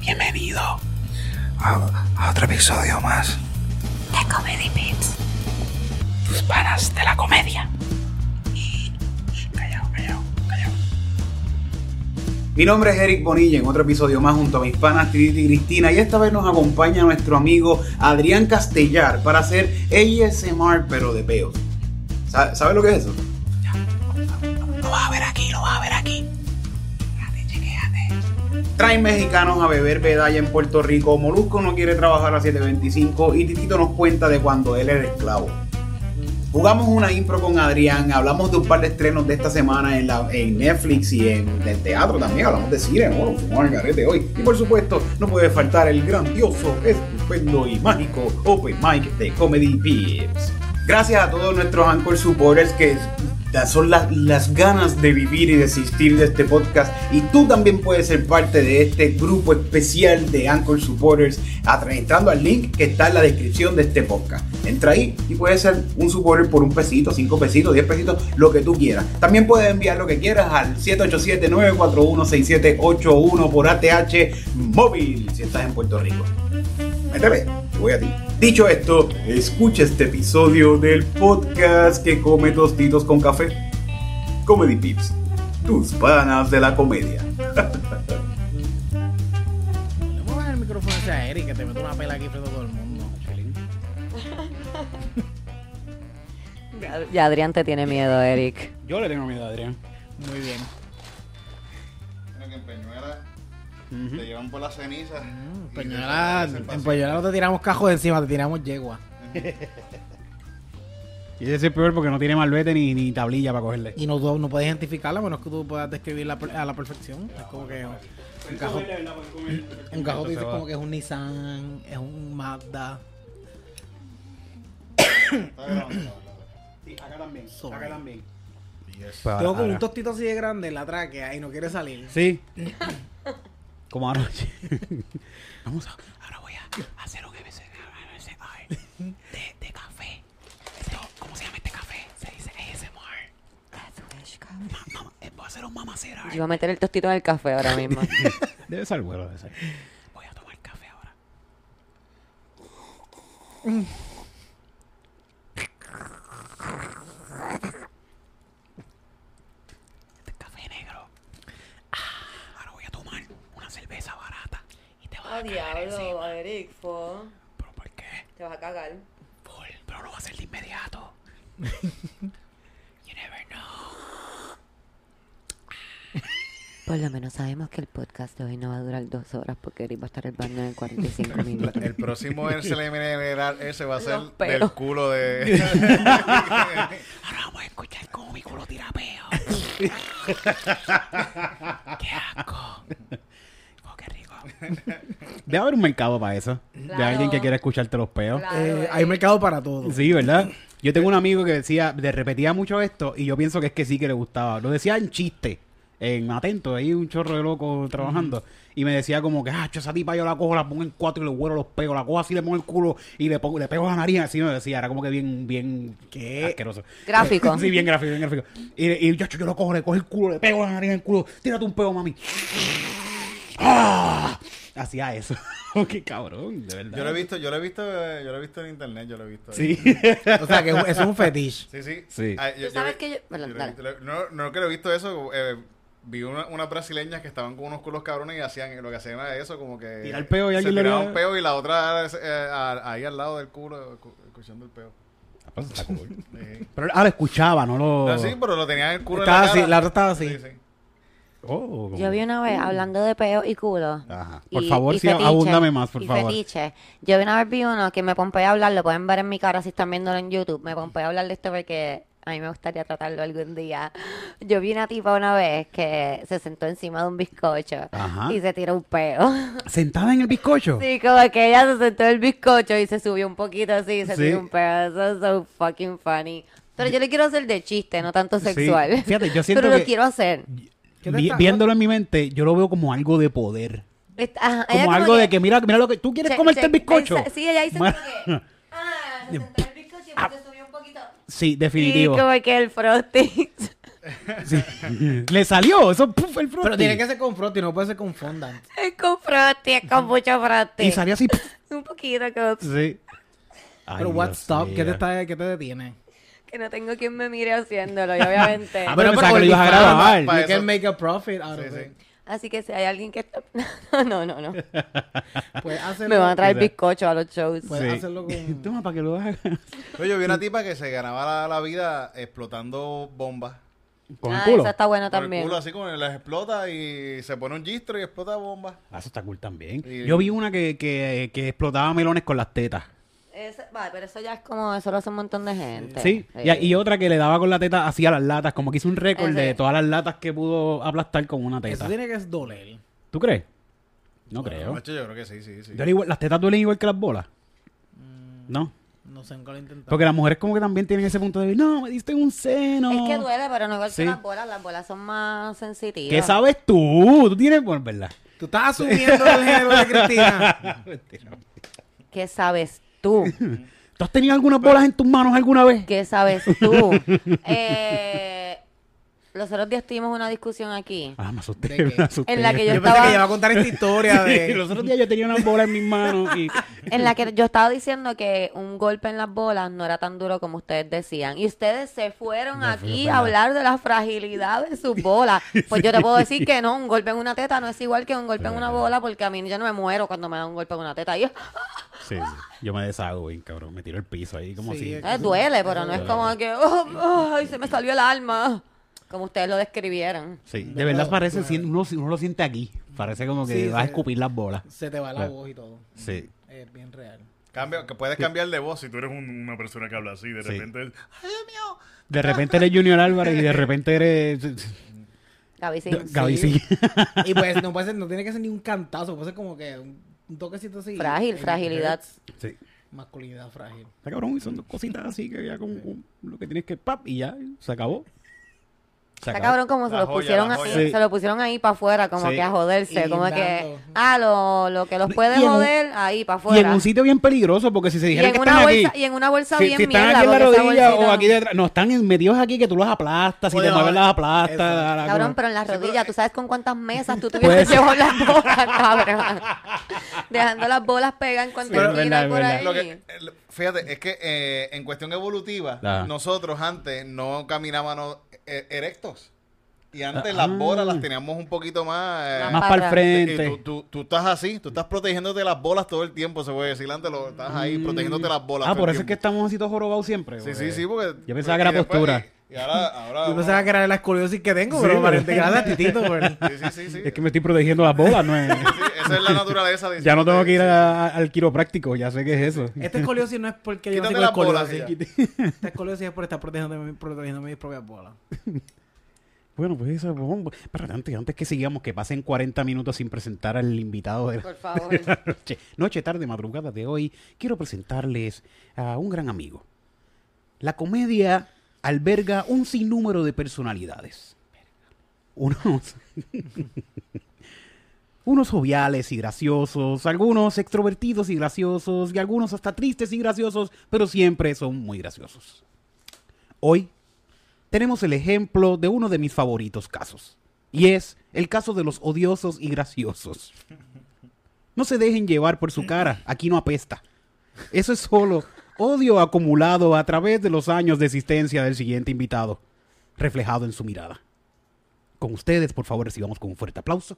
Bienvenido a, a otro episodio más De Comedy Pips. tus panas de la comedia. Callao, callao, callao. Mi nombre es Eric Bonilla en otro episodio más junto a mis panas Titi y Cristina y esta vez nos acompaña nuestro amigo Adrián Castellar para hacer ASMR pero de peos. ¿Sabe, sabe lo que es eso? Traen mexicanos a beber bedalla en Puerto Rico, Molusco no quiere trabajar a 725 y Titito nos cuenta de cuando él era esclavo. Jugamos una impro con Adrián, hablamos de un par de estrenos de esta semana en, la, en Netflix y en el teatro también, hablamos de cine, ¿no? Fuimos al garete hoy. Y por supuesto, no puede faltar el grandioso, estupendo y mágico Open Mic de Comedy Pips. Gracias a todos nuestros Anchor Supporters que son las, las ganas de vivir y de existir de este podcast. Y tú también puedes ser parte de este grupo especial de Anchor Supporters entrando al link que está en la descripción de este podcast. Entra ahí y puedes ser un supporter por un pesito, cinco pesitos, diez pesitos, lo que tú quieras. También puedes enviar lo que quieras al 787-941-6781 por ATH móvil si estás en Puerto Rico. Métele, te voy a ti. Dicho esto, escucha este episodio del podcast que come tostitos con café. Comedy Pips, tus panas de la comedia. Le voy a bajar el micrófono a Eric que te meto una pela aquí frente a todo el mundo. Ya, ya Adrián te tiene miedo, Eric. Yo le tengo miedo a Adrián. Muy bien. Te llevan por las cenizas. En y Peñuela, en Peñuela no te tiramos cajos de encima, te tiramos yegua. Y ese es peor porque no tiene malvete ni, ni tablilla para cogerle. Y no, no puedes identificarla, menos que tú puedas describirla a la perfección. Es como que un cajón, un cajón dices como que es un Nissan, es un Mazda. Grabando. acá también. Sorry. Acá también. Tengo como un tostito así de grande en la tráquea y no quiere salir. Sí. Como anoche. Vamos a, ahora voy a hacer un ASMR de, de café. Esto, ¿Cómo se llama este café? Se dice ASMR. Ma- mama- eh, voy a hacer un mamacera. Yo voy a meter el tostito en el café ahora mismo. Debe ser bueno, debe ser. Voy a tomar café ahora. Este café negro. Ah, ahora voy a tomar una cerveza barata. Y te vas a cagar encima. Eric, fo. ¿Pero por qué? Te vas a cagar. Full, pero lo va a hacer de inmediato. you never know. Por lo menos sabemos que el podcast de hoy no va a durar dos horas porque Eric va a estar el baño en 45 minutos. El próximo celebrar ese va a ser Los pelos. del culo de. Ahora vamos a escuchar cómo mi culo tira peo. ¡Qué asco! Debe haber un mercado para eso. De Claro. alguien que quiera escucharte los peos. Claro, Eh, eh. hay mercado para todo. Sí, ¿verdad? Yo tengo un amigo que decía, de repetía mucho esto y yo pienso que es que sí que le gustaba. Lo decía en chiste, en atento, ahí un chorro de loco trabajando. Y me decía como que, ah, esa tipa yo la cojo, la pongo en cuatro y le huelo los pegos, la cojo así, le pongo el culo y le pongo, le pego la nariz, así me decía, era como que bien, bien, ¿Qué? asqueroso. Gráfico. sí, bien gráfico, bien gráfico. Y, y yo, yo lo cojo, le cojo el culo, le pego la nariz en el culo, tírate un pego, mami. ¡Ah! Hacía eso. Qué cabrón, de verdad. Yo lo he visto, yo lo he visto, eh, yo lo he visto en internet, yo lo he visto. Sí. O sea que es un- es un fetiche. Sí, sí. Sí. Ah, yo- Tú sabes yo- que yo- Bueno, yo lo he dale. visto, lo- No, no que lo he visto eso, eh, vi una, unas brasileñas que estaban con unos culos cabrones y hacían, lo que hacían era eso, como que... Tirar peo y se alguien le tiraba un peo y la otra eh, ahí al lado del culo, escu- escuchando el peo. Pues está cool. Sí. Pero ah, lo escuchaba, no lo. No, sí, pero lo tenía en el culo Estaba en la así, la otra estaba así. Sí, sí. Oh, Yo vi una vez, hablando de peo y culo. Ajá. Por favor, sí, fetiche, abúndame más, por y favor. fetiche. Yo vi una vez vi uno que me pompé a hablar, lo pueden ver en mi cara si están viéndolo en YouTube. Me pompé a hablar de esto porque a mí me gustaría tratarlo algún día. Yo vi una tipa una vez que se sentó encima de un bizcocho Ajá. y se tiró un peo. ¿Sentada en el bizcocho? Sí, como que ella se sentó en el bizcocho y se subió un poquito así y se Sí. tiró un peo. Eso es so fucking funny. Pero yo le quiero hacer de chiste, no tanto Sí. sexual. Fíjate, yo siento Pero que- lo quiero hacer. ¿Qué te Vi- viéndolo en mi mente, yo lo veo como algo de poder. Está- ajá, ella Como algo de que, mira, mira lo que tú quieres Che- comerte che- el bizcocho. esa- Sí, ella dice como Ma- que. Ah, se sentó el bizcocho y se subió un poquito. Sí, Y definitivo. como que el frosting. Sí. Le salió, eso puf, el frosty. Pero tiene que ser con frosty, no puede ser con fondant. Es con frosty, es con mucho frosty. Y salió así. Un poquito que, Sí. Ay, Pero what Dios stop, ¿qué te, está, ¿qué te detiene? Que no tengo quien me mire haciéndolo, y obviamente. Ah, pero pensaba que lo ibas a grabar. You eso- can make a profit out Sí, of sí. it. Así que si hay alguien que está... No, no, no. Hacerlo, Me van a traer bizcocho a los shows. Puedes Sí. hacerlo con... Toma para que lo hagas. Oye, yo vi una tipa que se ganaba la, la vida explotando bombas. Con el Ah, culo. esa está buena Por el también. culo así como las explota y se pone un gistro y explota bombas. Ah, eso está cool también. Yo vi una que, que, que explotaba melones con las tetas. Vale, pero eso ya es como... Eso lo hace un montón de gente. Sí. Y, y otra que le daba con la teta hacia las latas. Como que hizo un récord Ese. de todas las latas que pudo aplastar con una Eso teta. tiene que doler. ¿Tú crees? No creo. Macho, yo creo que sí, sí, sí. Duele igual- ¿Las tetas duelen igual que las bolas? No. No sé, nunca lo he intentado. Porque las mujeres como que también tienen ese punto de no, me diste un seno. Es que duele, pero no igual Sí. que las bolas. Las bolas son más sensitivas. ¿Qué sabes tú? Tú tienes, bueno, ¿verdad? Tú estás asumiendo el género de Cristina. ¿Qué sabes tú? ¿Tú has tenido algunas bolas en tus manos alguna vez? ¿Qué sabes tú? Eh, los otros días tuvimos una discusión aquí. Ah, me asusté, ¿De qué? me asusté. En la que yo Yo pensé estaba- que iba a contar esta historia Sí, de... los otros días yo tenía unas bolas en mis manos y... En la que yo estaba diciendo que un golpe en las bolas no era tan duro como ustedes decían. Y ustedes se fueron No, aquí a hablar de la fragilidad de sus bolas. Pues yo te puedo decir que no, un golpe en una teta no es igual que un golpe en una bola porque a mí yo no me muero cuando me da un golpe en una teta. Y yo, Sí, sí. Yo me deshago, bien, cabrón. Me tiro el piso ahí como Sí, si... es eh, duele, pero no es como que, oh, oh, ay, se me salió el alma. Como ustedes lo describieron. Sí, de verdad parece, si- uno, uno lo siente aquí. Parece como que Sí, vas a escupir las bolas. Se te va la Claro. voz y todo. Sí. Es bien real. Cambia, que puedes cambiar de voz si tú eres un- una persona que habla así. De Sí. repente, ¡ay, Dios mío! De repente eres Junior Álvarez y de repente eres... Gaby, sí. Gaby, sí. Y pues no puede ser, no tiene que ser ni un cantazo, puede ser como que un, un toquecito así. Frágil, Eh, fragilidad. Sí. Masculinidad frágil. Está cabrón, y son dos cositas así que ya como como lo que tienes que pap y ya se acabó. Se Está acabó. cabrón como se lo joya, pusieron la ahí, joya. Sí. se lo pusieron ahí para afuera, como Sí. que a joderse, Y como que ah lo, lo que los puede Y en un- joder ahí para Y en afuera. un sitio bien peligroso porque si se en que una están bolsa, aquí, y en una bolsa si, bien si están mierda, aquí en la rodilla o aquí detrás, no, están metidos aquí que tú los aplastas, si te mueves las aplastas. la- la- Cabrón, como- pero en las rodillas, ¿tú sabes con cuántas mesas tú Puede tuvieses ser. llevado las bolas, cabrón? Dejando las bolas pegadas en cuanto Sí, verdad, por verdad. ahí. Lo que, fíjate, es que eh, en cuestión evolutiva, nosotros antes no caminábamos eh, erectos. Y antes Ah. las bolas las teníamos un poquito más... eh, Más para el frente. tú, tú, tú estás así, tú estás protegiéndote de las bolas todo el tiempo, se puede decir. Antes lo, estás ahí protegiéndote las bolas. Ah, todo por el eso es que estamos así todos jorobados siempre. Sí, porque- sí, sí, porque... Yo pensaba que era después- postura. Y, ahora... ahora Yo pensaba que era la escoliosis que tengo, Sí, pero parece gracias Titito. Pero... Sí, sí, sí, sí. Es que me estoy protegiendo las bolas, no es... Sí, esa es la naturaleza. de- Ya no tengo que ir a- al quiropráctico, ya sé que es eso. Esta escoliosis no es porque yo Quítate tengo las bolas escoliosis. ya. Esta escoliosis es por estar protegiendo, mi- protegiendo mis propias bolas. Bueno, pues eso, pues, pero antes, antes que sigamos, que pasen 40 minutos sin presentar al invitado de la, Por favor. de la noche, noche, tarde, madrugada de hoy, quiero presentarles a un gran amigo. La comedia alberga un sinnúmero de personalidades. Unos, unos joviales y graciosos, algunos extrovertidos y graciosos, y algunos hasta tristes y graciosos, pero siempre son muy graciosos. Hoy tenemos el ejemplo de uno de mis favoritos casos. Y es el caso de los odiosos y graciosos. No se dejen llevar por su cara, aquí no apesta. Eso es solo odio acumulado a través de los años de existencia del siguiente invitado, reflejado en su mirada. Con ustedes, por favor, recibamos con un fuerte aplauso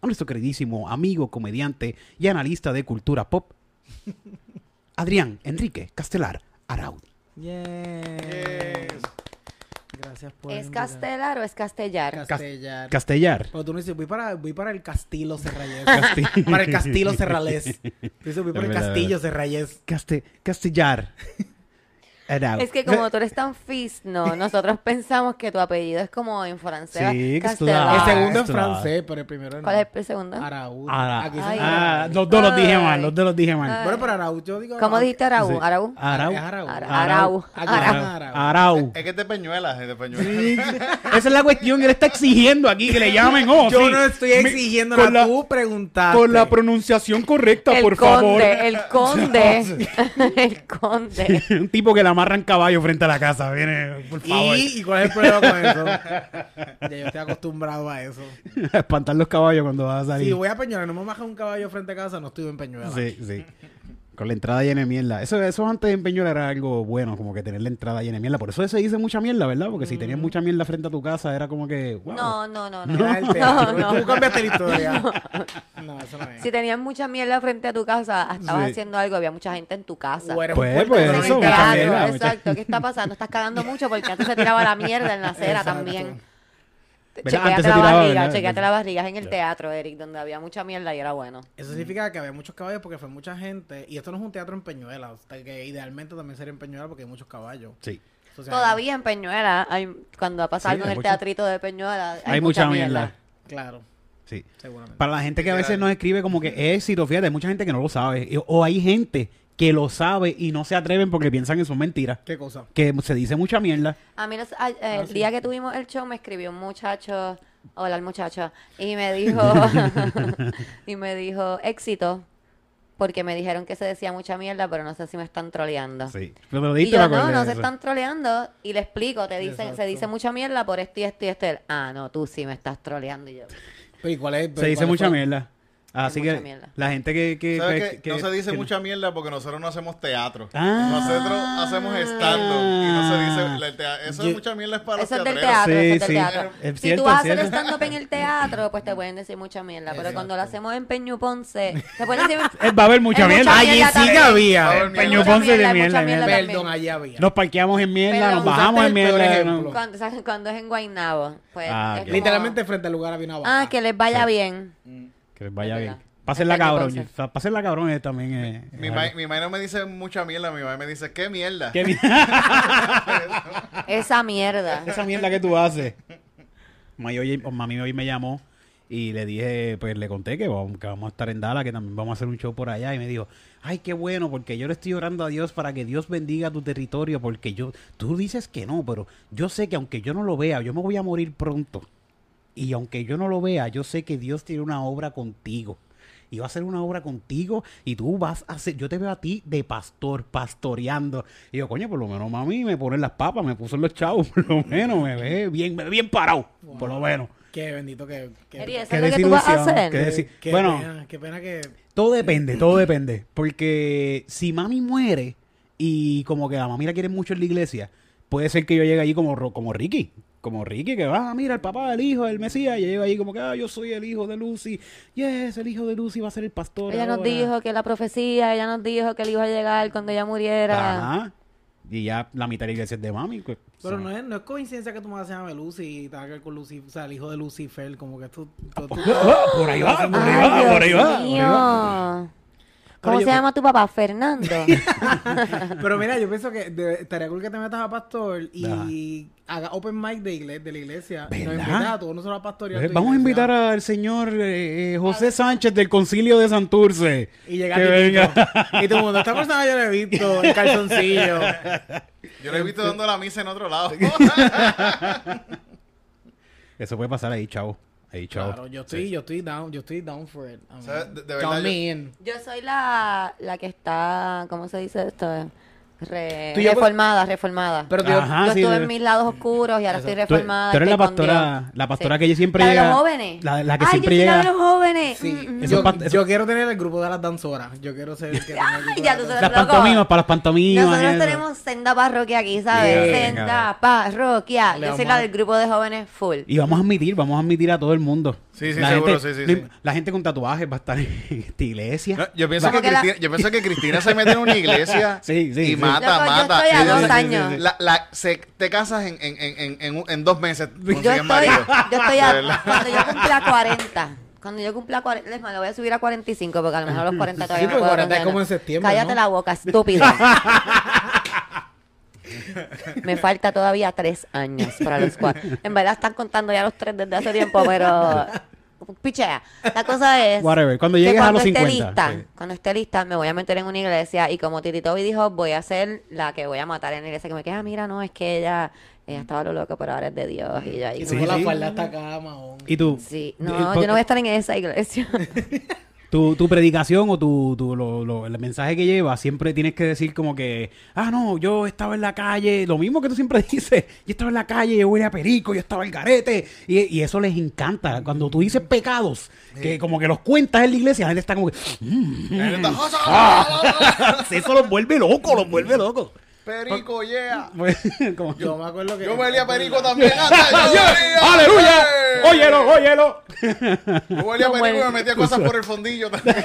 a nuestro queridísimo amigo, comediante y analista de cultura pop, Adrián Enrique Castelar Araud. Yes. Gracias por ¿Es invitar. castelar o es castellar? Castellar. Castellar. Pero tú no dices, voy para, voy para el Castillo Serrayés. Casti- para el Castillo Serralés. Tú dices, voy para el Castillo Serrayés. Caste- Castellar. Es que como tú eres tan fisno, nosotros pensamos que tu apellido es como en francés. Sí, Castelar. El segundo es francés, pero el primero no. ¿Cuál es el segundo? Araúd. Ara- Aquí Ay. Ah, los dos los dije mal, los dos los dije mal. Ay. Bueno, pero Araúd, yo digo. ¿Cómo dijiste Araú? Sí. Araú. Arau. Es Araúd. Ara- Arau. Aquí Arau. se llama Araúd. Arau. Es que es de Peñuelas, es de Peñuelas. Esa es la cuestión, él está exigiendo aquí que le llamen. Oh, Yo sí. no estoy exigiendo con nada. la- Tú preguntaste. Con la pronunciación correcta, El por conde, favor. el conde, el conde. Un tipo que la amarran caballo frente a la casa. Viene, por favor. ¿Y, ¿Y cuál es el problema con eso? ya yo estoy acostumbrado a eso. a espantar los caballos cuando vas a salir. Si voy a Peñuela no me baja un caballo frente a casa, no estoy en Peñuela. Sí, sí. Con la entrada llena de mierda. Eso, eso antes en Peñuela era algo bueno, como que tener la entrada llena de mierda. Por eso se dice mucha mierda, ¿verdad? Porque si tenías mucha mierda frente a tu casa, era como que. wow. No, no, no, no. Teatro. No, no. Tú cambiaste la historia. No, eso no es. Si tenías mucha mierda frente a tu casa, estabas Sí. haciendo algo, había mucha gente en tu casa. Pues, pues, no En eso, exacto. ¿Qué está pasando? Estás cagando mucho porque antes se tiraba la mierda en la acera Exacto. también. Chequeate la barriga, chequeate la barriga en el teatro, Eric, donde había mucha mierda y era bueno. Eso significa que había muchos caballos porque fue mucha gente. Y esto no es un teatro en Peñuela. o sea, que idealmente también sería en Peñuela porque hay muchos caballos. Sí. O sea, Todavía en Peñuela, hay, cuando ha pasado Sí, en el mucho- teatrito de Peñuela, hay, Hay mucha mierda. Claro, Sí. seguramente. Para la gente que a veces nos escribe como que es éxito, fíjate, hay mucha gente que no lo sabe. O hay gente que lo sabe y no se atreven porque piensan que son mentiras. ¿Qué cosa? Que se dice mucha mierda. A mí, los- a- eh, el día que tuvimos el show, me escribió un muchacho, hola el muchacho, y me dijo, y me dijo, éxito, porque me dijeron que se decía mucha mierda, pero no sé si me están troleando. Sí. Pero lo Y yo, me no, no se están troleando, y le explico, te dicen, se dice mucha mierda por esto y esto y esto. Ah, no, tú sí me estás troleando. Y yo, Pero, ¿y cuál es? Se dice mucha mierda. Así mucha que mierda. la gente que... que, ¿Sabes que- que- no se dice que- mucha mierda porque nosotros no hacemos teatro. Ah. nosotros hacemos stand-up y no se dice... la tea- eso Yo- es mucha mierda es para Eso es los del teatreros. teatro, Sí, eso es del sí. teatro. Es si cierto, tú es cierto. stand-up en el teatro, pues te pueden decir mucha mierda. Pero cuando lo hacemos en Peñu Ponce, te pueden decir... Va a haber mucha Es mierda. Allí sí que había. Mucha Ponce de mierda, Perdón, allí había. Nos parqueamos en mierda, nos bajamos en mierda. Cuando, es en Guaynabo. Pues Ah, es Literalmente frente al lugar había una. Ah, que les vaya bien. Que les vaya Es bien. Pásenla Es cabrón. Pásenla cabrón eh, también. eh, Mi es ma, algo. mi ma no me dice mucha mierda, mi mamá me dice, ¿qué mierda? ¿Qué mierda? Esa mierda. Esa mierda que tú haces. Mami hoy, mami hoy me llamó y le dije, pues le conté que vamos, que vamos a estar en Dallas, que también vamos a hacer un show por allá. Y me dijo, ay, qué bueno, porque yo le estoy orando a Dios para que Dios bendiga tu territorio, porque yo, tú dices que no, pero yo sé que aunque yo no lo vea, yo me voy a morir pronto. Y aunque yo no lo vea, yo sé que Dios tiene una obra contigo. Y va a hacer una obra contigo y tú vas a hacer, yo te veo a ti de pastor, pastoreando. Y yo, coño, por lo menos mami me ponen las papas, me puso los chavos, por lo menos me ve bien, me ve bien parado, por lo menos. Qué bendito que... que- ¿eso Qué es lo que tú vas a desilusión, hacer? qué qué bueno, pena, qué pena que... todo depende, todo depende. Porque si mami muere y como que la mami la quiere mucho en la iglesia, puede ser que yo llegue allí como, Ro- como Ricky. Como Ricky, que va, mira, el papá, el hijo, el Mesías, y llego allí como que, ah, yo soy el hijo de Lucy. Yes, el hijo de Lucy va a ser el pastor. Ella nos dijo que la profecía, ella nos dijo que él iba a llegar cuando ella muriera. Ajá. Y ya la mitad de la iglesia es de mami. pues, Pero no es, no es coincidencia que tu madre se llame Lucy y que ver con Lucy, o sea, el hijo de Lucifer, como que tú... tú- tú- Ah, por ahí va, por ahí va, por ahí va. por ahí va. ¿Cómo se llama tu papá? Fernando. Pero mira, yo pienso que de- estaría cool que te metas a pastor Ajá. y haga open mic de, igle- de la iglesia. Y nos ¿Verdad? invitas a todos nosotros a pastorear. Eh, tu Vamos a iglesia. invitar al señor eh, eh, José Sánchez del Concilio de Santurce. Y llega que venga. Y todo el mundo, esta persona yo la he visto en calzoncillo. Yo le he visto dando la misa en otro lado. Eso puede pasar ahí, chavo. Chavo. Claro, yo estoy, yo estoy down, yo estoy down for it. I mean, ¿Sabes? De- de count verdad, yo- in. Yo soy la, la que está, ¿cómo se dice esto? Re- yo- reformada, reformada. Pero yo, Ajá, yo sí, estuve de- en mis lados oscuros y ahora estoy reformada. tú eres la pastora, la pastora Sí. que ella siempre La de llega. los jóvenes. La, la que Ay, siempre yo soy llega. la de los jóvenes. sí, Mm, mm. Yo, pa- eso- yo quiero tener el grupo de las danzoras. Yo quiero ser el que de ya las tú. Las pantomimas, para las pantomimas. Nosotros tenemos senda parroquia aquí, ¿sabes? Yeah, senda venga. parroquia. Le Yo soy la del grupo de jóvenes full. Y vamos a admitir, vamos a admitir a todo el mundo. Sí, sí, la seguro, gente, sí, sí, sí. La gente con tatuajes va a estar en esta iglesia. No, yo, pienso que que la- Cristina, yo pienso que Cristina se mete en una iglesia Sí, sí, y sí. Mata, Loco, yo mata. estoy a dos años. La, la- se, te casas en, en, en, en, en, dos meses. Yo estoy, marido. yo estoy a, cuando yo cumpla 40. Cuando yo cumpla 40, es más, lo voy a subir a 45 porque a lo mejor a los 40 todavía Sí, no puedo 40 es como en septiembre, Cállate ¿no? la boca, estúpido. Me falta todavía tres años para los cuatro. En verdad están contando ya los tres desde hace tiempo, pero pichea. La cosa es Whatever, cuando que llegues a cuando los esté 50, lista, sí. cuando esté lista, me voy a meter en una iglesia y como Titi Toby dijo, voy a ser la que voy a matar en la iglesia. Que me queda, mira, no, es que ella, ella estaba lo loco, pero ahora es de Dios y ya. Y Sí, la sí. falda hasta acá, mahón. ¿Y tú? Sí, Eh, no, yo no voy a estar en esa iglesia. tu, tu predicación o tu, tu- lo- lo- el mensaje que llevas, siempre tienes que decir como que, ah, no, yo estaba en la calle, lo mismo que tú siempre dices, yo estaba en la calle, yo huele a perico, yo estaba en garete, y, y eso les encanta. Cuando tú dices pecados, que como que los cuentas en la iglesia, la gente está como que, "Mm". Está, eso los vuelve loco, los vuelve locos. Perico, yeah. Como- Yo me acuerdo que. Yo me olía a perico también. Yo olía, ¡Aleluya! ¡Óyelo, óyelo! Yo olía a Como perico y me metía cosas por el fondillo también.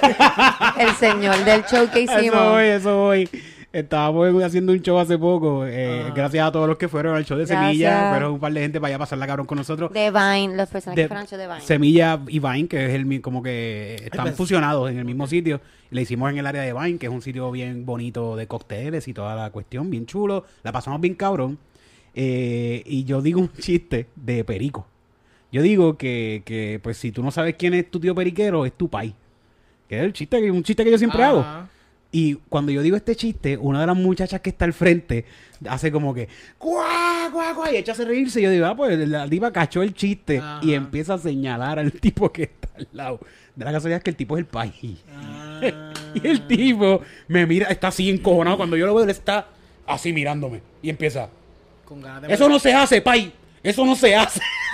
El señor del show que Eso hicimos. voy, eso voy. Estábamos haciendo un show hace poco. eh, Gracias a todos los que fueron al show de Gracias. Semilla. Fueron un par de gente para allá a pasar la cabrón con nosotros. De Vine, los personajes De- que fueron al show de Vine. Semilla y Vine, que es el como que están pues. fusionados en el mismo sitio. Le hicimos en el área de Vine, que es un sitio bien bonito de cócteles y toda la cuestión, bien chulo. La pasamos bien cabrón. Eh, y yo digo un chiste de perico. Yo digo que, que, pues, si tú no sabes quién es tu tío periquero, es tu pai. Que es el chiste, que- un chiste que yo siempre hago. Y cuando yo digo este chiste, una de las muchachas que está al frente hace como que ¡Cuá, cuá, cuá! y echa a reírse. Y yo digo, ah, pues la diva cachó el chiste Ajá. y empieza a señalar al tipo que está al lado. De la casualidad es que el tipo es el país. Ah. y el tipo me mira, está así encojonado. Cuando yo lo veo, él está así mirándome. Y empieza, Con ganas de eso no se hace, pai. Eso no se hace.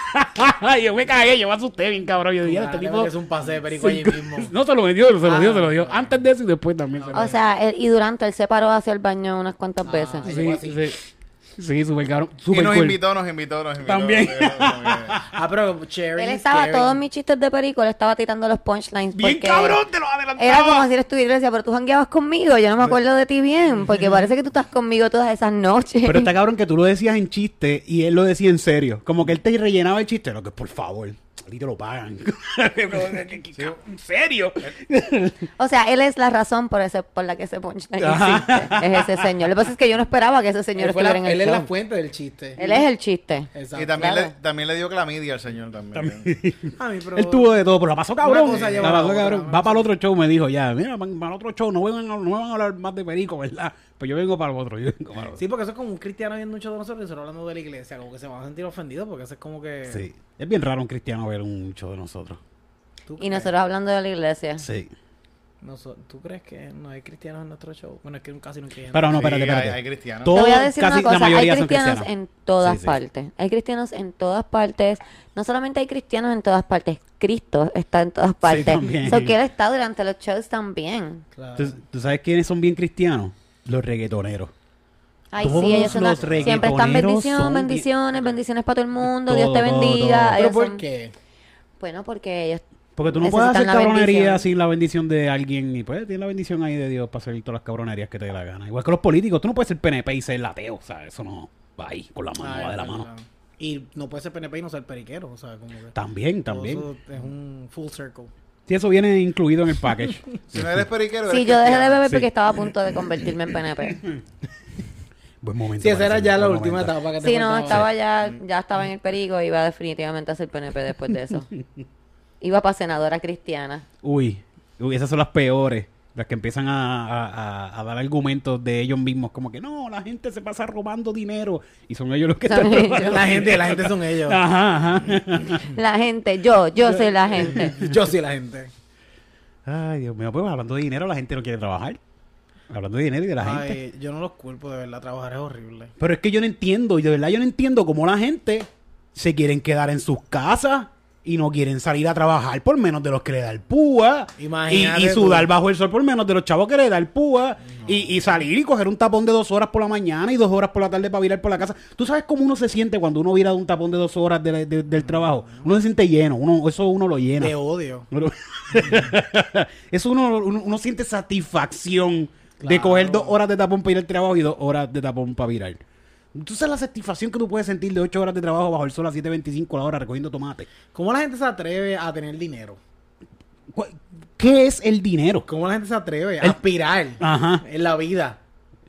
y yo me cagué, yo me asusté bien cabrón. Yo dije, este tipo... meterse un pase de perico allí mismo. No se lo metió, se lo Ah. dio, se lo dio. Antes de eso y después también se lo O sea, él- y durante él se paró hacia el baño unas cuantas veces. Ah, Sí, llegó así. sí. Sí, súper cabrón. Y nos cool. invitó, nos invitó, nos invitó. También. Ah, pero Cherry. Él estaba, todos mis chistes de perico, le estaba tirando los punchlines. Bien porque cabrón, te lo adelantaba. Era como si eres tu iglesia, pero tú jangueabas conmigo. Yo no me acuerdo de ti bien, porque parece que tú estás conmigo todas esas noches. Pero está cabrón que tú lo decías en chiste y él lo decía en serio. Como que él te rellenaba el chiste. Lo que por favor, a ti te lo pagan. ¿En serio? O sea, él es la razón por ese por la que ese punchline existe. Es ese señor. Lo que pasa es que yo no esperaba que ese señor Él, fue la- estuviera en el él es la fuente del chiste. Él es el chiste. Exacto. Y también, Claro. le, también le dio clamidia al señor también. A mí, pero- Él tuvo de todo, pero la pasó cabrón. La pasó cabrón. Va para el otro show, me dijo ya. Mira, van- para el otro show, no, a- no me van a hablar más de perico, ¿verdad? Pues yo vengo para el otro. Yo vengo para el otro. Sí, porque eso es como un cristiano viendo un show de nosotros y nosotros hablando de la iglesia. Como que se van a sentir ofendidos porque eso es como que. Sí. Es bien raro un cristiano ver un show de nosotros. ¿Tú Y nosotros hablando de la iglesia. Sí. ¿Tú crees que no hay cristianos en nuestro show? Bueno, es que casi no hay cristianos. Pero no, Sí, espérate, hay- espérate. hay cristianos. Todo- Te voy a decir casi una cosa, hay mayoría son cristianos cristianos. en todas Sí, sí. partes. Hay cristianos en todas partes. No solamente hay cristianos en todas partes, Cristo está en todas partes. también. So que él está durante los shows también. Claro. ¿Tú, tú sabes quiénes son bien cristianos? Los reggaetoneros. Ay, Todos sí, ellos son los la- siempre están reggaetoneros bendición, son bien- bendiciones, bendiciones para todo el mundo, Todo, Dios te bendiga. todo. ¿Pero por son- qué? Bueno, porque ellos Porque tú no puedes hacer cabronería sin la bendición de alguien. Y pues tienes la bendición ahí de Dios para hacer todas las cabronerías que te dé la gana. Igual que los políticos. Tú no puedes ser PNP y ser ateo. O sea, eso no va ahí con la mano, Ay, va de la verdad. mano. Y no puede ser PNP y no ser periquero. O sea, como que. También, también. eso es un full circle. Si eso viene incluido en el package. Si no eres periquero, Sí, eres yo dejé de beber Sí. porque estaba a punto de convertirme en PNP. Buen momento. Sí, esa era ya la buen última momento. etapa que te Sí, no, faltaba. estaba ya, ya estaba en el perigo y iba definitivamente a ser PNP después de eso. Iba para senadora cristiana. Uy, uy, esas son las peores. Las que empiezan a, a- a- a dar argumentos de ellos mismos, como que no, la gente se pasa robando dinero. Y son ellos los que están ellos. robando. La gente, la gente son ellos. Ajá, ajá. La gente, yo, yo soy la gente. Yo soy la gente. Ay, Dios mío, pues hablando de dinero, la gente no quiere trabajar. Hablando de dinero y de la gente. Ay, yo no los culpo, de verdad. Trabajar es horrible. Pero es que yo no entiendo, y de verdad yo no entiendo cómo la gente se quieren quedar en sus casas y no quieren salir a trabajar por menos de los que le da el púa. Y, y sudar tú. bajo el sol por menos de los chavos que le da el púa. Y, y salir y coger un tapón de dos horas por la mañana y dos horas por la tarde para virar por la casa. ¿Tú sabes cómo uno se siente cuando uno vira de un tapón de dos horas de la- de- del trabajo? Uno se siente lleno, uno, eso uno lo llena. Te odio. Eso uno, uno, uno siente satisfacción de coger dos horas de tapón para ir al trabajo y dos horas de tapón para virar. ¿Tú sabes la satisfacción que tú puedes sentir de ocho horas de trabajo bajo el sol a 7.25 la hora recogiendo tomate? ¿Cómo la gente se atreve a tener dinero? ¿Cu- ¿Qué es el dinero? ¿Cómo la gente se atreve a El- aspirar Ajá. en la vida?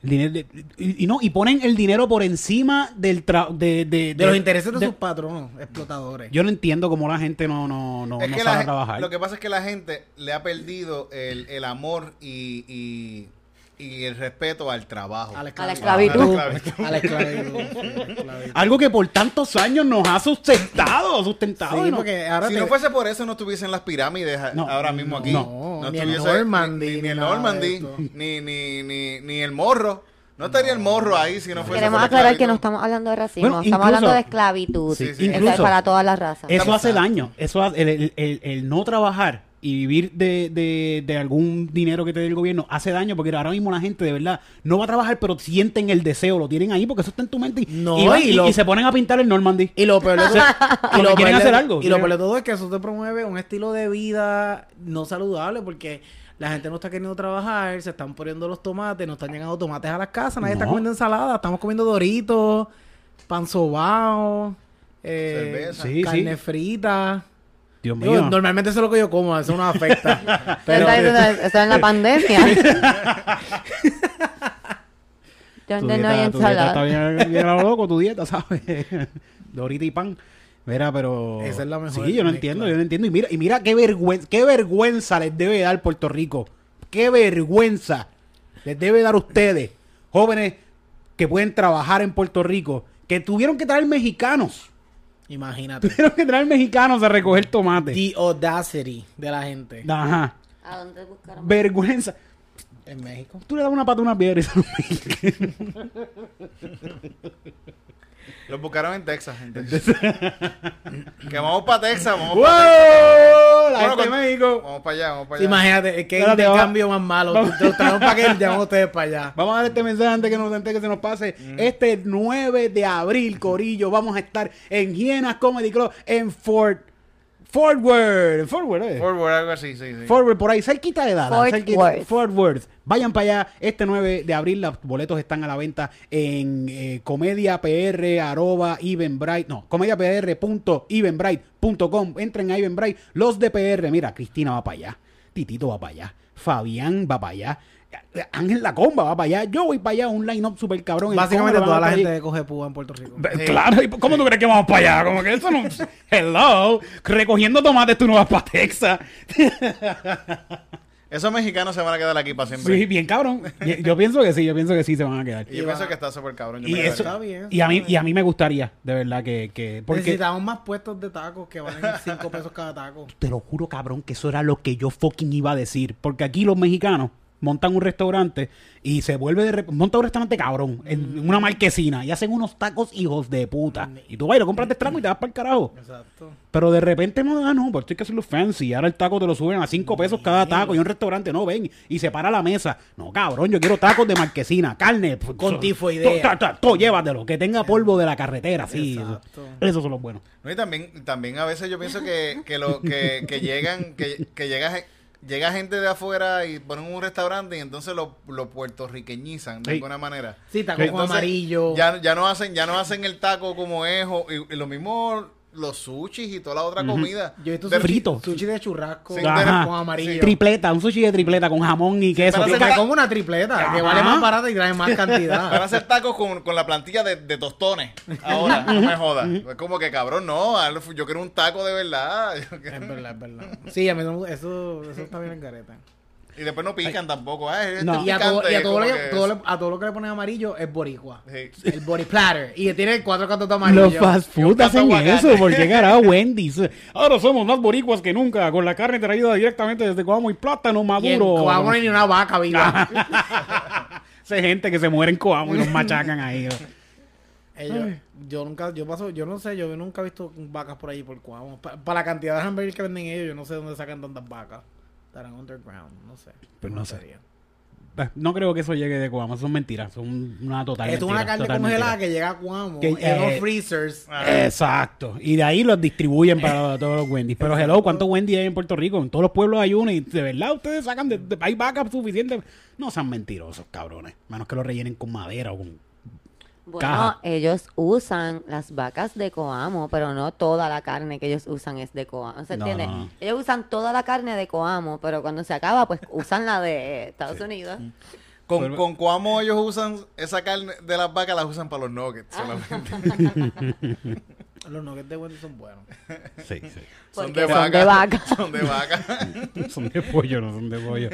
El dinero de- y, y no, y ponen el dinero por encima del tra- de, de, De los intereses de, sus patronos, explotadores. Yo no entiendo cómo la gente no, no, no, no sabe trabajar. lo que pasa es que la gente le ha perdido el, el amor y, y y el respeto al trabajo. A la A la esclavitud. esclavitud. A la esclavitud. sí, a la esclavitud. Algo que por tantos años nos ha sustentado, sustentado. Sí, ¿no? porque ahora Si te- no fuese por eso, no estuviesen las pirámides No, ahora mismo aquí. no, ni el Normandy, ni, ni ni el Normandy, ni, ni, ni, ni el morro. No estaría el morro ahí si no fuese Queremos por la aclarar que no estamos hablando de racismo, Bueno, estamos incluso- hablando de esclavitud. Sí, sí. Eso es Incluso- para todas las razas. Eso hace daño. Eso hace- el, el- el- el no trabajar y vivir de, de- de algún dinero que te dé el gobierno hace daño porque ahora mismo la gente de verdad no va a trabajar pero sienten el deseo, lo tienen ahí porque eso está en tu mente y, No, y van- y y- lo- y se ponen a pintar el Normandy. Y lo peor de todo, y lo quieren hacer algo, Y lo peor de todo es que eso te promueve un estilo de vida no saludable porque la gente no está queriendo trabajar, se están poniendo los tomates, no están llegando tomates a las casas, nadie está comiendo ensalada, estamos comiendo doritos, pan sobao, eh, Cerveza. Sí, carne sí. frita. Dios Digo, mío. normalmente eso es lo que yo como, eso no afecta. Pero, eso en la pandemia. Yo Tu no hay dieta está ensalada. bien, bien a lo loco, tu dieta, ¿sabes? Dorita y pan. Mira, pero... Esa es la mejor Sí, yo no mezcla. entiendo, yo no entiendo. Y mira, y mira qué vergüenza, qué vergüenza les debe dar Puerto Rico. Qué vergüenza les debe dar a ustedes, jóvenes que pueden trabajar en Puerto Rico, que tuvieron que traer mexicanos. Imagínate. Tuvieron que traer mexicanos a recoger tomate. The audacity de la gente Ajá. ¿A dónde buscaron? Vergüenza. en México. Tú le das una pata a una piedra y se lo Los buscaron en Texas. en Texas. que vamos para Texas, vamos ¡Wow! para La gente de México. Vamos para allá, vamos para allá. imagínate, es que Espérate, el va- cambio más malo. Te lo para que llamen ustedes para allá. Vamos a dar este mensaje antes que, nos, antes que se nos pase. Este 9 de abril, Corillo, vamos a estar en Hienas Comedy Club en Fort... Fort Worth, ¿eh? Forward, algo así, sí, sí. Fort Worth, por ahí, cerquita de Dallas. Fort Worth. Vayan para allá este 9 de abril. Los boletos están a la venta en eh, comediapr, arroba, Eventbrite. No, comediapr.eventbrite.com. Entren a Eventbrite. Los de PR, mira, Cristina va para allá. Titito va para allá. Fabián va para allá. Ángel La Comba va para allá. Yo voy para allá. Un line-up super cabrón. Básicamente toda la gente coge púa en Puerto Rico. Claro, ¿y ¿cómo tú crees que vamos para allá? Como que eso no. Hello, recogiendo tomates tú no vas para Texas. Esos mexicanos se van a quedar aquí para siempre. Sí, bien cabrón. Yo pienso que sí, yo pienso que sí se van a quedar. Y yo pienso que está súper cabrón. Yo Y, me eso, quedaría. Está bien, y, a mí, y a mí me gustaría, de verdad, que... que porque Necesitamos más puestos de tacos que valen 5 pesos cada taco. te lo juro, cabrón, que eso era lo que yo fucking iba a decir. Porque aquí los mexicanos montan un restaurante y se vuelve de... re- Monta un restaurante cabrón, en una marquesina, y hacen unos tacos hijos de puta. Y tú vas y lo compras de trago y te vas para el carajo. Exacto. Pero de repente, no, ah, no, pues esto hay que hacerlo fancy. Ahora el taco te lo suben a 5 pesos cada taco. Y un restaurante, no, ven, y se para la mesa. No, cabrón, yo quiero tacos de marquesina, carne. pues, Con so- tifoidea. to- to- to- Todo, llévatelo, que tenga polvo de la carretera, sí. Exacto. Eso- Esos son los buenos. No, y también, también a veces yo pienso que, que, lo, que, que llegan, que, que llega, ge- llega gente de afuera y ponen un restaurante y entonces lo, lo puertorriqueñizan de Sí. alguna manera. Sí, taco Sí. con Entonces, amarillo. Ya, ya no hacen, ya no hacen el taco como es, o- y, y lo mismo los sushis y toda la otra comida. Yo he visto De- frito. sushi de churrasco Sí, Ajá. con amarillo. Tripleta, un sushi de tripleta con jamón y queso. me como una tripleta, que vale más barata y trae más Van a cantidad. hacer tacos con, con la plantilla de, de tostones. Ahora, no me jodas. Es como que cabrón, no. hazlo- Yo quiero un taco de verdad. es verdad, es verdad. Sí, a mí no- eso, eso está bien en careta. Y después no pican tampoco. Ah, este No. Y a todo, y a todo, lo que, que- todo lo- a todo lo que le ponen amarillo es boricua. Sí. El body platter. Y tiene cuatro cantos de amarillo. Los fast Y food hacen eso, porque carajo, Wendy's. Ahora somos más boricuas que nunca, con la carne traída directamente desde Coamo y plátano Y en maduro. Coamo no hay ni una vaca viva. Esa gente que se muere en Coamo y los machacan ahí. ¿no? Ellos- yo nunca, yo paso, yo no sé, yo nunca he visto vacas por ahí por Coamo. Para la cantidad de hamburguesas que venden ellos, yo no sé dónde sacan tantas vacas. Estarán underground, no sé. Pues no sé. sería. Eh, No creo que eso llegue de Coamo, son mentiras, son una total Esto es mentira, una carne total congelada mentira. que llega a Cuamo Que, en eh, unos freezers. Exacto. Y de ahí los distribuyen para todos los Wendy's. Pero hello, ¿cuántos Wendy's hay en Puerto Rico? En todos los pueblos hay uno y de verdad ustedes sacan de, de- hay vacas suficientes. No sean mentirosos, cabrones. Menos que lo rellenen con madera o con Bueno, Caja. ellos usan las vacas de Coamo, pero no toda la carne que ellos usan es de Coamo. ¿Se No, entiende? no. Ellos usan toda la carne de Coamo, pero cuando se acaba, pues usan la de Estados Unidos. Con, Pero- con Cuamo ellos usan esa carne de las vacas, las usan para los nuggets solamente. Los nuggets de Wendy son buenos. Sí, sí. son de son vaca. de vaca. Son de vaca. son de pollo, no son de pollo.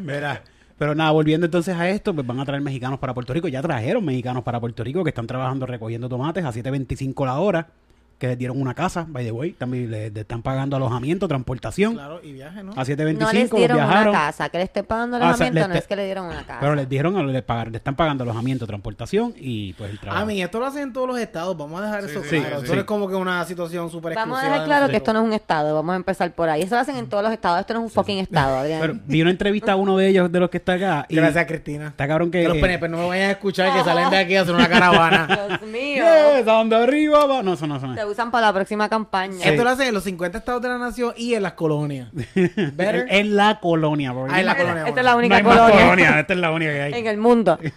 Mira, Pero nada, volviendo entonces a esto, pues van a traer mexicanos para Puerto Rico. Ya trajeron mexicanos para Puerto Rico que están trabajando recogiendo tomates a 7.25 la hora. Que les dieron una casa, by the way. También le, le están pagando alojamiento, transportación. Claro, y viaje, ¿no? A 7.25 No les los dieron una viajaron. casa, que le esté pagando Ah, o sea, alojamiento, no te- es que le dieron una casa. Pero les dieron, le, pagar- le están pagando alojamiento, transportación y pues el trabajo. A mí, esto lo hacen en todos los estados. Vamos a dejar Sí, eso sí, claro. sí, Esto es como que una situación súper Vamos a dejar de claro que esto no es un estado, vamos a empezar por ahí. Eso lo hacen en todos los estados, esto no es un fucking estado, Adrián. Pero vi una entrevista a uno de ellos, de los que está acá. Y Gracias, Cristina. Está cabrón que... Que los PNP no me vayan a escuchar que salen de aquí a hacer una caravana. Dios mío. Yes, arriba va. No, eso no, eso no. Usan para la próxima campaña. Esto lo hacen en los 50 estados de la nación y en las colonias. Better. En la colonia. Ah, en la colonia. Esta es la no única más colonia, colonia, Esta es la única que hay. en el mundo.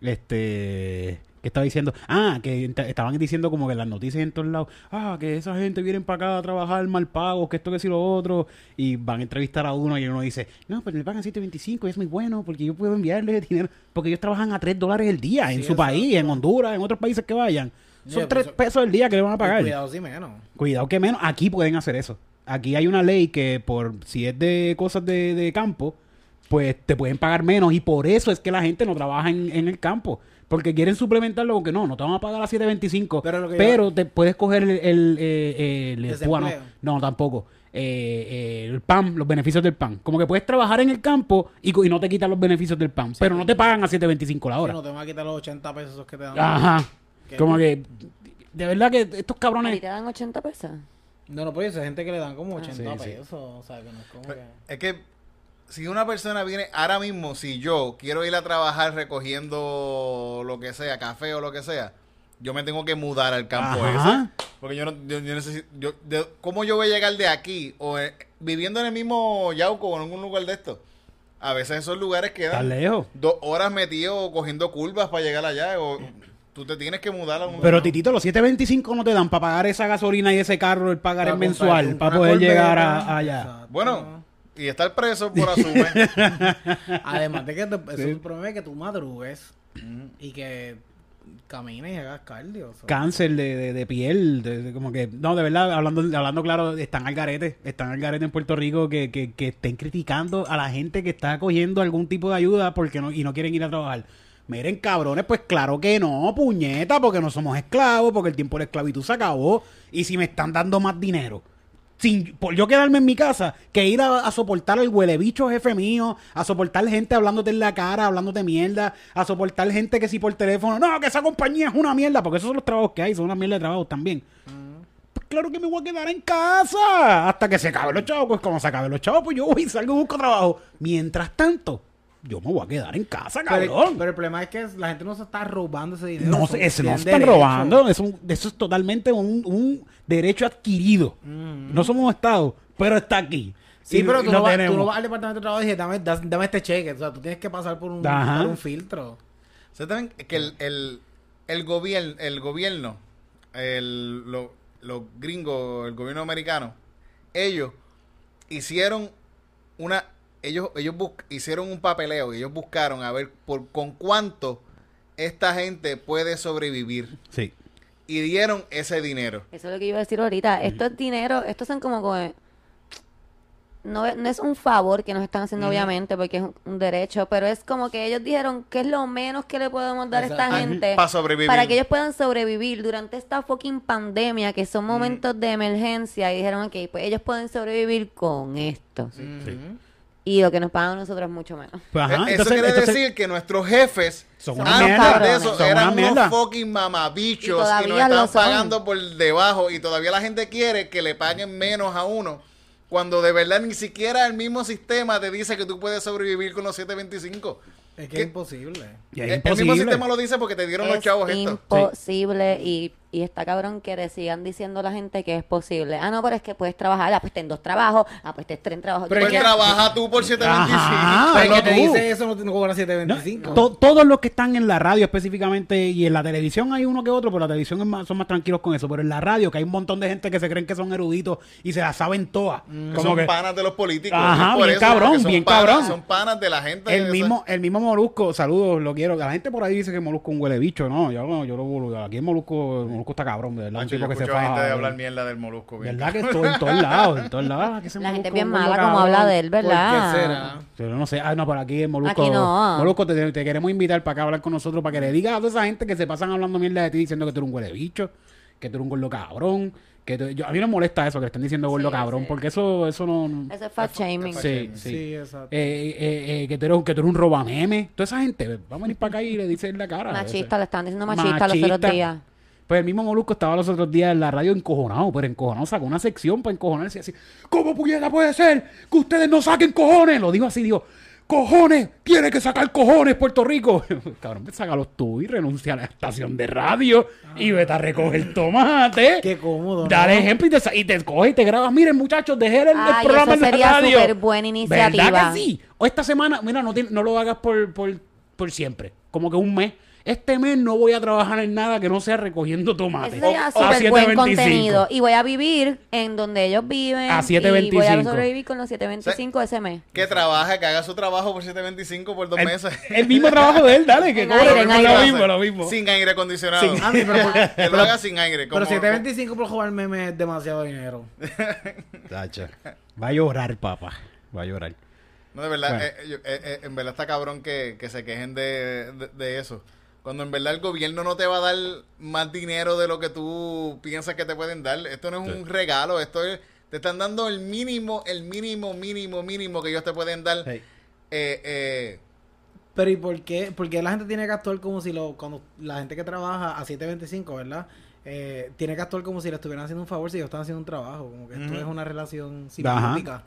Este, ¿qué estaba diciendo? Ah, que estaban diciendo como que las noticias en todos lados, ah, que esa gente viene para acá a trabajar mal pagos, que esto, que si lo otro, y van a entrevistar a uno y uno dice, no, pero le pagan 7.25 y es muy bueno porque yo puedo enviarle dinero, porque ellos trabajan a 3 dólares el día en su país, en Honduras, en otros países que vayan. Son Yeah, 3 pues, pesos el día que le van a pagar. Cuidado, sí menos. Cuidado que menos, aquí pueden hacer eso. Aquí hay una ley que por si es de cosas de, de campo, pues te pueden pagar menos y por eso es que la gente no trabaja en, en el campo. Porque quieren suplementarlo con que no, no te van a pagar a 7.25, Pero pero, te puedes coger el, el, eh, el- Desempleo. bueno, no, tampoco. Eh, eh, el PAN, los beneficios del PAN. Como que puedes trabajar en el campo y, no te quitan los beneficios del PAN, pero no te pagan a 7.25 la Si hora. no te van a quitar los 80 pesos esos que te dan. Ajá. Como que, de verdad que estos ¿Y cabrones... te dan 80 pesos? No, no, pues hay gente que le dan como 80 Sí, sí. pesos. O sea, que no es como que... Es que si una persona viene ahora mismo, si yo quiero ir a trabajar recogiendo lo que sea, café o lo que sea, yo me tengo que mudar al campo Ajá. ese. Porque yo no yo, yo necesito. Yo, de- ¿Cómo yo voy a llegar de aquí? O eh, viviendo en el mismo Yauco o en algún lugar de esto. A veces esos lugares quedan lejos. dos horas metido cogiendo curvas para llegar allá. O tú te tienes que mudar a un Pero Titito, los 7.25 no te dan para pagar esa gasolina y ese carro, el pagar el mensual, para una poder Corvette, llegar a- allá. exacto. Bueno, y estar preso por asume. Además de que te, eso Sí. es el problema es que tú madrugues y que camines y hagas cardio. o sea. Cáncer de, de- de piel, de, de como que... No, de verdad, hablando, hablando claro, están al garete. Están al garete en Puerto Rico que, que, que estén criticando a la gente que está cogiendo algún tipo de ayuda porque no, y no quieren ir a trabajar. Miren, cabrones, pues claro que no, puñeta, porque no somos esclavos, porque el tiempo de la esclavitud se acabó. Y si me están dando más dinero, sin, por yo quedarme en mi casa, que ir a, soportar al huele bicho jefe mío, a soportar gente hablándote en la cara, hablándote mierda, a soportar gente que si por teléfono, no, que esa compañía es una mierda, porque esos son los trabajos que hay, son una mierda de trabajos también. Pues claro que me voy a quedar en casa hasta que se acaben los chavos. Pues cuando se acaben los chavos, pues yo voy y salgo y busco trabajo. Mientras tanto, yo me voy a quedar en casa, cabrón. pero el problema es que la gente no se está robando ese dinero. no, se- ese no se están derecho. robando. Es un- eso es totalmente un, un derecho adquirido. No somos Estado, pero está aquí. Sí, Y- pero y tú lo no, vas, tú no vas al departamento de trabajo y dices, dame, das- dame este cheque. O sea, tú tienes que pasar por un, por un filtro. ¿Sabes también que el, el, el, gobierno, el gobierno, el, lo- los gringos, el gobierno americano, ellos hicieron una, ellos, ellos bus- hicieron un papeleo, ellos buscaron a ver por con cuánto esta gente puede sobrevivir Sí. y dieron ese dinero. Eso es lo que iba a decir ahorita. Esto es dinero, estos son como... como- no, es- no es un favor que nos están haciendo, obviamente, porque es un, un derecho, pero es como que ellos dijeron que es lo menos que le podemos dar a esta gente Para sobrevivir. para que ellos puedan sobrevivir durante esta fucking pandemia, que son momentos de emergencia, y dijeron, ok, pues ellos pueden sobrevivir con esto. Ujú. Y lo que nos pagan a nosotros mucho menos. Pues, ajá, Eh, eso quiere entonces- decir que nuestros jefes Son una antes mierda. de eso Son eran una unos fucking Y mamabichos y, todavía nos lo están son. pagando por debajo y todavía la gente quiere que le paguen menos a uno cuando de verdad ni siquiera el mismo sistema te dice que tú puedes sobrevivir con los 725. Es que ¿Qué? es imposible. Y es el, el mismo imposible. sistema lo dice porque te dieron los chavos esto. imposible y, y está cabrón que le sigan diciendo a la gente que es posible. Ah, no, pero es que puedes trabajar, ah, pues ten dos trabajos, ah, pues ten tres trabajos. Pero es que- trabaja tú por 725. Ajá. Pero el que te dice eso no, no cobra 725. To- todos los que están en la radio específicamente y en la televisión hay uno que otro, pero la televisión es más- son más tranquilos con eso. Pero en la radio, que hay un montón de gente que se creen que son eruditos y se las saben todas. Que Como son que panas de los políticos. Ajá, bien eso, cabrón, bien panas- cabrón. Son panas de la gente. el esa- mismo, el mismo Molusco, saludos, lo quiero. La gente por ahí dice que Molusco es un huele bicho, no, yo, no, yo lo aquí en Molusco, Molusco Molusco está cabrón, de verdad. Un Macho, tipo yo que se gente faja. de de- hablar mierda del molusco. bien ¿Verdad que estoy en todos lados? En todos lados. que ese La gente bien un mala como habla de él, ¿Por qué ¿verdad? será? Yo no sé. Ah, no, por aquí el Molusco. Aquí no. Molusco, te, te queremos invitar para acá a hablar con nosotros para que le digas a toda esa gente que se pasan hablando mierda de ti diciendo que tú eres un huele bicho, que tú eres un gordo cabrón. Que tú- yo- a mí no me molesta eso, que le estén diciendo gordo Sí, cabrón, sí. porque eso, eso no. Ese es fat shaming. Sí, Sí, sí. exacto. Eh, eh, eh, que, tú eres, un- que tú eres un robameme. Toda esa gente, vamos a venir para acá y le dicen en la cara. Machista, le están diciendo machista, los otros días. Pues el mismo Molusco estaba los otros días en la radio encojonado, pero encojonado sacó una sección para encojonarse y así. ¿Cómo puñeta puede ser que ustedes no saquen cojones? Lo dijo así, dijo, cojones, tiene que sacar cojones Puerto Rico. Cabrón, pues sácalos tú y renuncia a la estación de radio y vete a recoger tomate. Qué cómodo, ¿no? Dale ejemplo y te, y te coges y te grabas. Miren, muchachos, dejé el, el Ay, programa eso en la sería radio. súper buena iniciativa. ¿Verdad que sí? O esta semana, mira, no, lo hagas por, por, por siempre. Como que un mes. Este mes no voy a trabajar en nada que no sea recogiendo tomate. Ese sería A súper buen 7.25. contenido. Y voy a vivir en donde ellos viven. A Y voy 7.25. a sobrevivir con los 7.25 ese mes. Que trabaje, que haga su trabajo por 7.25 por dos El, meses. el mismo trabajo de él, dale. Que cobre, aire, en lo mismo, lo mismo. Sin aire acondicionado. Sin- Ah, sí, pero, que lo haga sin aire. pero como- 725 por jugar meme es demasiado dinero. Tacho. Va a llorar, papá. Va a llorar. No, de verdad, Bueno. eh, yo- eh, eh, en verdad está cabrón que, que se quejen de, de- de eso. Cuando en verdad el gobierno no te va a dar más dinero de lo que tú piensas que te pueden dar. Esto no es un regalo, esto es... Te están dando el mínimo, el mínimo, mínimo, mínimo que ellos te pueden dar. Sí. Eh, eh, Pero ¿y por qué? Porque la gente tiene que actuar como si lo, cuando la gente que trabaja a 725, ¿verdad? Eh, tiene que actuar como si le estuvieran haciendo un favor si ellos están haciendo un trabajo. Como que esto es una relación simbiótica.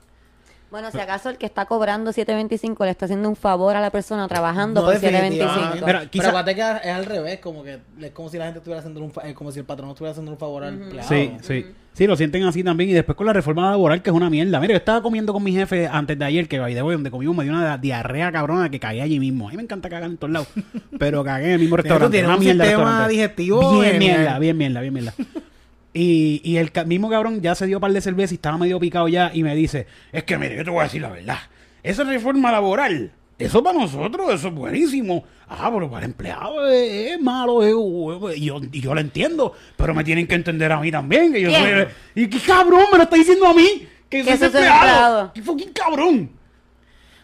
Bueno, si acaso el que está cobrando 7.25 le está haciendo un favor a la persona trabajando No, por definitivamente. 7.25. Mira, Pero quizá- acuérdate que es al revés, como que es como si la gente estuviera haciendo un fa- eh, como si el patrón estuviera haciendo un favor al empleado. Sí, sí. Sí, lo sienten así también. Y después con la reforma laboral, que es una mierda. Mira, yo estaba comiendo con mi jefe antes de ayer, que by the way, donde comimos me dio una diarrea cabrona que caí allí mismo. A mí me encanta cagar en todos lados. Pero cagué en el mismo Tú restaurante. tienes una un mierda de sistema restaurante. digestivo Bien genial. mierda, bien mierda, bien mierda. Y, y el mismo cabrón ya se dio par de cerveza y estaba medio picado ya y me dice, es que mire, yo te voy a decir la verdad. Esa reforma laboral, eso para nosotros, eso es buenísimo. Ah, pero para el empleado es, es malo. es- y, yo, y yo lo entiendo, pero me tienen que entender a mí también. Que yo ¿Quién? soy, y qué cabrón, me lo está diciendo a mí. Que, soy empleado. Qué fucking cabrón.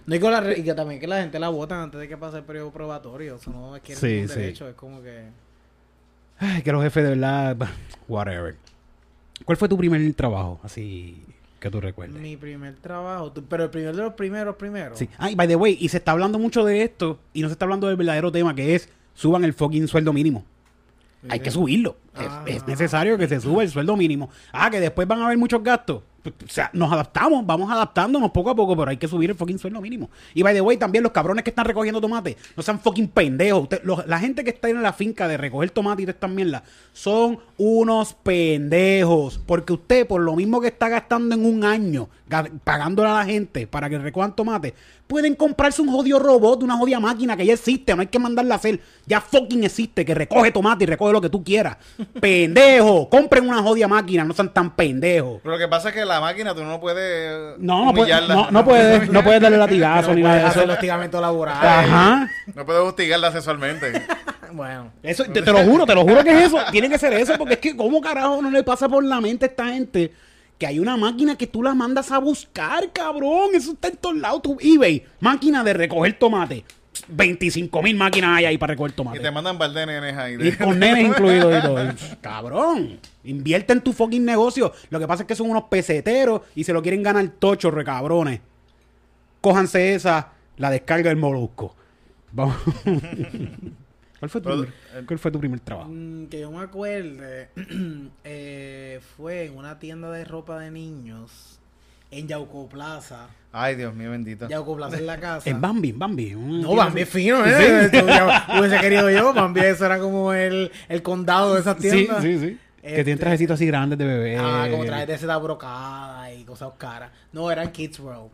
No, y, con la re- y que también que la gente la votan antes de que pase el periodo probatorio. Eso no es que Sí, un sí. derecho, es como que... Ay, que los jefes de verdad, whatever. ¿Cuál fue tu primer trabajo? Así que tú recuerdes. Mi primer trabajo, tú- pero el primero de los primeros, primero. Sí. Ay, by the way, y se está hablando mucho de esto y no se está hablando del verdadero tema que es suban el fucking sueldo mínimo. Hay que subirlo. Es- Ah. Es, necesario que se suba el sueldo mínimo. Ah, que después van a haber muchos gastos. Pues, O sea, nos adaptamos, vamos adaptándonos poco a poco, pero hay que subir el fucking sueldo mínimo. Y by the way, también los cabrones que están recogiendo tomate, no sean fucking pendejos. Usted- los- la gente que está en la finca de recoger tomate y todas estas mierdas, son unos pendejos. Porque usted, por lo mismo que está gastando en un año, pagándole a la gente para que recojan tomate, pueden comprarse un jodido robot, una jodida máquina que ya existe, no hay que mandarla a hacer. Ya fucking existe, que recoge tomate y recoge lo que tú quieras. Pendejo, compren una jodida máquina, no sean tan pendejos. pero lo que pasa es que la máquina tú no puedes No, no, no, no puedes, no puedes darle latigazo No ni nada de hacer eso. el hostigamiento laboral. Ajá. No puedes hostigarla sexualmente. Bueno. Eso, te, te lo juro, te lo juro que es eso. Tiene que ser eso, porque es que, ¿cómo carajo no le pasa por la mente a esta gente que hay una máquina que tú la mandas a buscar, cabrón? Eso está en todos lados. Tu eBay, máquina de recoger tomate. 25 mil máquinas hay ahí para recoger y tomate. te mandan par de nenes ahí. Y con nenes incluidos y todo. Y, Cabrón, invierte en tu fucking negocio. Lo que pasa es que son unos peseteros y se lo quieren ganar tocho, recabrones. Cójanse esa, la descarga del molusco. Vamos. ¿Cuál fue tu, Pero, primer, cuál fue tu primer trabajo? Mm, que yo me acuerde, eh, fue en una tienda de ropa de niños en Yauco Plaza. Ay, Dios mío, bendito. Yauco Plaza en la casa. En Bambi, en Bambi. un- No, Bambi es fino, ¿eh? Hubiese querido yo. Bambi eso era como el, el condado de esas Sí, tiendas. sí, sí. Que Este- tienen trajecitos así grandes de bebé. Ah, como trajes de seda brocada y cosas caras. No, era en Kids World.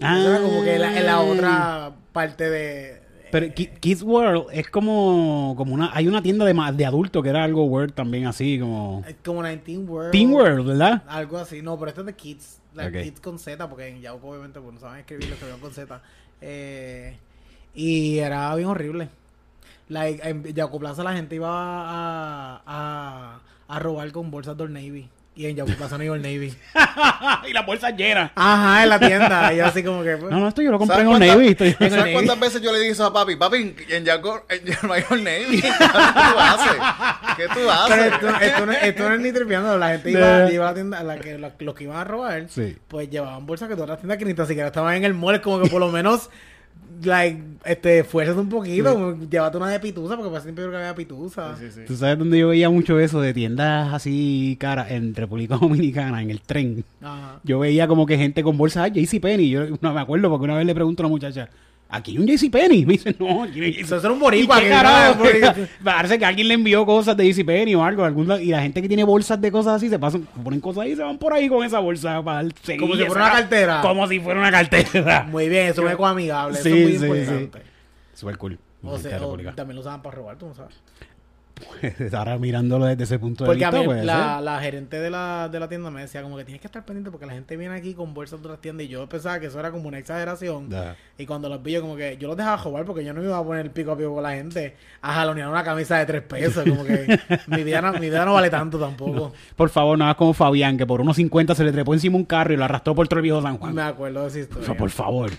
Ah. Eso era como que la, en la otra parte de... Pero Ki- Kids World es como, como una... Hay una tienda de, de adultos que era algo World también así, como... Es como 19 World. Teen World, ¿verdad? Algo así. No, pero esto es de Kids. La Ok. Kids con Z, porque en Yauco obviamente pues, no saben escribir, lo escribieron con Z. Eh, y era bien horrible. Like, en Yaco Plaza la gente iba a, a, a robar con bolsas de Old Navy. Y en Yaco Plaza no iba Old Navy. y la bolsa llena. Ajá, en la tienda. Y yo así como que... pues, No, no, esto yo lo compré ¿Sabes en Old cuántas- Navy. estoy- En el ¿Sabes Navy. cuántas veces yo le dije eso a papi? Papi, en Yaco, en Yaco Navy. ¿Qué tú haces? ¿Qué tú Pero haces? esto, esto no, esto no es ni tripeando. La gente iba, iba a la tienda, la que, la- los que iban a robar, Sí. pues llevaban bolsas que todas las tiendas que ni tan siquiera estaban en el mall. Como que por lo menos, like, este, esfuérzate un poquito. como Llévate una de pituza, porque pues siempre creo que había pituza. Sí, sí, sí. ¿Tú sabes dónde yo veía mucho eso de tiendas así caras en República Dominicana, en el tren? Ajá. Yo veía como que gente con bolsas de JCPenney. Yo no me acuerdo porque una vez le pregunto a una muchacha, ¿aquí hay un JCPenney? Me dice, no, Eso era un boricua. ¿Y qué carajo? Parece que alguien le envió cosas de JCPenney o algo. y la gente que tiene bolsas de cosas así se pasan, ponen cosas ahí y se van por ahí con esa bolsa para seguir Como si fuera una cartera. Como si fuera una cartera. Muy bien, eso es ecoamigable. Sí, eso es muy sí, importante. Súper cool. O sea, o también lo usaban para robar, tú no sabes. Ahora mirándolo desde ese punto de Porque a vista, mí puede la, la gerente de la, de la tienda me decía como que tienes que estar pendiente porque la gente viene aquí con bolsas de otras tiendas y yo pensaba que eso era como una exageración. Da. Y cuando los vi yo como que yo los dejaba jugar porque yo no me iba a poner el pico a pico con la gente a jalonear una camisa de tres pesos. Como que mi vida no, mi vida no vale tanto tampoco. Por favor, no hagas como Fabián, que por unos 50 se le trepó encima un carro y lo arrastró por todo el viejo San Juan. Me acuerdo de esa O historia. sea, por favor.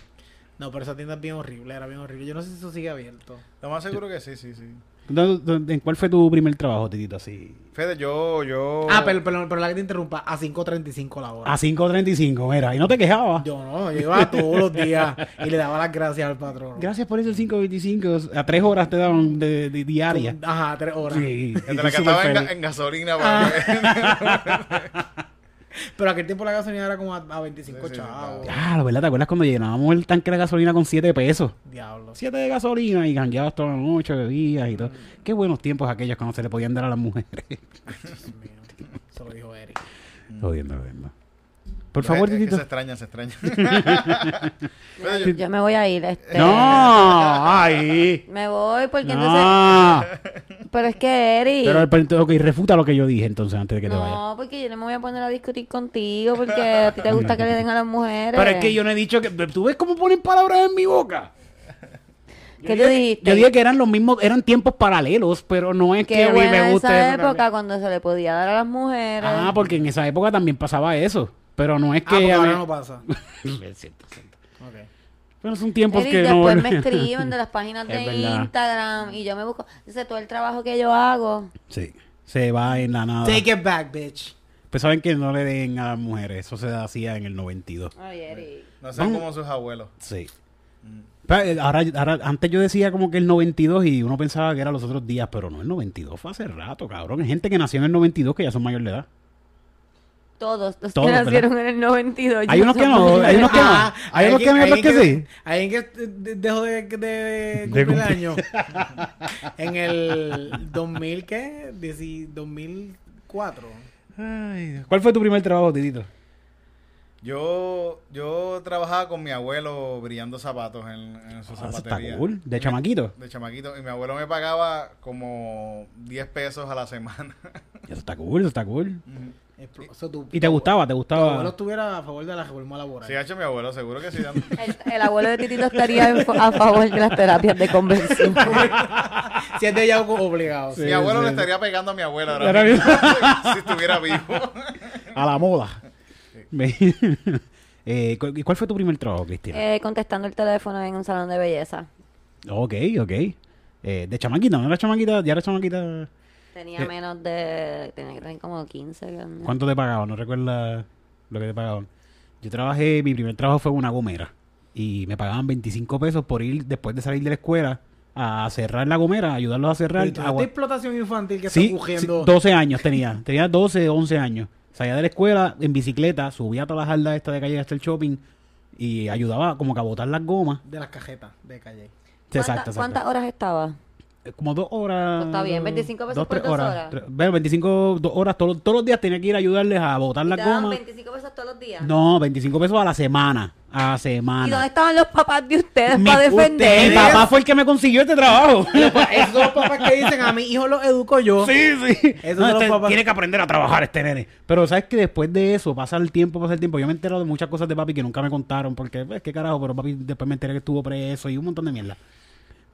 No, pero esa tienda es bien horrible, era bien horrible. Yo no sé si eso sigue abierto. Lo más seguro que sí, sí, sí. ¿Dó- dó- ¿En cuál fue tu primer trabajo, Titito? Así. Fede, yo, yo... Ah, pero, pero, pero la que te interrumpa, a 5.35 la hora. A 5.35, mira. Y no te quejabas. Yo no, yo iba todos los días y le daba las gracias al patrón. Gracias por eso el 5.25. A tres horas te daban de, de diaria. Ajá, tres horas. Sí. Que y te la gastaba en, en gasolina para Pero aquel tiempo la gasolina era como a, a 25 Sí, sí, chavos. Ah, ¿verdad? ¿Te acuerdas cuando llenábamos el tanque de gasolina con 7 pesos? Diablo. 7 de gasolina y jangueabas toda la noche, bebías y todo. Qué buenos tiempos aquellos cuando se le podían dar a las mujeres. Dios mío. Eso lo dijo Eric. Jodiendo, jodiendo. Por favor, Es que Titito. se extraña, se extraña. Yo, yo me voy a ir. Este, No, ay. Me voy porque entonces. No. Pero es que Eric. Pero, pero, ok, refuta lo que yo dije entonces antes de que te vayas. no, porque yo no me voy a poner a discutir contigo porque a ti te gusta que le den a las mujeres. Pero es que yo no he dicho que. ¿Tú ves cómo ponen palabras en mi boca? ¿Qué tú dijiste? Yo dije que eran los mismos, eran tiempos paralelos, pero no es que Qué a mí me guste. esa eso también. época cuando se le podía dar a las mujeres. Ah, porque en esa época también pasaba eso. Pero no es Ah, que. porque a ahora no pasa. Es cierto, es cierto. Ok. Pero son tiempos Eric, que después no. me escriben de las páginas de. Instagram y yo me busco. Dice todo el trabajo que yo hago. Sí. Se va en la nada. Take it back, bitch. Pues saben que no le den a las mujeres. Eso se hacía en el 92. Ay, Eric. No sean como sus abuelos. Sí. Pero, eh, ahora, ahora, antes yo decía como que el 92 y uno pensaba que era los otros días, pero no, el 92 fue hace rato, cabrón. Hay gente que nació en el 92 que ya son mayor de edad. Todos los Todos, que ¿verdad? nacieron en el 92. Hay unos que no, hay unos que no. Ah, Hay unos que no y otros que sí. Hay alguien que de- dejó de, de, cumplir años. en el 2000, ¿qué? Dieci- 2004. Ay, ¿Cuál fue tu primer trabajo, Titito? Yo, yo trabajaba con mi abuelo brillando zapatos en, en su Ah, eso está zapatería. cool. ¿De chamaquito? De chamaquito. Y mi abuelo me pagaba como 10 pesos a la semana. Eso está cool, eso está cool. Explo- eso tu- ¿Y te gustaba? ¿Te Tu abuelo gustaba? estuviera a favor de la reforma laboral. Sí, ha hecho mi abuelo, seguro que sí. El, el abuelo de Titito estaría a favor de las terapias de conversión. si es de ella obligado. Sí. mi abuelo sí, le sí. estaría pegando a mi abuela ahora mismo, si estuviera vivo. A la moda. Eh, ¿cu- ¿y ¿Cuál fue tu primer trabajo, Cristian? Eh, contestando el teléfono en un salón de belleza. Ok, ok. Eh, de chamaquita, ¿no era chamaquita? ¿Ya era chamaquita? Tenía Eh. menos de. Tenía que tener como 15 años. ¿Cuánto te pagaban? No recuerdo lo que te pagaban. Yo trabajé, mi primer trabajo fue una gomera. Y me pagaban 25 pesos por ir después de salir de la escuela a cerrar la gomera, ayudarlos a cerrar. Pero a explotación infantil que Sí, está cogiendo. sí, 12 años tenía. Tenía 12, 11 años. Salía de la escuela en bicicleta, subía a todas las jardas esta de calle hasta el shopping y ayudaba como que a botar las gomas. de las cajetas de calle. ¿Cuánta- Exacto, exacto. ¿Cuántas horas estaba? Eh, Como dos horas. Pues está bien, 25 pesos por tres dos horas. Tres- bueno, 25 dos horas. Todos, todos los días tenía que ir a ayudarles a botar ¿Y las te daban gomas. 25 pesos todos los días? No, 25 pesos a la semana. A la semana. ¿Y dónde estaban los papás de ustedes Mi- para Mi defender? papá fue el que me consiguió este trabajo. Esos son los papás que dicen a mi hijo lo educo yo. Sí, sí. Esos No, son los este papás. Tiene que aprender a trabajar este nene. Pero sabes que después de eso, pasa el tiempo, pasa el tiempo. Yo me entero de muchas cosas de papi que nunca me contaron. Porque, pues, qué carajo, pero papi después me enteré que estuvo preso y un montón de mierda.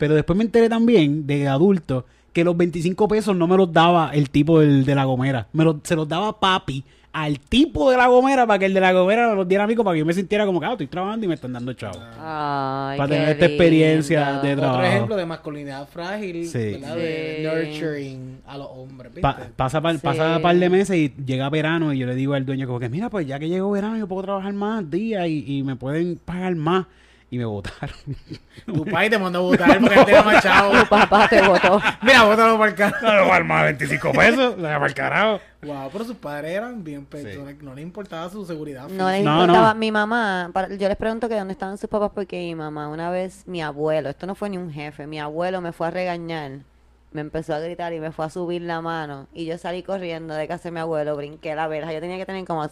Pero después me enteré también de adulto que los 25 pesos no me los daba el tipo del, de la gomera. Me los, se los daba papi al tipo de la gomera para que el de la gomera me los diera a mí para que yo me sintiera como que ah, estoy trabajando y me están dando chavo. Ay, Para tener esta experiencia lindo. de trabajo. Otro ejemplo de masculinidad frágil, Sí. ¿verdad? De Sí. nurturing a los hombres, ¿viste? Pa- pasa, par- Sí. pasa un par de meses y llega verano y yo le digo al dueño como que mira pues ya que llegó verano yo puedo trabajar más días y, y me pueden pagar más y me votaron tu país te mandó a votar porque más chavo. Tu papá te votó. Mira, bótalo para el carajo. no más 25 pesos para el carajo Wow, pero sus padres eran bien personas, no les importaba su seguridad. No les No, importaba. no. Mi mamá, para- yo les pregunto que dónde estaban sus papás porque mi mamá, una vez mi abuelo, esto no fue ni un jefe, mi abuelo me fue a regañar, me empezó a gritar y me fue a subir la mano y yo salí corriendo de casa de mi abuelo, brinqué la verja, yo tenía que tener como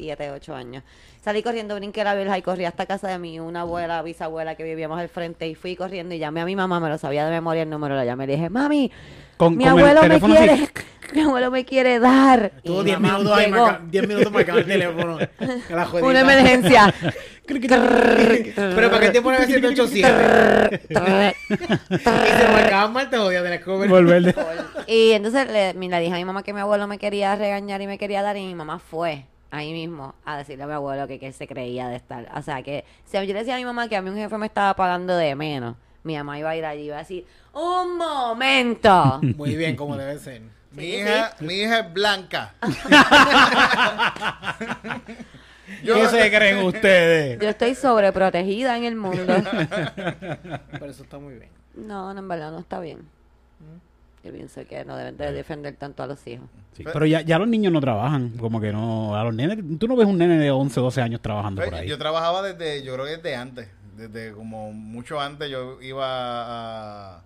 7, 8 años. Salí corriendo, brinqué la verja y corrí hasta casa de mi una abuela, bisabuela que vivíamos al frente y fui corriendo y llamé a mi mamá, me lo sabía de memoria el número, la llamé y le dije, mami, Con- mi con el abuelo me quiere, así. mi abuelo me quiere dar. Estuvo Y 10 mamá minutos ahí, llegó. marca- 10 minutos marcando el teléfono. Que la. Una emergencia. Pero ¿para qué te pones a 787? y se marcaban mal, te jodía, tenías que volver. de- Y entonces le, me- le dije a mi mamá que mi abuelo me quería regañar y me quería dar y mi mamá fue ahí mismo a decirle a mi abuelo que, que él se creía de estar. O sea, que si yo le decía a mi mamá que a mí un jefe me estaba pagando de menos, mi mamá iba a ir allí y iba a decir, un momento. Muy bien, como debe ser. Mi Sí, hija, mi hija es blanca. Yo- ¿Qué se creen ustedes? Yo estoy sobreprotegida en el mundo. Pero eso está muy bien. No, no, en verdad no está bien. Yo pienso que no deben de defender tanto a los hijos. Sí, pero ya, ya los niños no trabajan, como que no, a los nenes, tú no ves un nene de 11, 12 años trabajando por Pues, ahí. Yo trabajaba desde, yo creo que desde antes, desde como mucho antes yo iba a...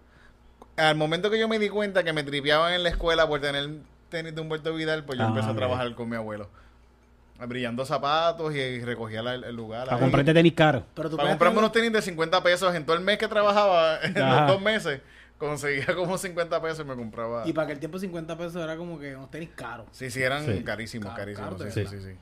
Al momento que yo me di cuenta que me tripeaban en la escuela por tener tenis de Humberto Vidal, pues yo Ah, empecé a trabajar con mi abuelo. Brillando zapatos y, recogía la- el, lugar. Para comprarte tenis caro. Pero tú Para comprarme unos tenis de 50 pesos en todo el mes que trabajaba, en los dos meses, conseguía como 50 pesos y me compraba... Y para aquel tiempo 50 pesos era como que unos tenis caros. Sí, sí, eran Sí. carísimos, carísimos. caro, sí, de sí, sí, sí.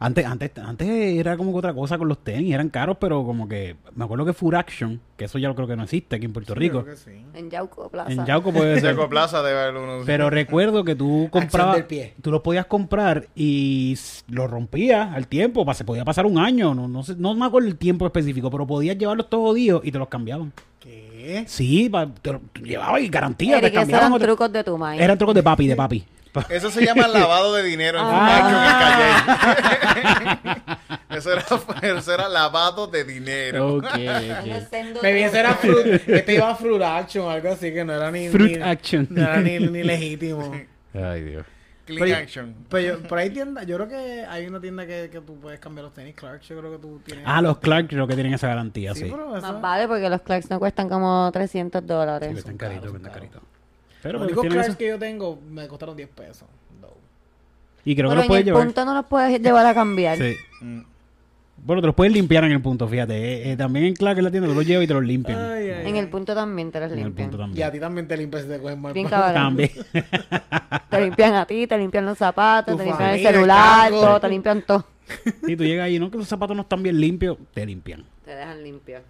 Antes, antes, antes era como que otra cosa con los tenis, eran caros, pero como que, me acuerdo que Food Action, que eso ya creo que no existe aquí en Puerto Sí, Rico. creo que sí. En Yauco Plaza. En Yauco puede ser. Seco Plaza debe haber unos... Pero recuerdo que tú comprabas, del pie. tú los podías comprar y s- lo rompías al tiempo, se podía pasar un año, no, no, sé, no me acuerdo el tiempo específico, pero podías llevarlos todos jodidos y te los cambiaban. ¿Qué? Sí, pa- te los llevabas y garantía, te Eric, esos cambiaban. eran o te- trucos de tu maíz. Eran trucos de papi, de papi. Eso se llama lavado de dinero en Ah. Fumacho, en el Calle. eso, era, eso era lavado de dinero. Ok, ok. Maybe eso era fruit, este iba a fruit action o algo así que no era ni, Fruit ni- action. no era ni, ni legítimo. Ay, Dios. Pero- action. Pero yo- por ahí tienda, yo creo que hay una tienda que, que tú puedes cambiar los tenis Clark, yo creo que tú tienes. Ah, los Clark creo que tienen esa garantía, sí, sí. pero eso, Más vale porque los Clarks no cuestan como 300 Sí, dólares. que están caritos, que están caritos. Pero los únicos Clarks eso. que yo tengo me costaron 10 pesos. No. Y creo que los puedes llevar. punto no los puedes llevar a cambiar. Sí. Mm. Bueno, te los puedes limpiar en el punto, fíjate. Eh, eh, también en Clark en la tienda tú los llevas y te los limpian. Ay, ay, En el punto también te los en el limpian. Y a ti también te limpias si te cogen mal. Bien cabrón. También. Te limpian a ti, te limpian los zapatos, Tu te limpian el familia, el celular, todo, te limpian todo. Y tú llegas ahí, no que los zapatos no están bien limpios, te limpian. Te dejan limpio.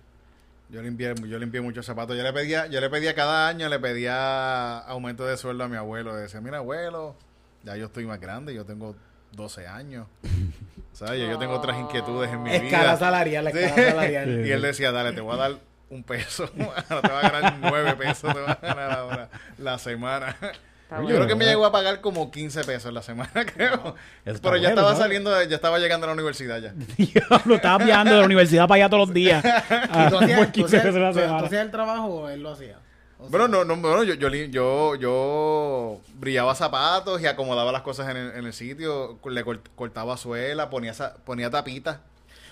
Yo limpié, yo limpié muchos zapatos. Yo le pedía, yo le pedía cada año, le pedía aumento de sueldo a mi abuelo. Le decía, mira abuelo, ya yo estoy más grande, yo tengo 12 años. ¿Sabes? Ya Yo tengo otras inquietudes en mi Escala vida. salarial, la Sí. escala salarial. Y él decía, dale, te voy a dar un peso. Ahora te va a ganar nueve pesos, te va a ganar ahora la semana. Yo creo que me llegó a pagar como 15 pesos la semana, creo. Está Pero ya bueno, estaba ¿no? saliendo, ya estaba llegando a la universidad ya. Diablo, estabas viajando de la universidad para allá todos los días. Ah, ¿Y tú hacías, por tú 15 hacías- pesos la tú- hacías el trabajo o él lo hacía? O sea, Bueno, no, no, bueno, yo, yo, yo, yo brillaba zapatos y acomodaba las cosas en el, en el sitio, le cort- cortaba suela, ponía, ponía tapitas.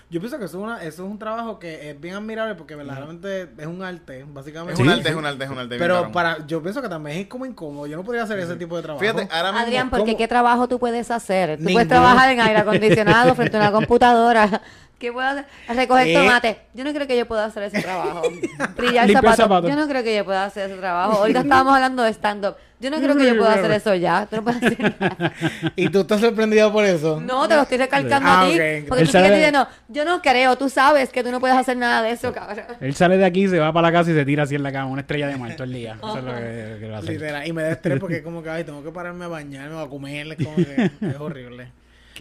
Yo pienso que eso es, una, eso es un trabajo que es bien admirable porque verdaderamente es un arte, básicamente. Es Sí, un arte, sí. es un arte, es un arte. Pero para, yo pienso que también es como incómodo. Yo no podría hacer ese tipo de trabajo. Fíjate, ahora mismo... Adrián, porque ¿cómo? qué trabajo tú puedes hacer? Tú Ninguno. puedes trabajar en aire acondicionado frente a una computadora ¿Qué puedo hacer? Recoger Eh. tomate. Yo no creo que yo pueda hacer ese trabajo. Brillar zapatos. Yo no creo que yo pueda hacer ese trabajo. Ahorita estábamos hablando de stand-up. Yo no creo que yo pueda hacer eso ya. Tú no puedes hacer nada. ¿Y tú estás sorprendido por eso? No, te lo estoy recalcando Ah, a ti. ok. Porque Él tú sigues diciendo, yo no creo, tú sabes que tú no puedes hacer nada de eso, cabrón. Él sale de aquí, se va para la casa y se tira así en la cama, una estrella de mar todo el día. Eso es lo que, que va a hacer. Literal. Y me da estrés porque es como que, ay, tengo que pararme a bañarme o a comer. Como que es horrible.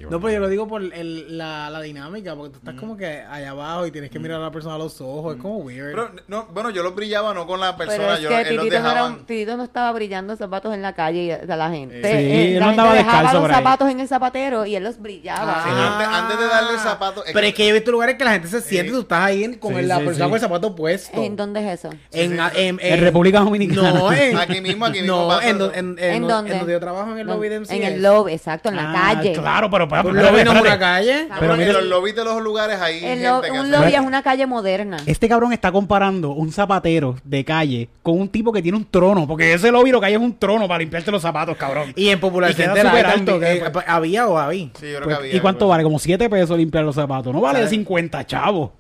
No, pero yo lo digo por el, la, la dinámica, porque tú estás como que allá abajo y tienes que mirar a la persona a los ojos. Es como weird. Pero, no, bueno, yo los brillaba no con la Pero persona, es yo, que él Titito no, era Titito no estaba brillando zapatos en la calle y a la gente. Sí, Eh, él no gente andaba dejaba descalzo los zapatos en el zapatero y él los brillaba. Sí, antes- antes de darle zapatos, es Pero que- es que yo he visto lugares que la gente se siente y tú estás ahí en- con Sí, la sí, persona sí. con el zapato puesto. ¿En dónde es eso? En, Sí, sí. en, En República Dominicana. No, en, Aquí mismo, aquí mismo No, en, donde yo trabajo en el lobby de En el lobby, exacto, en la Ah, calle. Claro, pero, pero, Un pero, lobby no es una calle. Pero mira- los lobbies de los lugares ahí. Gente que un hace- lobby es una calle moderna. Este cabrón está comparando un zapatero de calle con un tipo que tiene un trono, porque ese lobby lo que hay es un trono para limpiarte los zapatos, cabrón. Y en Popular Y queda Center hay alto, también, que- eh, había o había. Sí, yo creo Pues, que había. ¿Y cuánto pues. vale? Como 7 pesos limpiar los zapatos. No vale ¿Sabe? 50 chavos.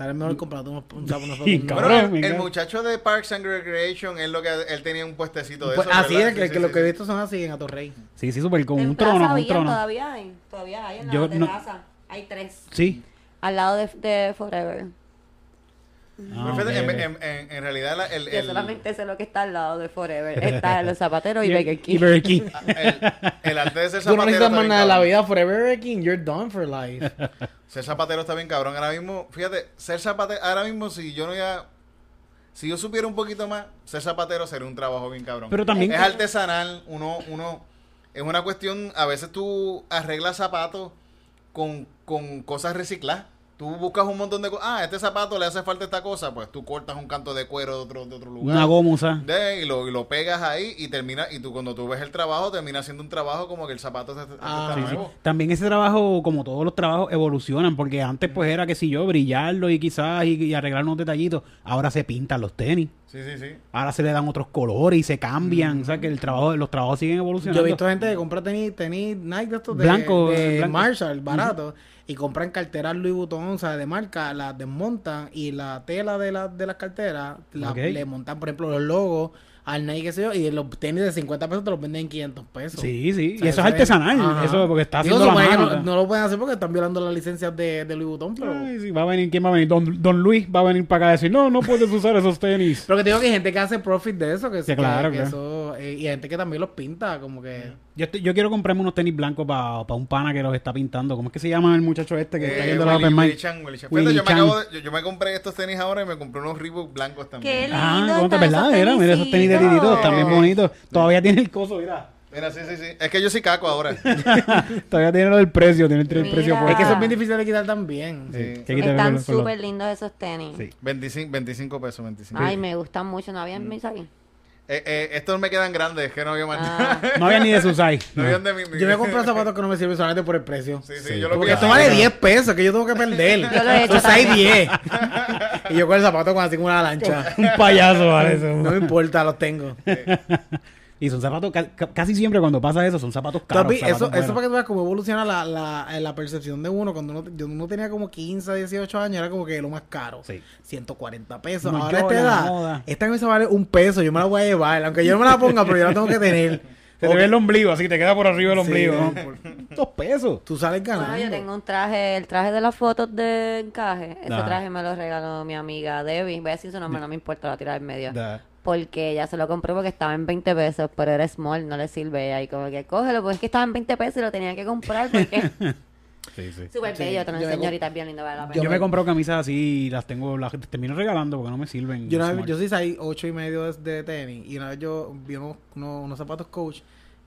Sale mejor comprar unos, un Sí, cabrón. Bueno, el, muchacho de Parks and Recreation, él lo que él tenía un puestecito de Pues eso. así ¿verdad? es, que, Sí, que sí, lo sí, que he visto son así en Atorrey. Sí, sí, súper, con En un trono, un trono. Todavía hay, todavía hay en la Yo no- terraza. Hay tres. Sí. Al lado de, de Forever. Ah, en, en- en- en realidad la- el, Yo el, solamente sé lo que está al lado de Forever. Está los zapateros y Y- Burger King. Y Burger King. el- el arte de ser Tú no zapatero necesitas está más bien nada de la cabrón. vida. Forever King, you're done for life. Ser zapatero está bien cabrón. Ahora mismo, fíjate, ser zapatero, ahora mismo si yo no ya... Si yo supiera un poquito más, ser zapatero sería un trabajo bien cabrón. Pero también- Es artesanal, uno, uno... Es una cuestión, a veces tú arreglas zapatos con, con cosas recicladas. Tú buscas un montón de cosas. Ah, a este zapato le hace falta esta cosa. Pues tú cortas un canto de cuero de otro, de otro lugar. Una gomusa. De, y, lo, y lo pegas ahí y termina. Y tú cuando tú ves el trabajo, termina siendo un trabajo como que el zapato se- se- Ah, está sí, sí. nuevo. También ese trabajo, como todos los trabajos, evolucionan, porque antes pues era que si yo brillarlo y quizás y, y arreglar unos detallitos, ahora se pintan los tenis, Sí, sí, sí. ahora se le dan otros colores y se cambian, o sea que el trabajo, los trabajos siguen evolucionando. Yo he visto gente que compra tenis, tenis Nike de estos de, Blanco, de blanco. Marshall, barato, y compran carteras Louis Vuitton, o sea, de marca, las desmontan y la tela de, la, de las carteras la- Ok. le montan, por ejemplo, los logos al Nike, qué sé yo, y los tenis de 50 pesos te los venden en 500 pesos. Sí, sí, O sea, y eso es artesanal, Ajá. eso porque está Digo, haciendo la mano. no, no lo pueden hacer porque están violando las licencias de, de Louis Vuitton, pero... Ay, sí, va a venir, ¿quién va a venir? Don, Don Luis va a venir para acá a decir, no, no puedes usar esos tenis. Pero que te digo que hay gente que hace profit de eso, que, Sí, que- claro, que claro. eso, eh, y hay gente que también los pinta, como que... Yo, estoy- yo quiero comprarme unos tenis blancos para un pana que los está pintando. ¿Cómo es que se llama el muchacho este que está Eh, yendo a la Open Willy Mic? Chan, Willy Chan. Willy Fíjate, yo, me Chan. acabo de- yo, yo me compré estos tenis ahora y me compré unos Reebok blancos también. Qué lindo. Ah, ¿cómo te están verdad? Mira, mira esos tenis de. Titito, están bien bonitos. Todavía tiene el coso, mira. Mira, sí, sí, sí. Es que yo soy caco ahora. Todavía tiene lo del precio, tiene el, precio Es que eso es bien difícil de quitar también. Sí. Sí, que Están súper lindos esos tenis. Sí. 25, 25 pesos, 25. Ay, me gustan mucho. ¿No habían mis aquí? Eh, eh, estos me quedan grandes, es que no había más Ah. No había ni de sus size. No habían de mi, mi- Yo me compré zapatos que no me sirven solamente por el precio. Sí, sí, yo lo Porque esto vale 10 pesos que yo tengo que perder. Yo lo he hecho Son 6, también. 10. y yo con el zapato con así como una lancha. Un payaso, vale eso. No me importa, los tengo. Y son zapatos, ca- ca- casi siempre cuando pasa eso, son zapatos caros. Tapi, zapatos eso, para que tú veas cómo evoluciona la, la, eh, la percepción de uno. Cuando uno, yo- uno tenía como 15, 18 años, era como que lo más caro. Sí. 140 pesos. Unos Ahora esta edad, moda. esta camisa vale un peso. Yo me la voy a llevar. Aunque yo no me la ponga, pero yo la tengo que tener. Se te ve el ombligo, así te queda por arriba el Sí, ombligo. no, ¿no? Dos pesos. Tú sales ganando. Bueno, yo tengo un traje, el traje de las fotos de encaje. Ese Ajá. traje me lo regaló mi amiga Debbie. Voy a decir su nombre, no me importa, la tirar en medio. Da. Porque ella se lo compró porque estaba en 20 pesos, pero era small, no le sirve. Y como que cógelo, pues es que estaba en 20 pesos y lo tenía que comprar porque Sí, sí. súper Sí, bello, yo me comp- ahorita, es bien lindo, vale la Yo, pena. me he comprado camisas así y las tengo, las termino regalando porque no me sirven. Yo, una vez- yo sí salí ocho y medio de, de tenis y una vez yo vi unos, unos, unos zapatos coach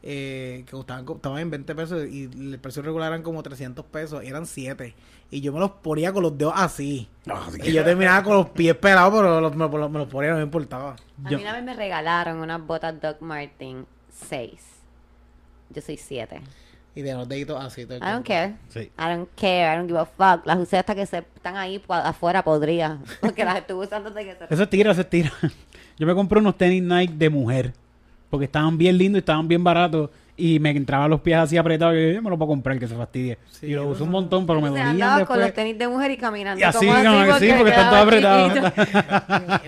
eh, que costaban, co- estaban en 20 pesos y el precio regular eran como 300 pesos, eran 7 y yo me los ponía con los dedos así Ah, así y yo terminaba con los pies pelados pero los- me, me los ponía no me importaba A Yo- mí una vez me regalaron unas botas Doc Martin 6. Yo soy 7. y de los deditos así todo el I don't care. Sí. I don't care, I don't give a fuck. Las usé hasta que se están ahí afuera podría. Porque las estuve usando desde que se... Eso es tira, eso es tira. Yo me compré unos tenis Nike de mujer. Porque estaban bien lindos y estaban bien baratos. Y me entraba los pies así apretados y yo, yo me lo puedo comprar que se fastidie. Sí, y lo usé un no- montón, pero me dolían andabas con los después. tenis de mujer y caminando. Y así, como como que sí, porque están todos apretados.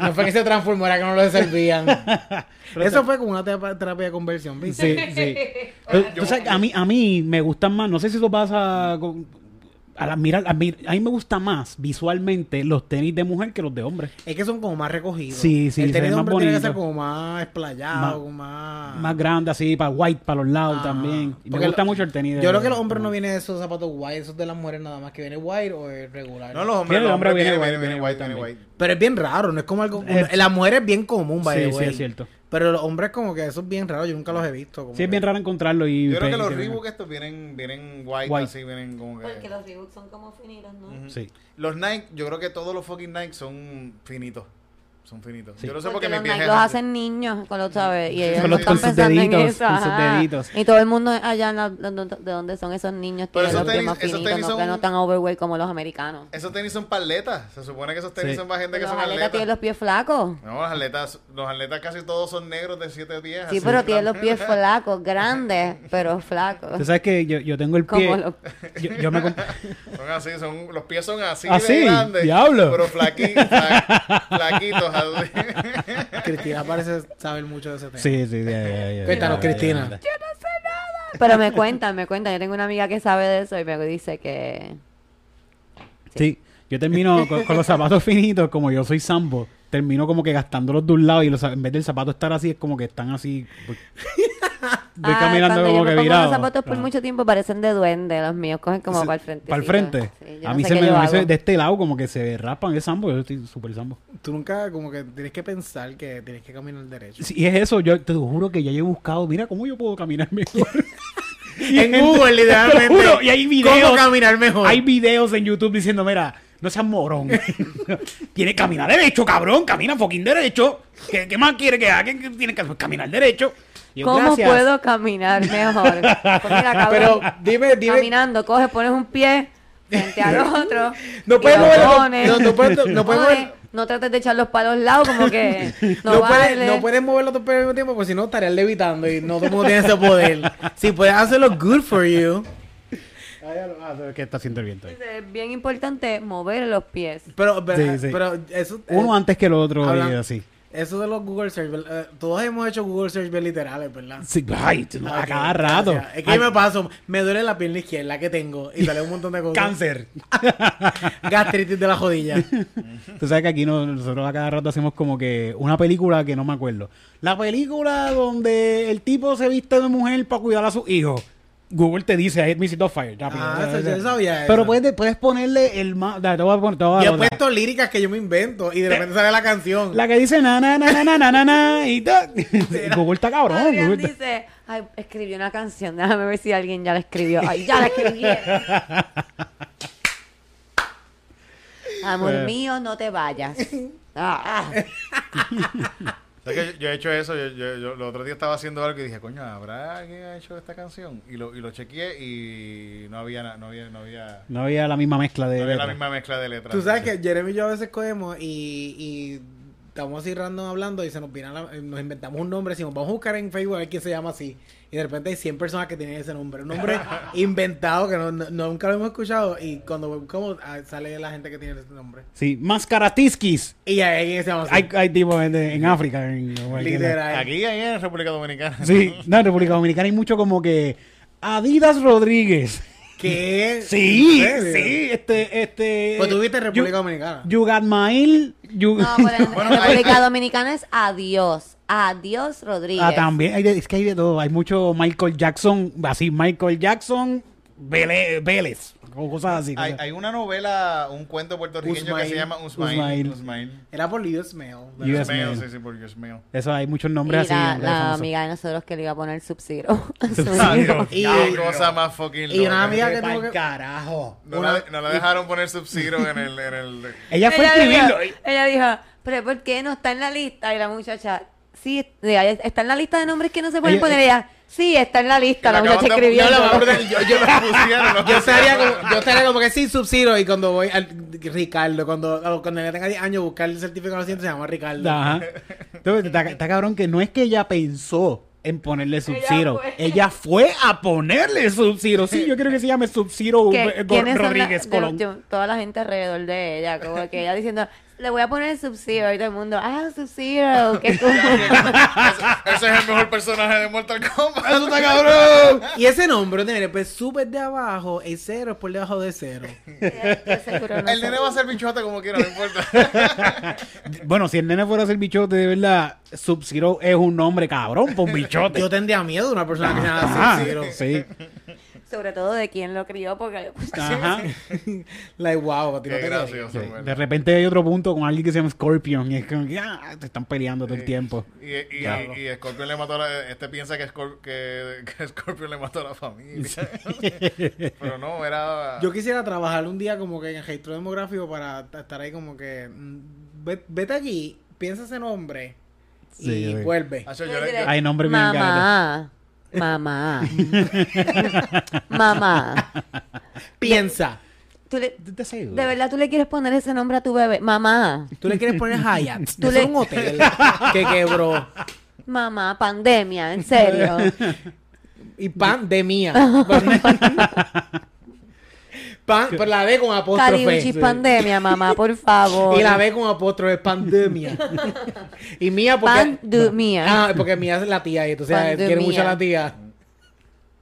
No fue que se transformó, era que no le servían. Eso fue como una terapia, terapia de conversión, ¿viste? Sí, sí. Pero, tú sabes, a mí, a mí me gustan más, no sé si eso pasa con, al admirar, a mí, a mí me gusta más visualmente los tenis de mujer que los de hombre. Es que son como más recogidos. Sí, sí, El tenis de hombre tiene que ser como más explayado, Más- como más... Más grande así, para white, para los lados Ah, también. Y me gusta lo- mucho el tenis de Yo creo que los hombres no vienen de esos zapatos white, esos de las mujeres nada más, que viene white o es regular. No, los hombres, los hombre hombres viene viene, white, viene, viene viene white viene white. Pero es bien raro, no es como algo... En las mujeres es bien común, by the Sí, sí, es cierto. Pero los hombres como que eso es bien raro, yo nunca los he visto. como Sí, es bien raro encontrarlo y... Yo creo que los Reebok estos vienen, vienen white, White. así, vienen como que... Porque los Reebok son como finitos, ¿no? Sí. Los Nike, yo creo que todos los fucking Nike son finitos. Son finitos. Sí. Yo no sé Porque por qué los Nike los hacen niños, con lo sabes, y ellos Con no los- están con sus pensando en deditos, eso. con sus deditos. Y todo el mundo allá en la- donde- de donde son esos niños Pero tiene esos los tenis- más esos tenis no, que son- no tan overweight como los americanos. Esos tenis son paletas. Se supone que esos tenis Sí. son para gente que Los son atletas atletas. tienen los pies flacos. No, los atletas, los atletas casi todos son negros de siete pies. Sí, así, pero tienen los pies flacos, grandes, pero flacos. Tú sabes que yo, yo tengo el pie... Como los- Yo, yo me comp- Son así, son, los pies son así ¿Ah, de grandes. Diablo. Pero flaqui, fla- flaquitos. Cristina parece saber mucho de ese tema. Sí, sí, ya, Cuéntanos, Cristina. ya, ya. Pero me cuentan, me cuentan. Yo tengo una amiga que sabe de eso y me dice que... Sí, yo termino con, con los zapatos finitos, como yo soy sambo, termino como que gastándolos de un lado y los, en vez del zapato estar así, es como que están así. Voy, voy Ah, caminando como yo me que pongo virado. los zapatos por Ah. mucho tiempo parecen de duende. Los míos cogen como Sí, para el frente. Para el frente. a mí se me mí se- de este lado como que se raspan, es sambo, yo estoy súper sambo. Tú nunca como que tienes que pensar que tienes que caminar derecho. Si es eso, yo te lo juro que ya he buscado, mira cómo yo puedo caminar mejor. Y En gente- Google, te lo literalmente. juro, y hay videos. ¿Cómo caminar mejor? Hay videos en YouTube diciendo, mira, no seas morón. Tiene que caminar derecho, cabrón. Camina fucking derecho. ¿Qué, qué más quiere que haga? ¿Qué- qué Tiene que caminar derecho. Yo, ¿Cómo "Gracias". puedo caminar mejor? Pues mira, cabrón, Pero dime, dime. caminando, coges, pones un pie frente al otro. No puedes lo moverlo, no, no puedes- no puedes mover- no trates de para los lados como que no, No, puedes, no puedes mover los dos pies al mismo tiempo, porque si no estarías levitando y no todo el mundo tiene ese poder. Si puedes hacerlo, good for you. Ah, es que está haciendo el viento ahí. Es bien importante mover los pies. Pero, pero, Sí, sí. pero eso. Uno eh, antes que el otro hablan- y así. Eso de los Google Search, eh, todos hemos hecho Google Search bien literales, ¿verdad? Sí, ay, a cada rato. gracias. Es que Ay, yo me paso, me duele la pierna izquierda que tengo y sale un montón de cosas. Cáncer. Gastritis de la jodilla. Tú sabes que aquí no- nosotros a cada rato hacemos como que una película que no me acuerdo. La película donde el tipo se viste de mujer para cuidar a su hijo. Google te dice I hate music of fire. Ah, eso, yo sabía eso. Pero puedes, puedes ponerle el más. Yo he puesto líricas que yo me invento y de repente sale la canción. La que dice na na na na na na na y. Google está cabrón. Adrián Google dice, ay, escribió una canción. Déjame ver si alguien ya la escribió. Ay, ya la escribí. Amor mío, no te vayas. Ah, ah. ¿Sabes que yo he hecho eso? Yo, yo, yo- el otro día estaba haciendo algo y dije, coño, ¿habrá alguien ha hecho esta canción? Y lo, y lo chequeé y no había, na- no había, no había, No había la misma mezcla de. no había la letras. misma mezcla de letras. Tú sabes que Jeremy y yo a veces cogemos y, y estamos así random hablando y se nos viene la- nos inventamos un nombre, decimos, vamos a buscar en Facebook a ver quién se llama así. Y de repente hay 100 personas que tienen ese nombre. Un nombre inventado que no, no- nunca lo hemos escuchado y cuando buscamos ah, sale la gente que tiene ese nombre. Sí, Mascaratiskis. Y hay que se llama así. Hay, hay tipos en, en África. En, Literal. Aquí, ahí en República Dominicana. Sí, no, en República Dominicana hay mucho como que Adidas Rodríguez. ¿Qué? Sí, sí, este, este. Pues tú viste República You- Dominicana. Yugatmail. Yu- No, pero en, Bueno, República hay- Dominicana es adiós. Adiós, Rodríguez. ah, también, hay de- es que hay de todo. Hay mucho Michael Jackson, así, Michael Jackson Vélez, Vélez o cosas así. Hay, hay una novela, un cuento puertorriqueño que Usmail. se llama Usmail. Usmail. Usmail. Era por US Mail. US Usmail, Mail. sí, sí, por Usmail. Eso hay muchos Y nombres así. la, nombres la amiga de nosotros que le iba a poner Sub-Zero. Sub-Zero. Y- cosa más fucking y una loca. amiga que Pa'l tuvo que... carajo. No, una- la, no la dejaron poner Sub-Zero en el, en el... Ella fue a escribirlo. Dijo, ella dijo, pero ¿por qué no está en la lista? Y la muchacha, sí, ella está en la lista de nombres que no se pueden Ella- poner. Ella, sí, está en la lista. La La muchacha escribiendo. Yo lo voy a yo, yo la pusieron. Yo estaría como, yo estaría como que sí, Sub-Zero. Y cuando voy al Ricardo, cuando, cuando le tenga 10 años, buscar el certificado de se llama Ricardo. Ajá. Entonces, está, está cabrón que no es que ella pensó en ponerle Sub-Zero. fue. Ella fue a ponerle Sub-Zero. Sí, yo quiero que se llame Sub-Zero ¿Qué- eh, ¿Quiénes son la- Rodríguez de- Colón. yo- toda la gente alrededor de ella, como que ella diciendo, le voy a poner el Sub-Zero y todo el mundo, ah, Sub-Zero, qué cool. ese, ese es el mejor personaje de Mortal Kombat. ¡Eso está cabrón! Y ese nombre, nene, pues subes de abajo, el cero es por debajo de cero. Yo seguro no El nene va a ser bichote como quiera, no importa. Bueno, si el nene fuera a ser bichote, de verdad, Sub-Zero es un nombre cabrón por bichote. Yo tendría miedo de una persona que se llama Sub-Zero. sí. Sobre todo de quién lo crió, porque Ajá. Like, wow, Qué te gracioso, Sí. ¿verdad? De repente hay otro punto con alguien que se llama Scorpion y es como que ah, te están peleando todo el tiempo. Y, y, y Scorpion le mató a la, este piensa que, Scor- que, que Scorpion le mató a la familia. Pero no, era. Yo quisiera trabajar un día como que en el registro demográfico para estar ahí como que mm, ve- vete aquí, piensa ese nombre y Sí, vuelve. Hay nombre bien Mamá, mamá, mamá. Piensa. ¿Tú le-. ¿De verdad tú le quieres poner ese nombre a tu bebé? Mamá, Tú le quieres poner Hyatt. Tú le un hotel que quebró. mamá, pandemia, en serio. Y pandemia. Pan, pero la B con apóstrofe. pandemia, mamá, por favor. Y la B con apóstrofe es pandemia. y mía porque... Pandemia. Ah, porque mía es la tía y entonces eh, quiere Pandemia. mucho a la tía.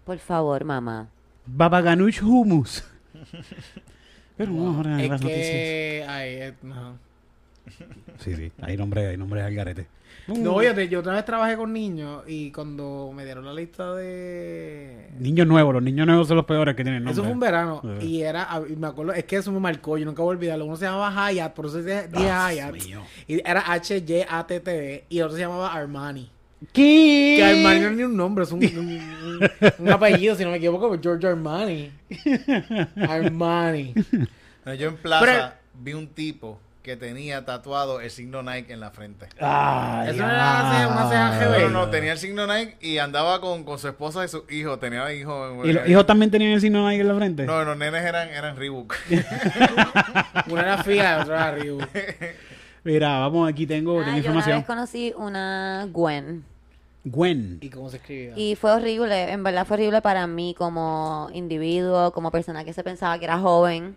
Por favor, mamá. Baba Ganoush Hummus. Pero no, ahora Es las noticias. que... Ay, eh, no. Sí, sí, hay nombre, hay nombre al garete. No, fíjate, yo otra vez trabajé con niños y cuando me dieron la lista de... Niños nuevos, los niños nuevos son los peores que tienen nombre. Eso fue un verano y era, y me acuerdo, es que eso me marcó, yo nunca voy a olvidarlo. Uno se llamaba Hyatt, por eso dije Hyatt. mío. Y era H-Y-A-T-T y el otro se llamaba Armani. ¿Qué? Que Armani no es ni un nombre, es un, un- un- un apellido, si no me equivoco, George Armani. Armani. No, yo en plaza vi un tipo que tenía tatuado el signo Nike en la frente. Ay, Eso no era una ceja- una. GB. No, no, tenía el signo Nike y andaba con, con su esposa y su hijo. Tenía hijos. ¿Y los hijos también tenían el signo Nike en la frente? No, los nenes eran, eran Reebok. Una era fija y otra era Ryu. Mira, vamos, aquí tengo, Ah, tengo yo una información. vez conocí una Gwen. Gwen. ¿Y cómo se escribía? Y fue horrible, en verdad fue horrible para mí como individuo, como persona que se pensaba que era joven.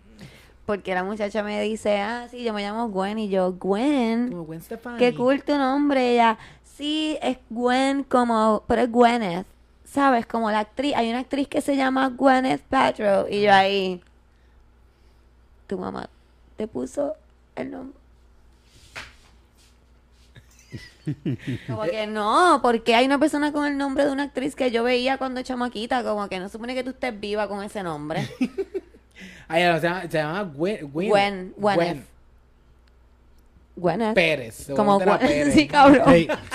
Porque la muchacha me dice, ah, sí, yo me llamo Gwen. Y yo, Gwen, Como Gwen Stefani. qué cool tu nombre. Ella, sí, es Gwen como, pero es Gwyneth. ¿Sabes? Como la actriz, hay una actriz que se llama Gwyneth Paltrow. Y yo ahí, tu mamá te puso el nombre. Como que no, porque hay una persona con el nombre de una actriz que yo veía cuando chamaquita, como que no supone que tú estés viva con ese nombre. Se llama, se llama Gwen. Gwen. Gwen. Gwyneth. Pérez. Como Gwen, Pérez. sí, cabrón.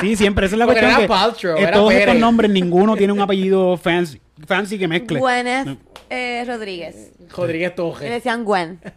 Sí, siempre esa es la Porque cuestión. era que, Paltrow, que era todos estos nombres, ninguno tiene un apellido fancy, fancy que mezcle. Gwyneth eh, Rodríguez. Rodríguez Le Toje. decían Gwen.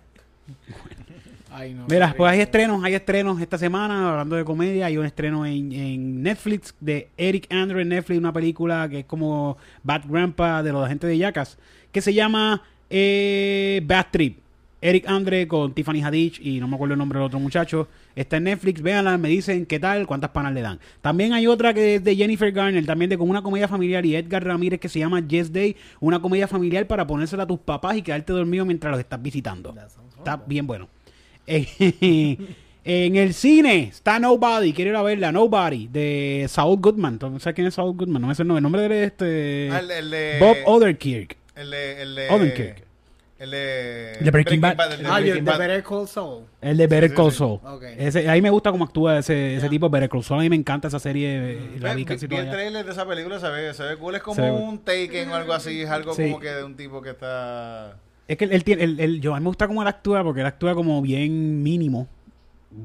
Ay, no. Mira, pues hay estrenos, hay estrenos esta semana, hablando de comedia, hay un estreno en, en Netflix de Eric Andre en Netflix, una película que es como Bad Grandpa de los agentes de Yacas, que se llama eh, Bad Trip. Eric Andre con Tiffany Haddish y no me acuerdo el nombre del otro muchacho. Está en Netflix, véanla, me dicen qué tal, cuántas panas le dan. También hay otra que es de Jennifer Garner, también de como una comedia familiar y Edgar Ramírez que se llama Yes Day, una comedia familiar para ponérsela a tus papás y quedarte dormido mientras los estás visitando. Está bien bueno. Eh, en el cine está Nobody, quiero ir a verla, Nobody, de Saul Goodman. ¿Tú ¿Sabes quién es Saul Goodman? No me sé el nombre. El nombre de él es este, Ah. Bob Odenkirk. El de. El de. Odenkirk. El de. De Breaking Bad. el de Ah, yo, Breaking de Bad. Better Call Saul. El de Better Sí, Call sí. Saul. Ok. Ese, a mí me gusta cómo actúa ese, ese tipo, Better Call Saul. A mí me encanta esa serie. eh, La vi casi vi el trailer de esa película, se ve, se ve cool. Es como Se un Taken o algo así. Es algo Sí. como que de un tipo que está. Es que él, tiene, él- él- yo, a mí me gusta cómo él actúa porque él actúa como bien mínimo.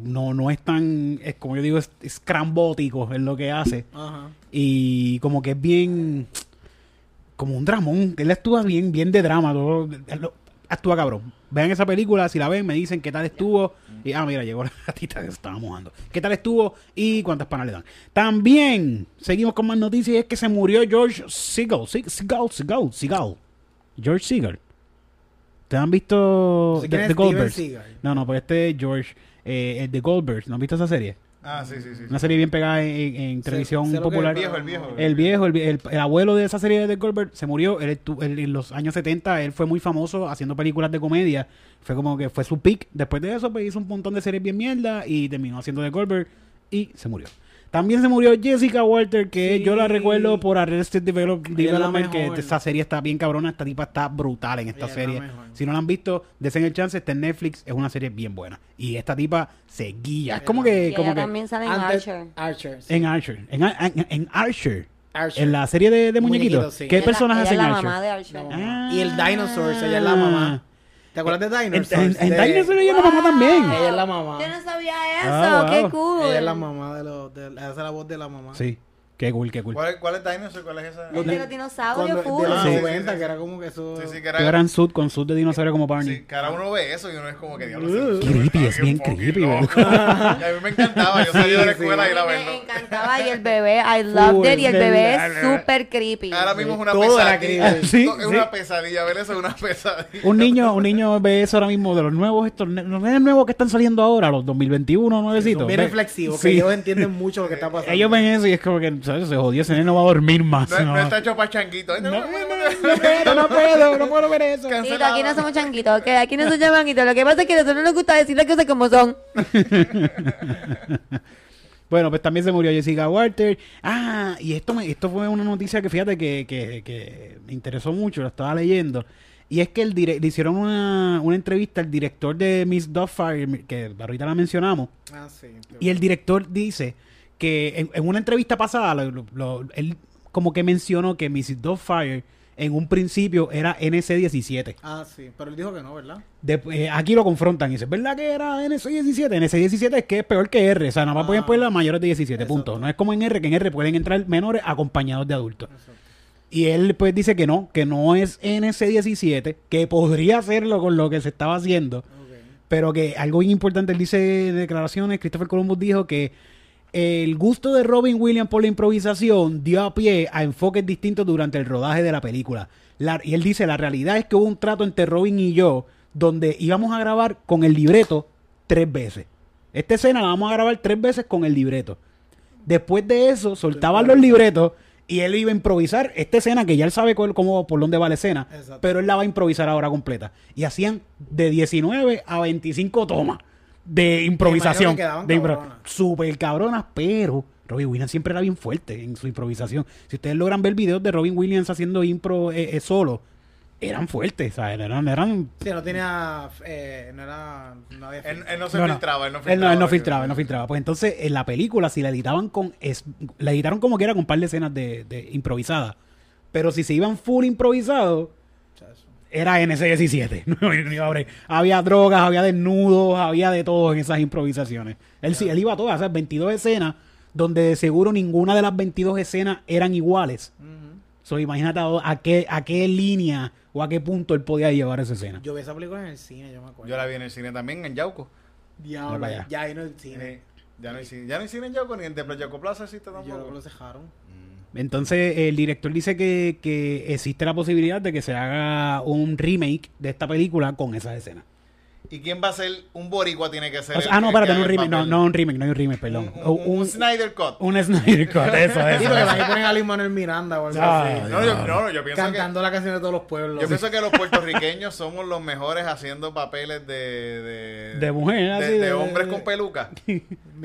No, no es tan, es como yo digo, es, es crambótico en lo que hace. Ajá. Y como que es bien, como un dramón. Él actúa bien, bien de drama. todo- lo- actúa cabrón. Vean esa película, si la ven, me dicen qué tal estuvo. Y, ah, mira, llegó la gatita que se estaba mojando. ¿Qué tal estuvo y cuántas panas le dan? También, seguimos con más noticias, es que se murió George Seagal. Se- Seagal, Seagal, Seagal. George Seagal. ¿Te han visto The, The Goldbergs? No, no, pues este es George, eh, de Goldbergs. ¿No has visto esa serie? Ah, sí, sí, sí. Una serie bien pegada en, en televisión popular. El viejo, el viejo. El viejo, el, el- el abuelo de esa serie de Goldberg se murió. Él, él en los años 70 él fue muy famoso haciendo películas de comedia. Fue como que fue su peak. Después de eso, pues hizo un montón de series bien mierda y terminó haciendo de Goldberg y se murió. También se murió Jessica Walter, que Sí. yo la recuerdo por Arrested Develop- Development, que esta serie está bien cabrona. Esta tipa está brutal en esta Ella serie. Si no la han visto, desen el chance, está en Netflix. Es una serie bien buena. Y esta tipa se guía. Es como que... Como ella que también sale en Archer. Archer. sí. en Archer. En, en- en Archer. Archer. En la serie de, de muñequitos. Muñequitos, sí. ¿Qué Ella es la- personaje ella hacen es la Archer? mamá de Archer. Ah. Y el Dinosaurs, ella es la mamá. ¿Te acuerdas de En, Dinosaurs? en, en De- Dinosaur ella es la mamá también. Ella es la mamá. Yo no sabía eso, Ah, wow. qué cool. Ella es la mamá de los... De, hace la voz de la mamá. Sí. Qué cool, qué cool. ¿Cuál, ¿Cuál es Dinosaur? ¿Cuál es esa? De los dinosaurios, full. de los Ah, sí, sí, 90, sí, que era como que eso... Sí, sí, que Que era... eran sud con sud de dinosaurio como Barney. Sí, que ahora uno ve eso y uno es como que diablo. Uh, creepy, es bien creepy, loco. a mí me encantaba, yo salía de la escuela A y mí la me verlo. encantaba y el bebé, I loved it, y el bebé es súper creepy. Ahora mismo es una pesadilla. Sí, es sí. una pesadilla, ver eso es una pesadilla. Un niño, un niño ve eso ahora mismo de los nuevos, estos los nuevos que están saliendo ahora, los 2021 nuevecitos. Bien reflexivos, que ellos entienden mucho lo que está pasando. Ellos ven eso y es como que ¿sabes? se jodió, ese nene no va a dormir más. No, no. no está hecho para changuito. No, no, puedo, no puedo, no puedo ver eso. Tito, aquí no somos changuitos, que aquí no somos changuitos. Lo que pasa es que a nosotros nos gusta decir las cosas como son. Bueno, pues también se murió Jessica Walter. Ah, y esto me, esto fue una noticia que fíjate que, que, que me interesó mucho, la estaba leyendo. Y es que el dire- le hicieron una, una entrevista al director de Miss Doubtfire, que ahorita la mencionamos. Ah, sí. Y el director dice que en, en una entrevista pasada, lo- lo- él como que mencionó que Miss Doubtfire en un principio era NC-17. Ah, sí. Pero él dijo que no, ¿verdad? De- eh, aquí lo confrontan y dicen, ¿verdad que era NC-17? NC-17 es que es peor que R. O sea, nada más Ah. pueden poner a mayores de 17 Exacto. puntos. No es como en R, que en R pueden entrar menores acompañados de adultos. Y él pues dice que no, que no es NC-17, que podría hacerlo con lo que se estaba haciendo. Pero que algo bien importante, él dice en declaraciones, Christopher Columbus dijo que el gusto de Robin Williams por la improvisación dio a pie a enfoques distintos durante el rodaje de la película. La- y él dice, la realidad es que hubo un trato entre Robin y yo donde íbamos a grabar con el libreto tres veces. Esta escena la vamos a grabar tres veces con el libreto. Después de eso, soltaban los libretos y él iba a improvisar esta escena que ya él sabe cómo, por dónde va la escena, Exacto. pero él la va a improvisar ahora completa. Y hacían de 19 a 25 tomas de improvisación. que de impro- cabronas. Super cabronas, pero Robin Williams siempre era bien fuerte en su improvisación. Si ustedes logran ver videos de Robin Williams haciendo impro eh, eh, solo, eran fuertes, ¿sabes? Eran, eran Sí, no tenía... Eh, no era... No había Él, no se No, no. filtraba, él no filtraba. Él no, él no filtraba, él no filtraba. Pues entonces, en la película, si la editaban con. Es, la editaron como que era con un par de escenas de, de improvisadas. Pero si se iban full improvisado. Era NC-17. No, había drogas, había desnudos, había de todo en esas improvisaciones. Él, sí, él iba a todas, o sea, 22 escenas, donde de seguro ninguna de las 22 escenas eran iguales. So, imagínate a, a qué, a qué línea o a qué punto él podía llevar esa escena. Yo vi esa película en el cine, yo me acuerdo. Yo la vi en el cine también, en Yauco. Diablo, ya ahí no el cine. Eh, Ya no hay cine, ya no hay cine en Yauco, ni en Templo Yauco Plaza existe Yo tampoco. que lo dejaron. Entonces el director dice que, que existe la posibilidad de que se haga un remake de esta película con esas escenas. ¿Y quién va a ser? Un boricua tiene que ser. O sea, el ah, no, que espérate, no un remake, no, no un remake, no hay un remake, perdón. Un, un- un un, Snyder Cut. un Snyder Cut, eso, Sí, eso. porque van a poner a Luis Manuel Miranda o algo así. No, yo, no, yo pienso Cantando la canción de todos los pueblos. que yo pienso que los puertorriqueños somos los mejores haciendo papeles de de, De mujer, de, así, de de- hombres con peluca.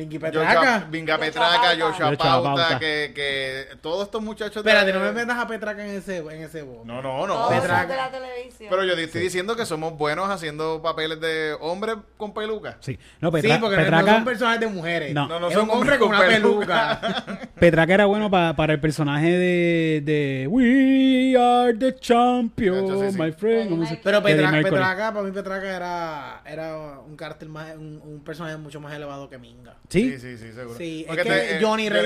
Joshua- Petraca. Vinga Joshua Petraca, Pauta. Joshua Pauta, Pauta. que, que todos estos muchachos de- Espérate, no me metas a Petraca en ese, en ese voz. No, no, no. Petraca. son de la televisión. Pero yo estoy diciendo que somos buenos haciendo papeles de hombres con peluca. Sí, no, Sí, Petra- porque no- no Petraca, son personajes de mujeres. No. No, son un hombre con una peluca. Petraca era bueno pa- para el personaje de, de We are the champions, sí, sí. my friend. ¿cómo se- Pero Freddie Petraca. Petraca, para mí Petraca era, era un carácter más, un, un personaje mucho más elevado que Minga. ¿Sí? sí, sí, seguro. Sí, Porque es que te- eh, Johnny Rey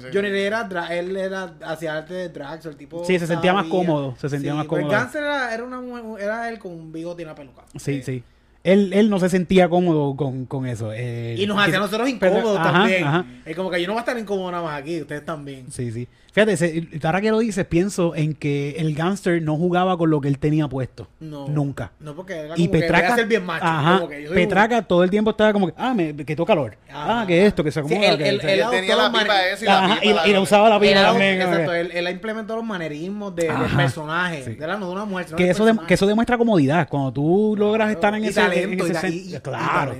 sé. Johnny Rey era, dra- él era, hacía arte de drag, so el tipo Sí, se sentía más cómodo, se sentía más pero cómodo. Era, era, una, mujer- era él con un bigote y una peluca. Sí, sí. Él, él no se sentía cómodo con, con eso. Eh, Y nos hacía a nosotros pero- incómodos ajá, también. ajá. Es como que yo no voy a estar incómodo nada más aquí, ustedes también. Sí, sí. Fíjate, se- ahora que lo dices, pienso en que el gangster no jugaba con lo que él tenía puesto. No. Nunca. No, porque era Y como que a Petraca, ser bien macho. ajá, como que yo soy un- Petraca todo el tiempo estaba como que, ah, me, que tengo calor. Ajá. Ah, que esto, que se Sí, acomoda. él- que- él- él- Él tenía la pipa esa y la Ajá, pipa. y, la- y la usaba la pipa también. exacto, que- él, él ha implementado los manerismos de, del personaje. Sí. De, la, no de una mujer, sino que eso, de- que eso demuestra comodidad. Cuando tú logras estar en Y ese, talento, en y ese y- y claro,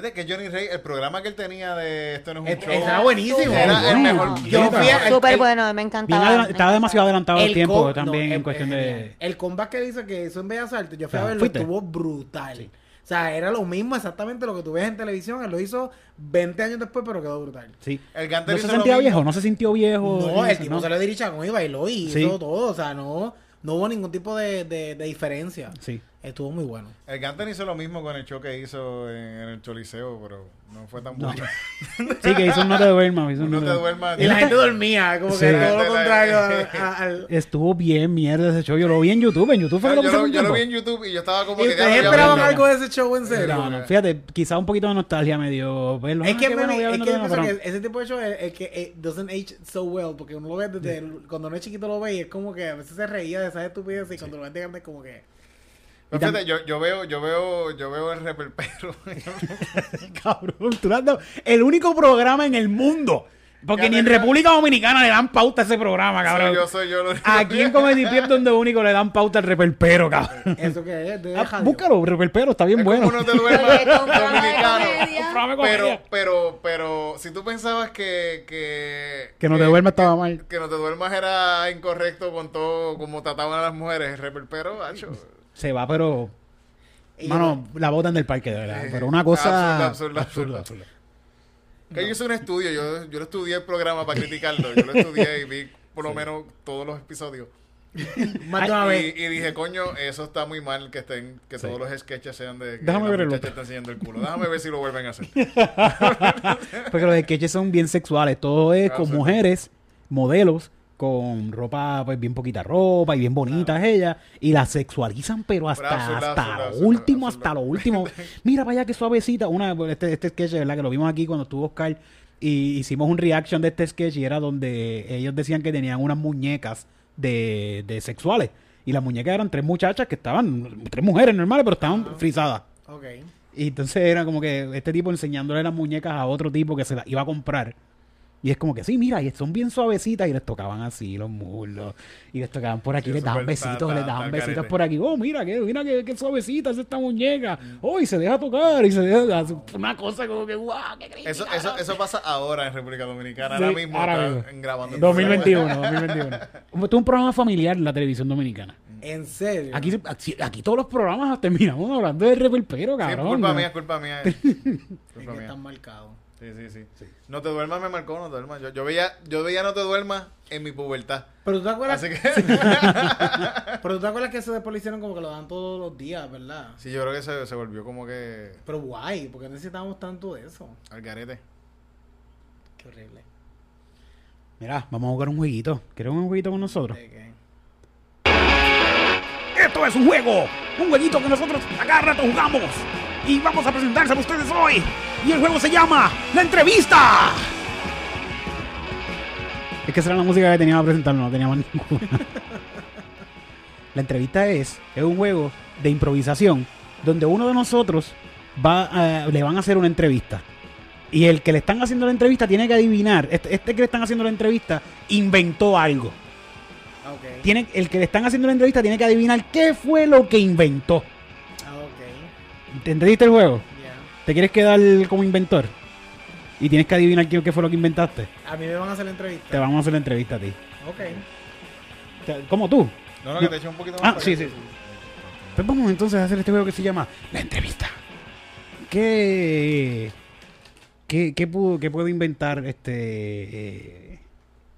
Fíjate que Johnny Rey, el programa que él tenía de Esto no es un show. Era buenísimo. Era el Bueno, mejor. Yo fui a- Súper el- bueno, me encantaba. adela- estaba demasiado adelantado el tiempo también no, en es- cuestión es de... El comeback que hizo que hizo en Bellas Artes, yo fui a Ajá, verlo, ¿fuiste? estuvo brutal. O sea, era lo mismo exactamente lo que tú ves en televisión. Él lo hizo 20 años después, pero quedó brutal. Sí. El Gantel ¿No se sentía viejo? ¿No se sintió viejo? No, el eso, tipo no? se le diricha con y bailó y hizo todo. O sea, no, no hubo ningún tipo de, de, de diferencia. Sí. Estuvo muy bueno. El Gantel hizo lo mismo con el show que hizo en, en el Choliseo, pero no fue tan No. bueno. Sí, que hizo un no te duermas. hizo un No te duermas. Y la gente dormía, como Sí. que todo lo contrario al... Estuvo bien mierda ese show. Yo lo vi en YouTube. En YouTube fue que yo, lo lo, yo lo vi en YouTube y yo estaba como ¿Y que... ustedes "Diablo, yo esperaban voy a algo verlo". de ese show en serio? No, no, fíjate, quizá un poquito de nostalgia me dio verlo. Es Ah, que, bueno, me- voy a es que pero que ese tipo de show es que eh, doesn't age so well, porque uno lo ve desde el- cuando uno es chiquito lo ve y es como que a veces se reía de esas estupideces y cuando lo ven de grande es como que... Pero fíjate, yo, yo veo, yo veo, yo veo el reperpero. Cabrón, tú dado el único programa en el mundo. Porque Ya ni en República Dominicana le dan pauta a ese programa, cabrón. soy yo, soy yo. lo- Aquí en Comedy es donde único le dan pauta al reperpero, cabrón. ¿Eso qué es? De Ah, búscalo, reperpero, está bien Es bueno. como no te duermas dominicano. Pero, pero, pero, si tú pensabas que... Que, Que no te duermas estaba mal. Que no te duermas era incorrecto con todo, como trataban a las mujeres. El reperpero, hacho. Se va, pero. Mano, la botan del parque, de verdad. Pero una cosa. Absurdo, absurdo, absurdo. Que yo hice un estudio, yo, yo lo estudié el programa para criticarlo. Yo lo estudié y vi por lo menos todos los episodios. Más de una Y, vez. y dije, coño, eso está muy mal que estén, que Sí. todos los sketches sean de que Déjame la ver el está enseñando el culo. Déjame ver si lo vuelven a hacer. Porque los sketches son bien sexuales. Todo es Ah, con sí. mujeres, modelos, con ropa, pues bien poquita ropa y bien bonitas ellas. Y las sexualizan, pero hasta, hasta lo último, hasta lo último. Mira para allá que suavecita. Una, este, este sketch, ¿verdad? Que lo vimos aquí cuando estuvo Oscar. Y hicimos un reaction de este sketch y era donde ellos decían que tenían unas muñecas de, de sexuales. Y las muñecas eran tres muchachas que estaban, tres mujeres normales, pero estaban frisadas. Ok. Y entonces era como que este tipo enseñándole las muñecas a otro tipo que se las iba a comprar. Y es como que sí, mira, y son bien suavecitas y les tocaban así los muslos. Y les tocaban por aquí, Sí, les daban besitos, les daban besitos carete. por aquí. Oh, mira, que, mira qué, qué suavecita es esta muñeca. Oh, y se deja tocar y se deja una cosa como que guau, qué crítica. Eso, eso, eso pasa ahora en República Dominicana. Sí, ahora mismo ahora están mismo. en- grabando. el 2021, 2021. Esto es un programa familiar en la televisión dominicana. ¿En serio? Aquí, se- aquí, aquí todos los programas terminamos hablando de reperpero, programa. Sí, cabrón. culpa ¿no? mía, culpa mía. Es culpa que mía. están marcados. Sí, sí, sí, No te duermas me marcó, no te duermas. Yo, yo veía, yo veía no te duermas en mi pubertad. Pero tú te acuerdas, Así que pero tú te acuerdas que eso después lo hicieron como que lo dan todos los días, ¿verdad? sí, yo creo que se, se volvió como que Pero guay, porque necesitábamos tanto de eso. al garete. Qué horrible. Mira, vamos a jugar un jueguito. ¿Quieres un jueguito con nosotros? Esto es un juego, un jueguito que nosotros a cada rato jugamos. Y vamos a presentárselo a ustedes hoy. Y el juego se llama La Entrevista. Es que esa era la música que tenía para presentarlo, no tenía más ninguna. la entrevista es, es un juego de improvisación donde uno de nosotros va a- le van a hacer una entrevista. Y el que le están haciendo la entrevista tiene que adivinar. Este, este que le están haciendo la entrevista inventó algo. Tiene, el que le están haciendo la entrevista tiene que adivinar qué fue lo que inventó. Ah, ok. ¿Te entendiste el juego? Ya. ¿Te quieres quedar como inventor? Y tienes que adivinar qué, qué fue lo que inventaste. A mí me van a hacer la entrevista. Te vamos a hacer la entrevista a ti. Ok. ¿Cómo tú? No, no, que te eché un poquito más. Ah, sí, sí. Pues vamos entonces a hacer este juego que se llama La Entrevista. ¿Qué, qué, qué, pudo, qué puede inventar este eh,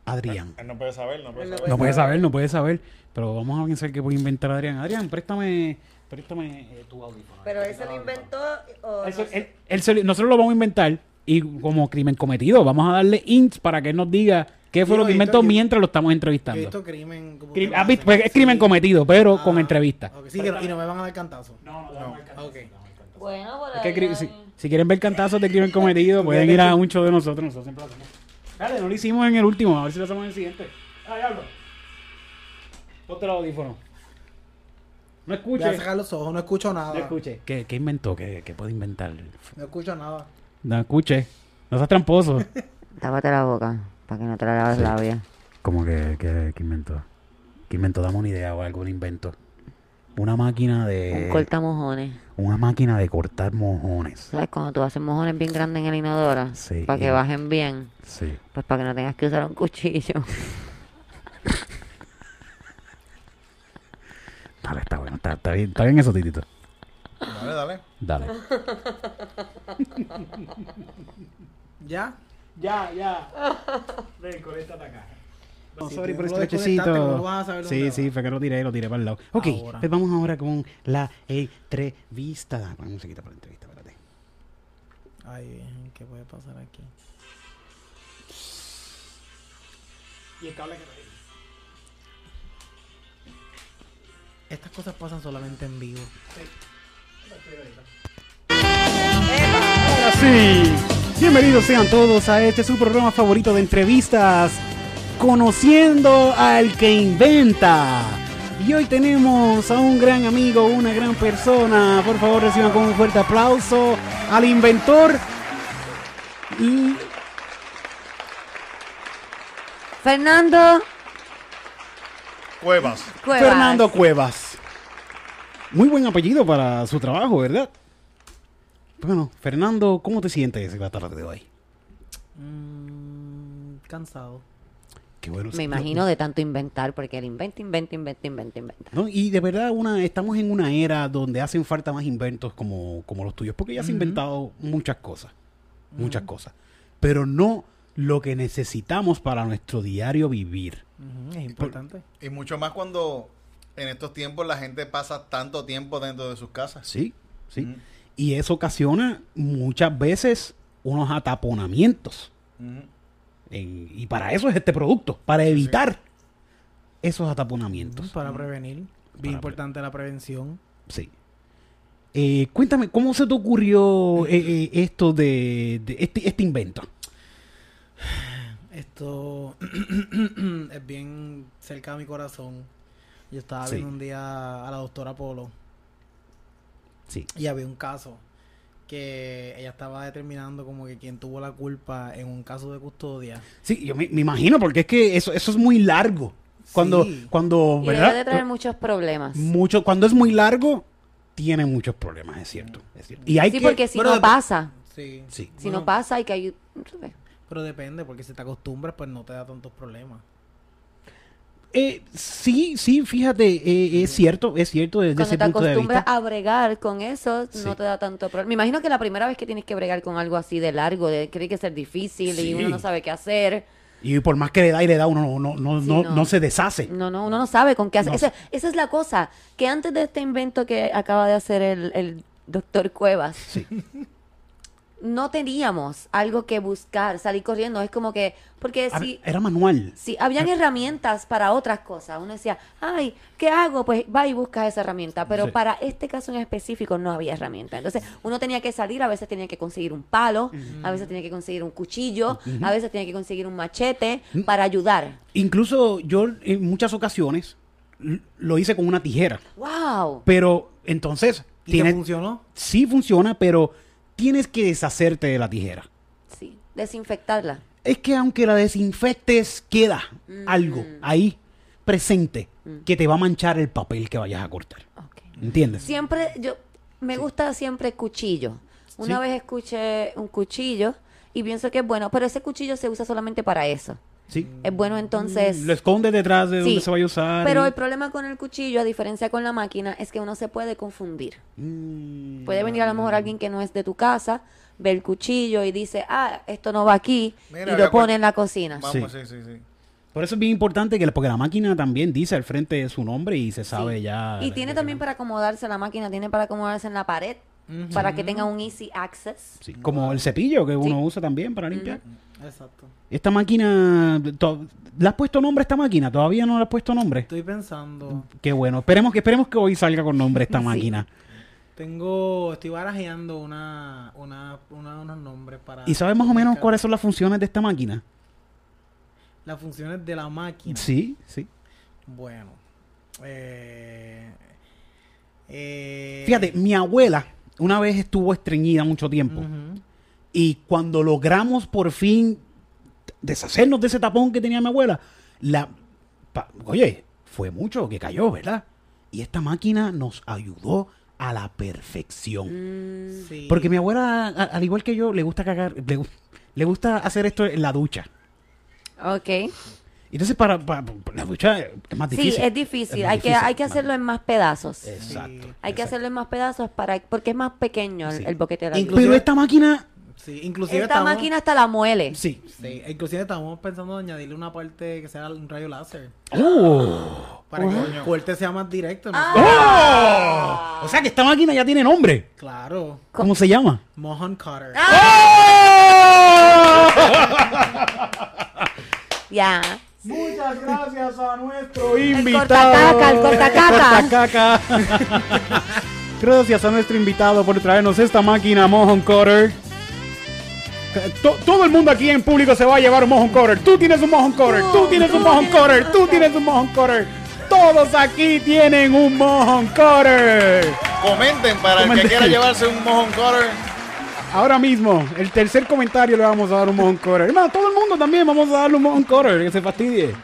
Adrián? Él no puede saber, no puede saber. No puede saber, no puede saber. Pero vamos a pensar qué puede inventar Adrián. Adrián, préstame, préstame eh, tu audífono. Pero él se lo inventó o Él no se- sé? él- él se- nosotros lo vamos a inventar y como crimen cometido, vamos a darle hints para que él nos diga qué fue Yo lo que he visto- inventó yo- mientras lo estamos Yo he entrevistando. visto crimen. como has visto- hacen. pues es crimen Sí. cometido, pero Ah, con entrevista. ok. Sí, que no- y no me van a dar cantazo. No, no, No. Ok. Bueno, por Es que ahí cri- si quieren ver cantazos de crimen cometido, pueden ir a un show de nosotros. Nosotros siempre lo hacemos. Dale, no lo hicimos en el último, a ver si lo hacemos en el siguiente. Ah, diablo. Ponte el audífono. No Voy a escuche. sacar los ojos, no escucho No nada. escuche. ¿Qué, qué inventó? ¿Qué, qué puede inventar? No escucho nada. No escuche. No seas tramposo. Tápate la boca para que no te la laves Sí. la labia. ¿Cómo que, que, que inventó? ¿Qué inventó? Dame una idea o algún invento. Una máquina de... Un cortamojones. Una máquina de cortar mojones. ¿Sabes? Cuando tú haces mojones bien grandes en el inodoro, Sí. para que bajen bien, Sí. pues para que no tengas que usar un cuchillo. Dale, está bueno. Está, está bien, está bien eso, Titito. Dale, dale. Dale. ¿Ya? Ya, ya. Ven, conéctate acá. No, Si sorry por este lo desconectaste, lechecito. ¿cómo vas a saber Sí, sí, va? fue que lo tiré, lo tiré para el lado. Ok, Ahora. pues vamos ahora con la entrevista. Dame una musiquita para la entrevista, espérate. Ay, ¿qué puede pasar aquí? Y el cable que Estas cosas pasan solamente en vivo. Ahora sí. Bienvenidos sean todos a este su programa favorito de entrevistas, Conociendo al que inventa. Y hoy tenemos a un gran amigo, una gran persona. Por favor, reciban con un fuerte aplauso al inventor. Y Fernando Cuevas. Cuevas. Fernando Cuevas. Muy buen apellido para su trabajo, ¿verdad? Bueno, Fernando, ¿cómo te sientes la tarde de hoy? Mm, cansado. Qué bueno. Me imagino de tanto inventar, porque él inventa, inventa, inventa, inventa, inventa. ¿no? Y de verdad una, estamos en una era donde hacen falta más inventos como, como los tuyos, porque ya han inventado muchas cosas, muchas cosas, pero no lo que necesitamos para nuestro diario vivir. Es importante. Y mucho más cuando en estos tiempos la gente pasa tanto tiempo dentro de sus casas. Sí, sí. Y eso ocasiona muchas veces unos ataponamientos. En- y para eso es este producto, para evitar esos ataponamientos. Para prevenir. Bien Para importante la prevención. Sí. Eh, cuéntame, ¿cómo se te ocurrió eh, eh, esto de, de este, este invento? Esto es bien cerca de mi corazón. Yo estaba Sí. viendo un día a la doctora Polo Sí. y había un caso que ella estaba determinando como que quién tuvo la culpa en un caso de custodia. Sí, yo me, me imagino, porque es que eso, eso es muy largo. Cuando, Sí. cuando, Y debe ¿verdad? de traer muchos problemas. Mucho, cuando es muy largo, tiene muchos problemas, es cierto. Es cierto. Y hay Sí, que... porque si Bueno, no pasa, Sí. Sí. si Bueno, no pasa hay que ayudar. Pero depende, porque si te acostumbras, pues no te da tantos problemas. Eh, sí, sí, fíjate, eh, es cierto, es cierto desde Cuando ese te punto de acostumbras vista. a bregar con eso, Sí. no te da tanto problema. Me imagino que la primera vez que tienes que bregar con algo así de largo, de que tiene que ser difícil Sí. y uno no sabe qué hacer. Y por más que le da y le da, uno no, no, no, Sí, no, no. no se deshace. No, no, uno no sabe con qué hacer. No Esa, esa es la cosa, que antes de este invento que acaba de hacer el, el doctor Cuevas, Sí. no teníamos algo que buscar, salir corriendo. Es como que, porque si, Era manual. si habían herramientas para otras cosas, uno decía, ay, ¿qué hago? Pues va y busca esa herramienta. Pero Sí. para este caso en específico no había herramienta. Entonces uno tenía que salir, a veces tenía que conseguir un palo, a veces tenía que conseguir un cuchillo, a veces tenía que conseguir un machete para ayudar. Incluso yo en muchas ocasiones lo hice con una tijera. ¡Wow! Pero entonces, ¿Y tiene- funcionó? sí funciona, pero tienes que deshacerte de la tijera. Sí, desinfectarla. Es que aunque la desinfectes, queda algo ahí presente que te va a manchar el papel que vayas a cortar. ¿Entiendes? Siempre, yo, me gusta siempre cuchillo. Una Sí. vez escuché un cuchillo y pienso que es bueno, pero ese cuchillo se usa solamente para eso. Sí. Es bueno entonces... Lo escondes detrás de Sí, donde se vaya a usar. Pero y- el problema con el cuchillo, a diferencia con la máquina, es que uno se puede confundir. Mm, Puede venir a lo mejor alguien que no es de tu casa, ve el cuchillo y dice, ah, esto no va aquí, Mira, y lo pone cual- en la cocina. Vamos, Sí. sí, sí, sí. Por eso es bien importante que, porque la máquina también dice al frente su nombre y se sabe Sí. ya. Y tiene también para acomodarse la máquina, tiene para acomodarse en la pared, para que tenga un easy access. Sí, como el cepillo que uno Sí. usa también para limpiar. Exacto. Esta máquina, ¿le has puesto nombre a esta máquina? ¿Todavía no le has puesto nombre? Estoy pensando. Qué bueno. Esperemos que esperemos que hoy salga con nombre esta Sí. máquina. Tengo, estoy barajeando una, una, una- unos nombres para... ¿Y sabes más o menos cuáles son las funciones de esta máquina? Las funciones de la máquina. Sí, sí. Bueno. Eh, eh, Fíjate, mi abuela una vez estuvo estreñida mucho tiempo. Y cuando logramos por fin deshacernos de ese tapón que tenía mi abuela, la pa- oye, fue mucho que cayó, ¿verdad? Y esta máquina nos ayudó a la perfección. Mm, Sí. Porque mi abuela, a- al igual que yo, le gusta cagar, le, gu- le gusta hacer esto en la ducha. ok. Entonces, para, para- para la ducha es más Sí, difícil. es difícil. hay, que, hay que hacerlo en más pedazos. Exacto. hay que hacerlo en más pedazos para porque es más pequeño el, Sí. el boquete de la Inclusive- Pero esta máquina, Sí, inclusive Esta estamos- máquina hasta la muele. sí. Sí, inclusive estamos pensando en añadirle una parte que sea un rayo láser. ¡Oh! Para que el corte sea más directo. ¿no? Ah. ¡Oh! O sea que esta máquina ya tiene nombre. Claro. ¿Cómo se llama? Mohan Cutter. Ya. Muchas gracias a nuestro invitado. cortacaca, el cortacaca. cortacaca. gracias a nuestro invitado por traernos esta máquina Mojon Cutter. To- todo el mundo aquí en público se va a llevar un Mojon Cutter. Tú tienes un Mojon Cutter. Tú tienes un Mojon Cutter. Tú tienes un Mojon Cutter. Todos aquí tienen un Mojon Cutter. Comenten para el que quiera llevarse un Mojon Cutter. Ahora mismo, el tercer comentario le vamos a dar un Mojon Cutter. Hermano, todo el mundo también vamos a darle un Mojon Cutter, que se fastidie.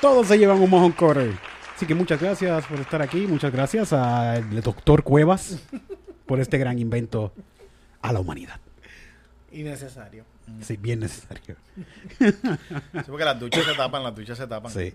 Todos se llevan un Mojon Cutter. Así que muchas gracias por estar aquí. Muchas gracias al doctor Cuevas por este gran invento a la humanidad. Innecesario. Sí, bien necesario. Sí, porque las duchas se tapan, las duchas se tapan. Sí.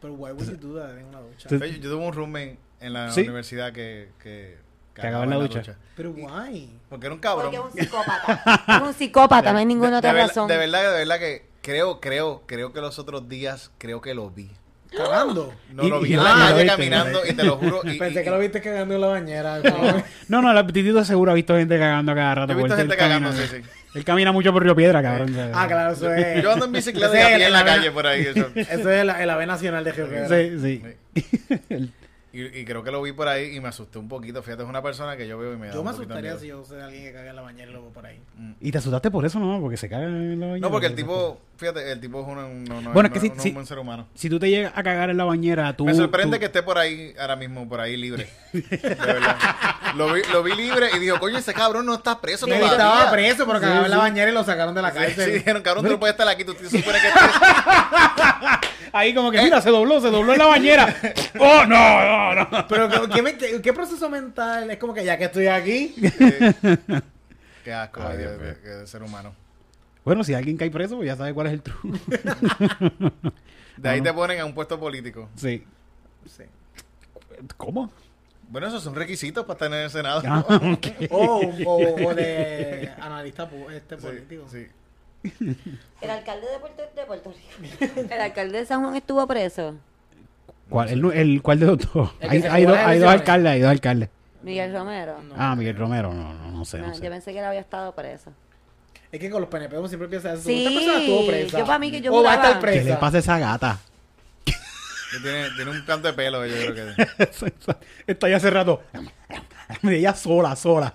Pero why would you do that en una ducha? Yo, yo tuve un roommate en la Sí. universidad que, que, Cagaba en la ducha. Pero why? Porque era un cabrón. Porque es un psicópata. es un psicópata, no hay ninguna de, otra de razón. de verdad, de verdad que creo, creo, creo que los otros días, creo que lo vi. Cagando. No Y- lo vi en la calle caminando y te lo juro. Y, Pensé y- que lo viste cagando en la bañera. No, no, el apetitito seguro ha visto gente cagando cada rato. He visto gente cagando, camina- sí, sí. Él camina mucho por Río Piedra, cabrón. ah, claro, eso es. Yo ando en bicicleta y en la calle por ahí. eso. Eso es el, el ave nacional de Río Piedra. Sí, sí. Y, y creo que lo vi por ahí y me asusté un poquito. Fíjate, es una persona que yo veo y me da Yo me asustaría miedo. si yo sé de alguien que caga en la bañera y lo veo por ahí. Y te asustaste por eso, ¿no? Porque se caga en la bañera. No, porque el tipo, fíjate, el tipo es un, un- no, no, Bueno, no- que sí- no es sí. un buen ser humano. Si tú te llegas a cagar en la bañera, tú... Me sorprende tú- que esté por ahí, ahora mismo, por ahí libre. De verdad. Lo vi, lo vi libre y dijo, coño, ese cabrón no está preso Él todavía. estaba preso, pero Sí, cagaba en la bañera y lo sacaron de la cárcel. sí, dijeron, cabrón, tú no puedes estar aquí, tú te supone que estés... Ahí como que, mira, se dobló, se dobló en la bañera. ¡Oh, no, no, no! Pero ¿qué, qué me- qué- qué proceso mental? Es como que ya que estoy aquí. Qué asco Ay, de, Dios de- ser humano. Bueno, si alguien cae preso, pues ya sabe cuál es el truco. De ahí te ponen a un puesto político. Sí. Sí. ¿Cómo? Bueno, esos son requisitos para estar en el Senado. Ah. O, o, o de analista este Sí, político. sí. El alcalde de Puerto, de Puerto Rico. El alcalde de San Juan estuvo preso. ¿Cuál, el, el, ¿Cuál de los dos? Hay, hay dos, hay alcaldes, hay dos alcaldes. Miguel Romero. Ah, Miguel Romero, no, no, no sé, No, no sé. yo pensé que él había estado preso. Es que con los PNP uno siempre piensa eso. Sí, Esta persona estuvo presa. yo pa' mí que yo O va a estar ¿Qué le presa. pasa a esa gata? Tiene, tiene un canto de pelo, yo creo que... Está ya hace rato. Ella sola, sola.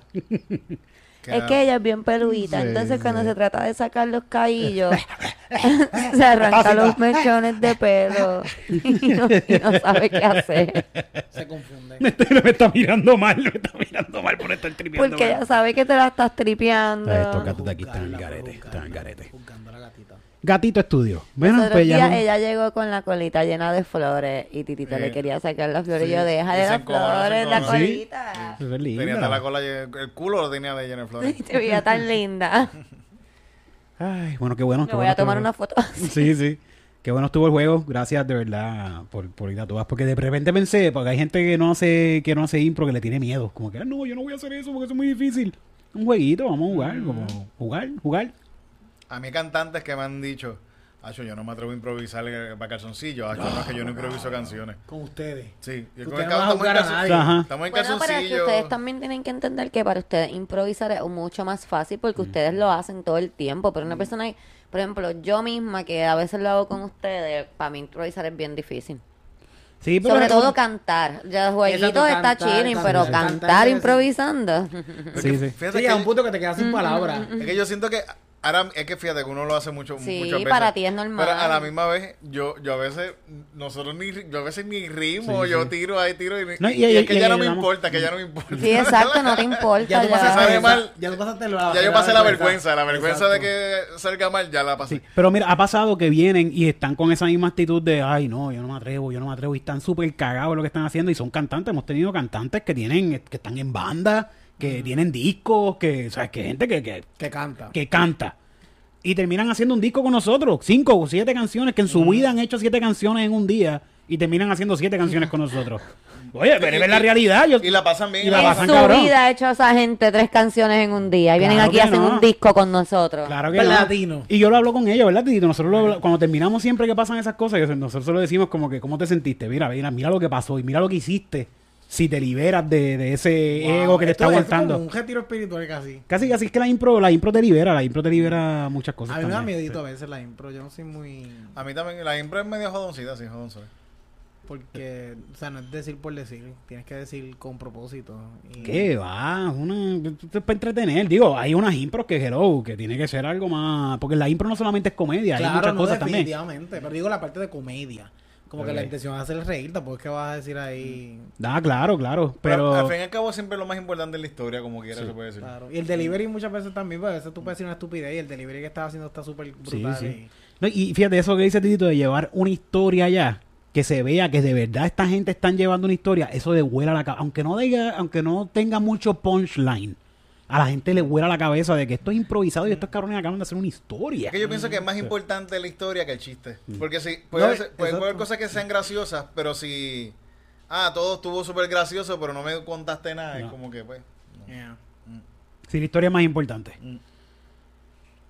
Es que ella es bien peludita, Sí, entonces cuando se trata de sacar los cabellos, se arranca los mechones de pelo y no, y no sabe qué hacer. Se confunde. Me está, me está mirando mal, me está mirando mal por estar tripeando. Porque ella sabe que te la estás tripeando. Estos gatos de aquí están en garete, están en el garete. la gatita. Gatito Estudio. Bueno, pues ya días no- ella llegó con la colita llena de flores y Titito Sí. le quería sacar las flores. Sí. Y yo, deja de las flores, la. Sí. colita. Es linda. Tenía hasta la cola, el culo lo tenía de lleno de flores. Te veía tan linda. Ay, bueno, qué bueno. Me qué voy bueno a tomar estuvo- una foto. Sí, sí. Qué bueno estuvo el juego. Gracias de verdad por, por ir a todas. Porque de repente pensé, porque hay gente que no hace, que no hace impro que le tiene miedo. Como que, "Ah, no, yo no voy a hacer eso porque eso es muy difícil. Un jueguito, vamos a jugar, como jugar, jugar. A mí cantantes que me han dicho, Acho, yo no me atrevo a improvisar eh, para calzoncillo. Acho, no, es que yo no improviso canciones. Con ustedes. Sí. Y es Usted como que no estamos en jugar a calzon- nadie. Ajá. Estamos en Bueno, pero es que calzoncillo. ustedes también tienen que entender que para ustedes improvisar es mucho más fácil porque ustedes lo hacen todo el tiempo. Pero una persona, por ejemplo, yo misma que a veces lo hago con ustedes, para mí improvisar es bien difícil. Sí, pero Sobre todo cantar. Ya los jueguitos está chilling, pero cantar, cantar, cantar, improvisando. Sí, sí. Fíjate Sí, que a un punto que te quedas sin palabras. Es que yo siento que ahora es que fíjate que uno lo hace mucho Sí, muchas veces. para ti es normal. Pero a la misma vez yo yo a veces nosotros ni yo a veces ni rimo, Sí, yo sí. tiro ahí tiro y, No, y- y- y es y- que ya y- no me vamos. importa, que ya no me importa. Sí, exacto, no te importa. Ya tú ya. pasaste, mal. ya tú pasaste la Ya yo pasé la vergüenza, la Exacto. vergüenza de que salga mal ya la pasé. Sí, pero mira, ha pasado que vienen y están con esa misma actitud de, ay, no, yo no me atrevo, yo no me atrevo, y están súper cagados lo que están haciendo, y son cantantes, hemos tenido cantantes que tienen, que están en banda, que tienen discos, que, o sea, que gente que, que, Que canta. que canta. Y terminan haciendo un disco con nosotros, cinco o siete canciones, que en su vida han hecho siete canciones en un día, y terminan haciendo siete canciones con nosotros. Oye, pero es la realidad. Yo, Y la pasan bien. Y la En su cabrón. vida ha hecho esa gente tres canciones en un día. Y vienen Claro aquí y hacen no. un disco con nosotros. Claro que Pues no. latino. Y yo lo hablo con ellos, ¿verdad, Tito? Nosotros lo cuando terminamos siempre que pasan esas cosas, nosotros lo decimos como que, ¿cómo te sentiste? Mira, mira, mira lo que pasó y mira lo que hiciste. Si te liberas de, de ese Wow, ego que te está es aguantando. como un retiro espiritual casi. Casi, casi es que la impro, la impro te libera, la impro te libera muchas cosas. A mí me da miedito a veces la impro. Yo no soy muy... A mí también la impro es medio jodoncita, sí, jodonzoy. Porque, o sea, no es decir por decir. Tienes que decir con propósito. Y- ¿Qué va? Una, esto es para entretener. Digo, hay unas impros que, hello, que tiene que ser algo más. Porque la impro no solamente es comedia, hay muchas no, cosas también. definitivamente. Pero digo la parte de comedia. Como que la intención es hacer reír. Tampoco es que vas a decir ahí... Ah, claro, claro. Pero, Pero. al fin y al cabo siempre lo más importante es la historia, como quiera se puede decir. Claro. Y el delivery muchas veces también, pues a veces tú puedes decir una estupidez y el delivery que estás haciendo está súper brutal. Sí, sí. y- No, y fíjate, eso que dice Titito de llevar una historia allá, que se vea que de verdad esta gente están llevando una historia, eso de vuela la cabeza. Aunque no diga, aunque no tenga mucho punchline, a la gente le vuela la cabeza de que esto es improvisado y estos cabrones acaban de hacer una historia. Es que yo pienso que es más importante la historia que el chiste. Mm. Porque si puede, No, ser- haber cosas que sean graciosas, pero si. Ah, todo estuvo súper gracioso, pero no me contaste nada. No. Es como que, pues. no. Yeah. Sí, la historia es más importante.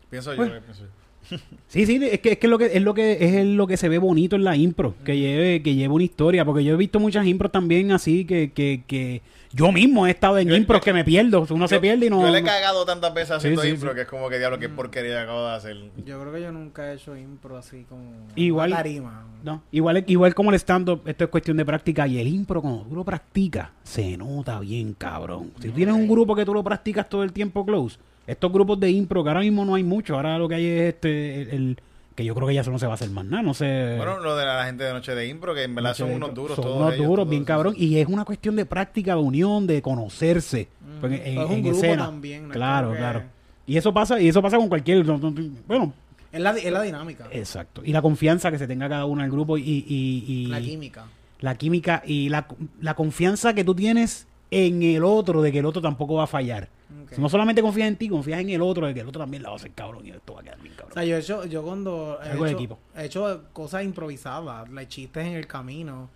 Pienso yo, Bueno. eh, pienso yo. Sí, sí, es que es que lo que es lo que es lo que se ve bonito en la impro, que lleve que lleve una historia, porque yo he visto muchas impros también así que que, que yo mismo he estado en yo- que me pierdo, uno se pierde y no Yo le he cagado tantas veces haciendo sí, impro sí. que es como que diablo, qué porquería acabo de hacer. Yo creo que yo nunca he hecho impro así como... Igual- tarima. No, igual, igual como el stand-up, esto es cuestión de práctica. Y el impro, cuando tú lo practicas, se nota bien, cabrón. Si tú tienes un grupo que tú lo practicas todo el tiempo close, estos grupos de impro, que ahora mismo no hay mucho, ahora lo que hay es este, el, el- que yo creo que ya eso no se va a hacer más nada, no sé. Bueno, lo de la gente de Noche de Impro, que en verdad Noche son de unos duros Son todos unos ellos, duros, todos, bien cabrón. Y es una cuestión de práctica, de unión, de conocerse. Porque en, Es un en grupo escena. también, no claro, que- claro. Y eso pasa, y eso pasa con cualquier. no, no, Bueno, Es la, es la dinámica. exacto. Y la confianza que se tenga cada uno en el grupo y, y, y- La química. la química y la, la confianza que tú tienes en el otro, de que el otro tampoco va a fallar. No solamente confías en ti, confías en el otro, de que el otro también la va a hacer cabrón y esto va a quedar bien O cabrón. sea, yo he hecho, yo cuando he hecho, equipo. he hecho cosas improvisadas, like, chistes en el camino,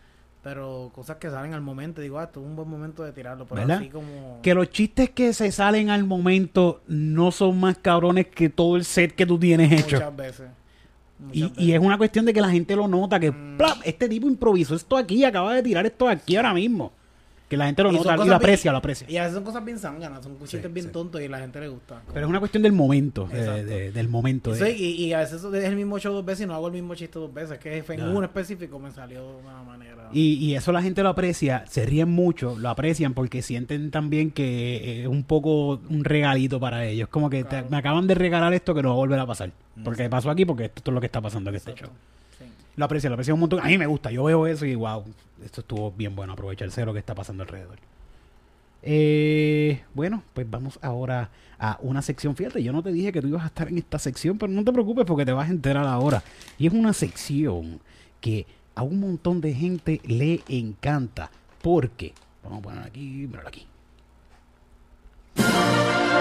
pero cosas que salen al momento, digo, ah, esto es un buen momento de tirarlo, pero ¿Verdad? así como... Que los chistes que se salen al momento no son más cabrones que todo el set que tú tienes hecho. Muchas veces. Y, y es una cuestión de que la gente lo nota, que Mm. este tipo improvisó esto aquí, acaba de tirar esto aquí ahora mismo. Que la gente lo Y nota y lo bien- aprecia, lo aprecia. Y a veces son cosas bien zánganas, son chistes Sí, bien sí. tontos y a la gente le gusta. Pero es una cuestión del momento, de- Exacto. de- del momento. Eso de- es- y, y a veces es el mismo show dos veces y no hago el mismo chiste dos veces, que en uno específico me salió de una manera. Y, y eso la gente lo aprecia, se ríen mucho, lo aprecian porque sienten también que es un poco un regalito para ellos. Como que te- me acaban de regalar esto que no va a volver a pasar. Porque pasó aquí, porque esto es lo que está pasando en este Exacto. show. Sí. Lo aprecian, lo aprecian un montón. A mí me gusta, yo veo eso y wow, esto estuvo bien bueno, aprovecharse de lo que está pasando alrededor. Eh, bueno, pues vamos ahora a una sección. Fíjate, yo no te dije que tú ibas a estar en esta sección, pero no te preocupes porque te vas a enterar ahora. Y es una sección que a un montón de gente le encanta. Porque, vamos a poner aquí, míralo aquí.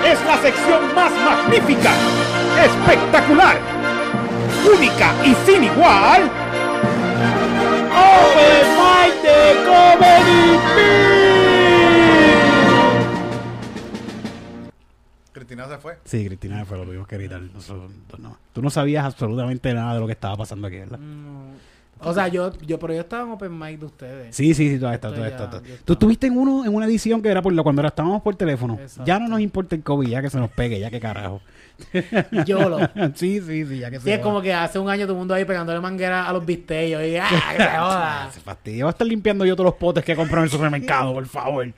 Es la sección más magnífica, espectacular, única y sin igual. Mic de Comedy Cristina se fue. Sí, Cristina fue, lo tuvimos que evitar. Nosotros- no. Tú no sabías absolutamente nada de lo que estaba pasando aquí, ¿verdad? No, O sea, yo, yo, pero yo estaba en Open Mic de ustedes. Sí, sí, sí, todo esto, todo esto. Tú estuviste en uno, en una edición que era por la, cuando era- estábamos por teléfono. Exacto. Ya no nos importa el COVID, ya que se nos pegue, ya que carajo. Yolo. sí, sí, sí, ya que Sí, se es como que hace un año todo el mundo ahí pegándole manguera a los bistellos y ¡ah, que se joda! Se fastidia. Voy a estar limpiando yo todos los potes que he comprado en el supermercado, por favor.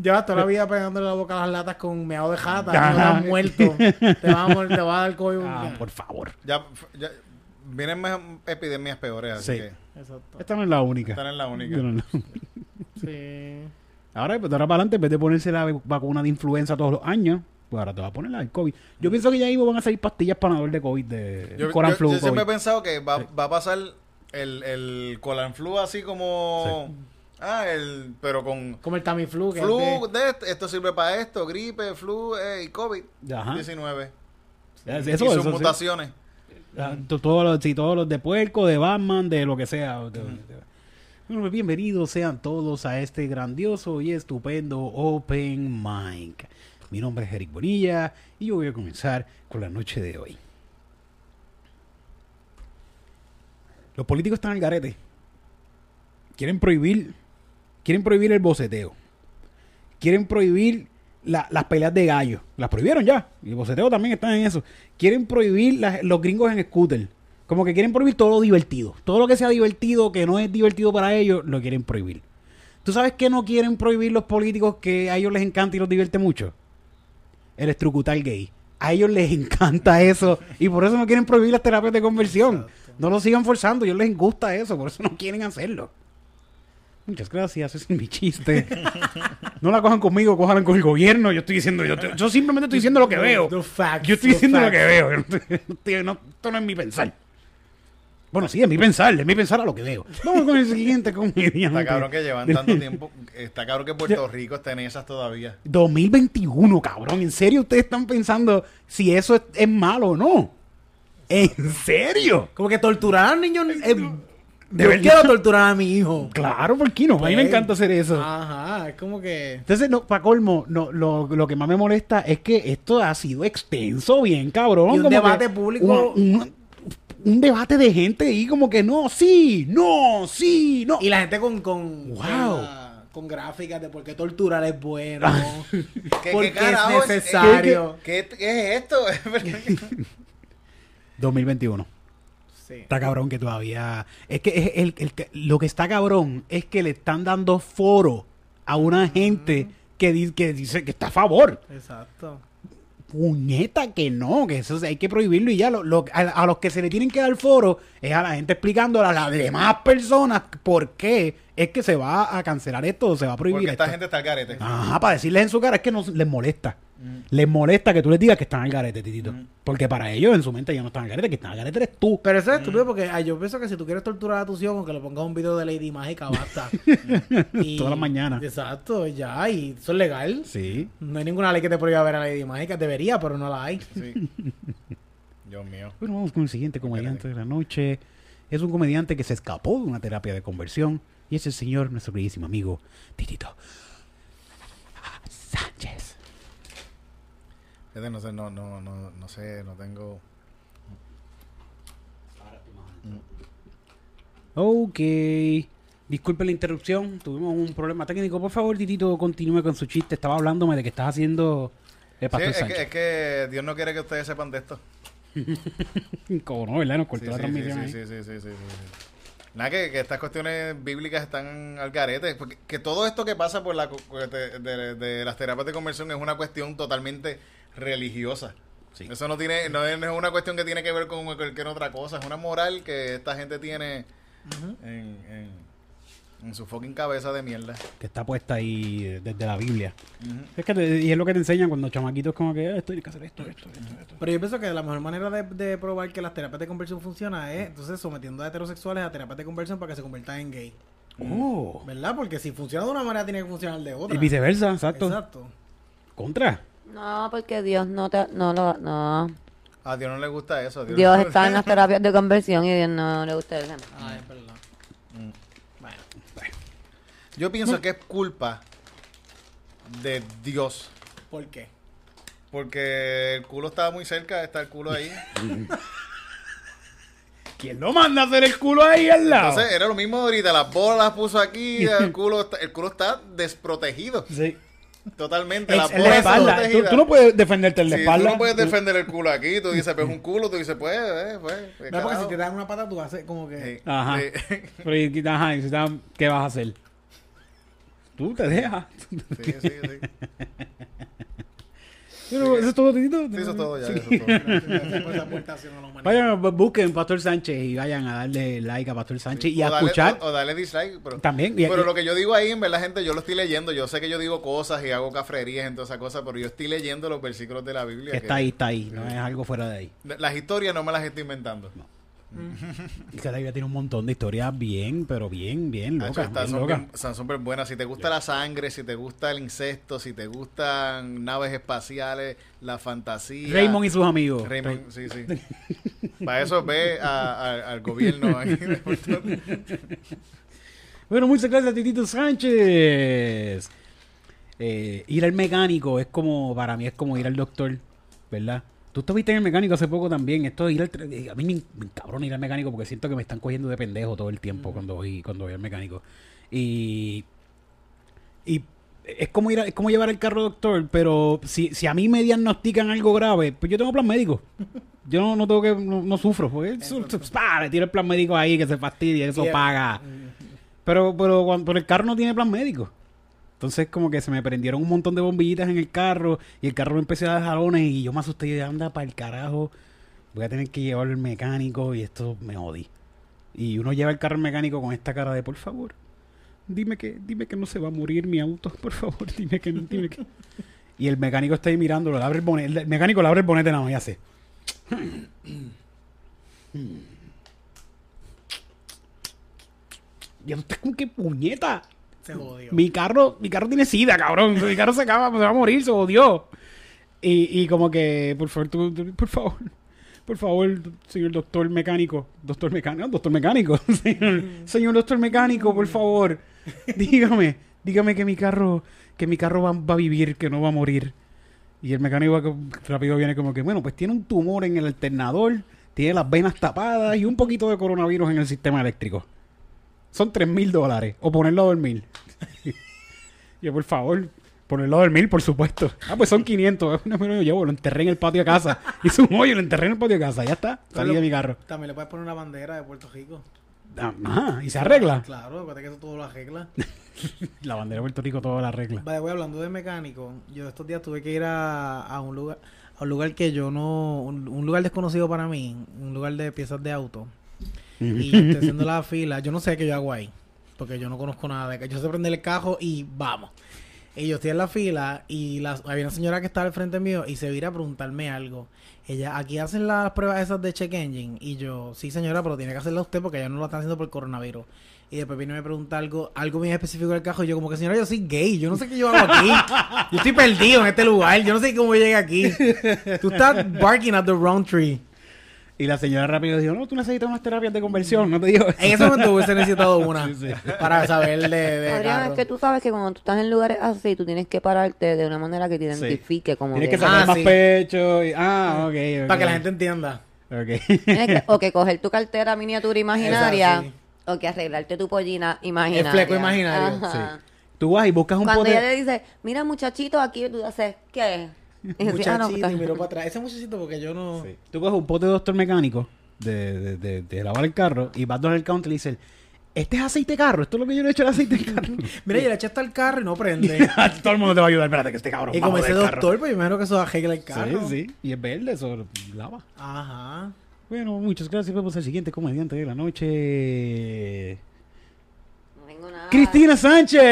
Llevas toda la vida pegándole la boca a las latas con meado de jata, no te has muerto. Te vas a, te vas a dar COVID. Ah, por favor. Ya, ya vienen más epidemias peores, así Sí. que Exacto. Esta no es la única. esta no es la única. No, no. Sí. Ahora, pues, ahora para adelante, en vez de ponerse la vacuna de influenza todos los años, pues ahora te va a poner la del COVID. Yo pienso que ya ahí van a salir pastillas para de COVID de Yo, Coran yo- Flu. yo siempre he pensado que va, va a pasar el, el Colan Flu así como... Ah, el... Pero con... Como el Tamiflu. Que Flu, es de- de esto, esto sirve para esto, gripe, flu eh, y COVID-19. Ajá. Eso, y eso, sus sí. mutaciones. Ah, to- Todos los, sí, todos los de puerco, de Batman, de lo que sea. Bueno, pues bienvenidos sean todos a este grandioso y estupendo Open Mic. Mi nombre es Eric Bonilla y yo voy a comenzar con la noche de hoy. Los políticos están al garete. Quieren prohibir, quieren prohibir el boceteo. Quieren prohibir la- las peleas de gallo. Las prohibieron ya. Y el boceteo también está en eso. Quieren prohibir los gringos en scooter. Como que quieren prohibir todo lo divertido. Todo lo que sea divertido, que no es divertido para ellos, lo quieren prohibir. ¿Tú sabes qué no quieren prohibir los políticos que a ellos les encanta y los divierte mucho? El estrucutar gay. A ellos les encanta eso y por eso no quieren prohibir las terapias de conversión. No lo sigan forzando, a ellos les gusta eso, por eso no quieren hacerlo. Muchas gracias, ese es mi chiste. No la cojan conmigo, cojan con el gobierno. Yo estoy diciendo, yo, te- yo simplemente estoy diciendo lo que veo. The facts, Yo estoy diciendo lo que veo. Yo no estoy- no estoy- no- esto no es mi pensar. Bueno, sí, es mi pensar, es mi pensar a lo que veo. Vamos con el siguiente comediante. Está cabrón que llevan tanto tiempo. Está cabrón que Puerto Rico está en esas todavía. 2021, cabrón. ¿En serio ustedes están pensando si eso es, es malo o no? ¿En serio? Como que torturar al niño. eh, De yo quiero torturar a mi hijo. Claro, ¿por qué no? A mí me Pues, encanta hacer eso. Ajá, es como que. Entonces, no, para colmo, no, lo, lo que más me molesta es que esto ha sido extenso, bien cabrón. Y un debate público. Un, un- un debate de gente ahí como que no, sí, no, sí, no. Y la gente con. con Wow. Con, gráficas de por qué torturar es bueno. ¿Qué, por qué qué es necesario. ¿Qué, qué es esto? 2021. Sí. Está cabrón que todavía. Es que es el, el lo que está cabrón es que le están dando foro a una gente que, di- que dice que está a favor. Exacto. Puñeta que no, que eso hay que prohibirlo y ya. Lo, lo- a, a los que se le tienen que dar foro es a la gente explicándole a las demás personas por qué es que se va a cancelar esto o se va a prohibir Porque esta esto. gente está al garete. Ajá, para decirles en su cara es que no les molesta. Les molesta que tú les digas que están al garete, titito. Porque para ellos en su mente ya no están al garete, que están al garete eres tú. Pero eso es estúpido porque yo pienso que si tú quieres torturar a tus hijos, con que le pongas un video de Lady Mágica, basta. Y- Todas las mañanas. Exacto, ya, y eso es legal. Sí. No hay ninguna ley que te prohíba ver a Lady Mágica. Debería, pero no la hay. Sí. Dios mío. Bueno, vamos con el siguiente comediante de la noche. Es un comediante que se escapó de una terapia de conversión. Y es el señor, nuestro queridísimo amigo, Titito Sánchez. Fíjate, No sé, no, no, no, no sé, no tengo. Ok. Disculpe la interrupción. Tuvimos un problema técnico. Por favor, Titito, continúe con su chiste. Estaba hablándome de que estás haciendo el Sí, Pastor es, que, es que Dios no quiere que ustedes sepan de esto. Como no, ¿verdad? Nos cortó Sí, la sí, transmisión. sí, sí, sí, sí. Nada, que, que estas cuestiones bíblicas están al garete. Porque que todo esto que pasa por la, cu- de, de- de las terapias de conversión es una cuestión totalmente religiosa. Sí. Eso no tiene no es, una cuestión que tiene que ver con cualquier otra cosa. Es una moral que esta gente tiene en, en, en su fucking cabeza de mierda. Que está puesta ahí eh, desde la Biblia. Es que te- y es lo que te enseñan cuando chamaquitos como que "Ah, esto hay que hacer esto, esto, esto, esto. Pero yo pienso que la mejor manera de, de probar que las terapias de conversión funcionan es entonces sometiendo a heterosexuales a terapias de conversión para que se conviertan en gay. Oh. ¿Verdad? Porque si funciona de una manera, tiene que funcionar de otra. Y viceversa, exacto. Exacto. Contra. No, porque Dios no te... No, lo- no. A Dios no le gusta eso. a Dios Dios no- está en las terapias de conversión y Dios no le gusta eso. Ah, es verdad. Bueno. Yo pienso que es culpa de Dios. ¿Por qué? Porque el culo estaba muy cerca, está el culo ahí. ¿Quién lo manda a hacer el culo ahí al lado? Entonces era lo mismo ahorita, las bolas las puso aquí, el culo está, el culo está desprotegido. sí. Totalmente, la están espalda. Tú, no puedes defenderte en la Sí, espalda. tú no puedes defender el culo aquí, tú dices, pues un culo, tú dices, pues, eh, pues, pues, No, porque si te dan una pata, tú haces como que. Sí, Ajá. sí. Pero, y- ajá, y si te- ¿qué vas a hacer? Tú te dejas. Sí, sí, sí. Pero eso es todo, Titito. Sí, eso es todo ya. Sí. Eso es todo. Vayan, bu- busquen Pastor Sánchez y vayan a darle like a Pastor Sánchez y O a darle- escuchar. O, o darle dislike. Pero, También, y- pero y- lo que yo digo ahí, en verdad, gente, yo lo estoy leyendo. Yo sé que yo digo cosas y hago cafrerías en todas esas cosas, pero yo estoy leyendo los versículos de la Biblia. que que- está ahí, está ahí. No es algo fuera de ahí. Las historias no me las estoy inventando. Y la Biblia tiene un montón de historias bien, pero bien, bien locas. bien son, locas. bien- son súper buenas. Si te gusta la sangre, si te gusta el incesto, si te gustan naves espaciales, la fantasía. Raymond y sus amigos. Raymond, sí, sí. Para eso ve a- a- al gobierno ahí. Bueno, muchas gracias, Titito Sánchez. Eh, ir al mecánico es como, para mí es como ir al doctor, ¿verdad? Tú estuviste en el mecánico hace poco también. Esto de ir al, eh, a mí me, me encabrona ir al mecánico porque siento que me están cogiendo de pendejo todo el tiempo cuando voy, cuando voy al mecánico. Y, y es como ir a- es como llevar el carro doctor, pero si, si a mí me diagnostican algo grave, pues yo tengo plan médico. Yo no, no tengo que, no, no sufro, porque pa, le tiro el plan médico ahí que se fastidie, eso paga. Pero, pero, cuando, pero el carro no tiene plan médico. Entonces, como que se me prendieron un montón de bombillitas en el carro y el carro me empezó a dar jalones y yo me asusté y anda para el carajo. Voy a tener que llevarlo al mecánico y esto me jodí. Y uno lleva el carro al mecánico con esta cara de, por favor, dime que, dime que no se va a morir mi auto, por favor, dime que no, dime que... Y el mecánico está ahí mirándolo, le abre el bonete, el mecánico le abre el bonete nada más y hace. Y usted con qué puñeta. Jodió. Mi carro, mi carro tiene sida, cabrón. Mi carro se acaba, se va a morir, se odió. Y, y como que, por favor, tú- por favor, por favor, señor doctor mecánico, doctor mecánico, doctor mecánico, señor, doctor mecánico, por favor, dígame, dígame que mi carro, que mi carro va, va a vivir, que no va a morir. Y el mecánico rápido viene como que, bueno, pues tiene un tumor en el alternador, tiene las venas tapadas y un poquito de coronavirus en el sistema eléctrico. Son tres mil dólares. O ponerlo a dormir. Yo, por favor, ponerlo a dormir, por supuesto. Ah, pues son 500. No, pero yo llevo, lo enterré en el patio de casa. Hice un hoyo, lo enterré en el patio de casa. Ya está. Salí de mi carro. También le puedes poner una bandera de Puerto Rico. Ajá, y se arregla. Claro, acuérdate que eso todo lo arregla. La bandera de Puerto Rico todo la arregla. Vaya, voy hablando de mecánico. Yo estos días tuve que ir a, a un lugar a un lugar que yo no. Un, un lugar desconocido para mí. Un lugar de piezas de auto. Y estoy haciendo la fila. Yo no sé qué yo hago ahí. Porque yo no conozco nada de Yo sé prender el cajo y vamos. Y yo estoy en la fila y la, había una señora que estaba al frente mío y se vira a preguntarme algo. Ella, aquí hacen las pruebas esas de check engine. Y yo, sí señora, pero tiene que hacerla usted porque ella no lo están haciendo por el coronavirus. Y después vino y me pregunta algo, algo bien específico del cajo. Y yo como que señora, yo soy gay. Yo no sé qué yo hago aquí. Yo estoy perdido en este lugar. Yo no sé cómo llegué aquí. Tú estás barking at the wrong tree. Y la señora rápido dijo, no, tú necesitas unas terapias de conversión. No te digo En ese momento hubiese necesitado una Sí, sí. para saber de, de Adrián, carro. es que tú sabes que cuando tú estás en lugares así, tú tienes que pararte de una manera que te Sí. identifique como Tienes que... que sacar Ah, más sí. pecho. y- ah, ok, ok. Para que la gente entienda. Ok. Tienes que- o que coger tu cartera miniatura imaginaria Exacto, o que arreglarte tu pollina imaginaria. fleco imaginario, Ajá. Tú vas y buscas un Cuando pote... ella le dice, mira muchachito, aquí tú haces, ¿qué? Dice, "Ah, no, Muchachito, y miró para atrás. Ese muchachito porque yo no... Sí. Tú coges un pote de doctor mecánico de, de, de, de lavar el carro y vas al counter y le dices, este es aceite de carro, esto es lo que yo le he hecho al aceite de carro. Mira, yo le eché hasta el carro y no prende. Todo el mundo te va a ayudar, espérate que este cabrón y a como ese el carro. doctor, pues yo me imagino que eso arregla el carro. Sí, sí, y es verde, eso lava. Ajá. Bueno, muchas gracias, vamos al siguiente comediante de la noche. no tengo nada. Cristina Sánchez.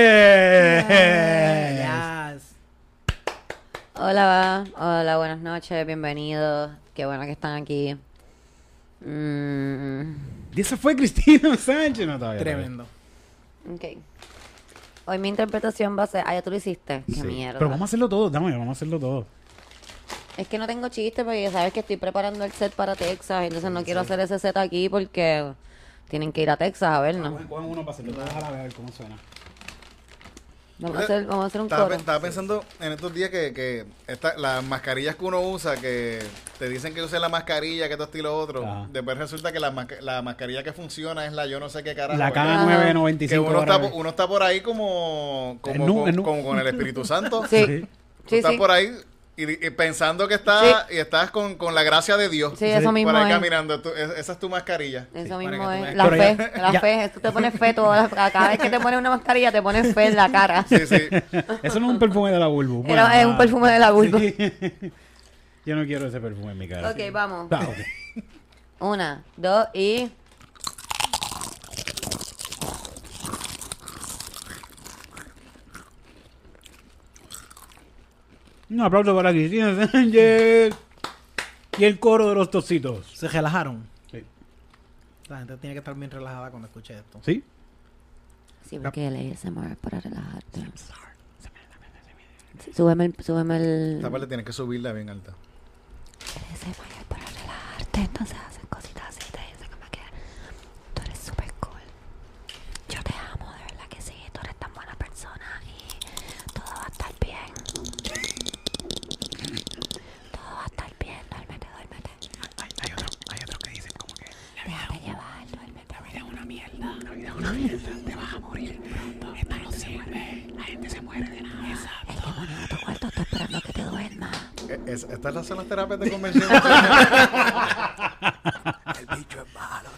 Hola, hola, buenas noches, bienvenidos. Qué bueno que están aquí. Mm, Y esa fue Cristina Sánchez. No, todavía, Tremendo. ok. Hoy mi interpretación va a ser, ah, ya tú lo hiciste. Qué Sí. mierda. Pero vamos a hacerlo todo, dame, vamos a hacerlo todo. Es que no tengo chiste porque ya sabes que estoy preparando el set para Texas, entonces no quiero hacer ese set aquí porque tienen que ir a Texas a vernos. Cogen, cogen uno para hacerlo, déjala ver cómo suena. Vamos a hacer, vamos a hacer un Estaba, coro. estaba pensando en estos días que, que esta- las mascarillas que uno usa, que te dicen que uses la mascarilla, que esto y lo otro. Ajá. Después resulta que la, la mascarilla que funciona es la yo no sé qué carajo. La ¿verdad? Ajá. K995. Que uno está, uno está por ahí como, como, En nu- nu- como con el Espíritu Santo. Sí. Tú Sí, estás sí. por ahí y, y pensando que estás y estás con, con la gracia de Dios. Sí, eso mismo Por ahí es. caminando. Tú- es- esa es tu mascarilla. Eso mismo es. La fe, ya- la ya- fe. Tú te pones fe toda la- cada vez que te pones una mascarilla te pones fe en la cara. Sí, sí. Eso no es un perfume de la Bulbu. Era- Bueno, es un perfume de la vulva. sí. Yo no quiero ese perfume en mi cara. Ok, vamos. Ah. Una, dos y... Un aplauso para Cristina Sánchez. Y el coro de los tocitos. Se relajaron. Sí. La gente tiene que estar bien relajada cuando escuche esto. ¿Sí? Sí, porque el ASMR es para relajarte. Sí, súbeme el... Súbeme el... Esta parte tienes que subirla bien alta. ASMR es para relajarte. Entonces hacen cositas así. Te dicen como que tú eres súper cool. Yo te amo, de verdad que sí. Tú eres tan buena persona y todo va a estar bien. Todo va a estar bien. Duérmete, duérmete. Hay, hay otro, hay otro que dicen como que Déjate llevar, duérmete. la vida es una mierda. Es mierda. Te vas a morir pronto. Esto no sirve. La gente se muere de nada. El demonio de tu cuarto está esperando que te duermas. Eh, es- ¿Estas las son las terapias de convención?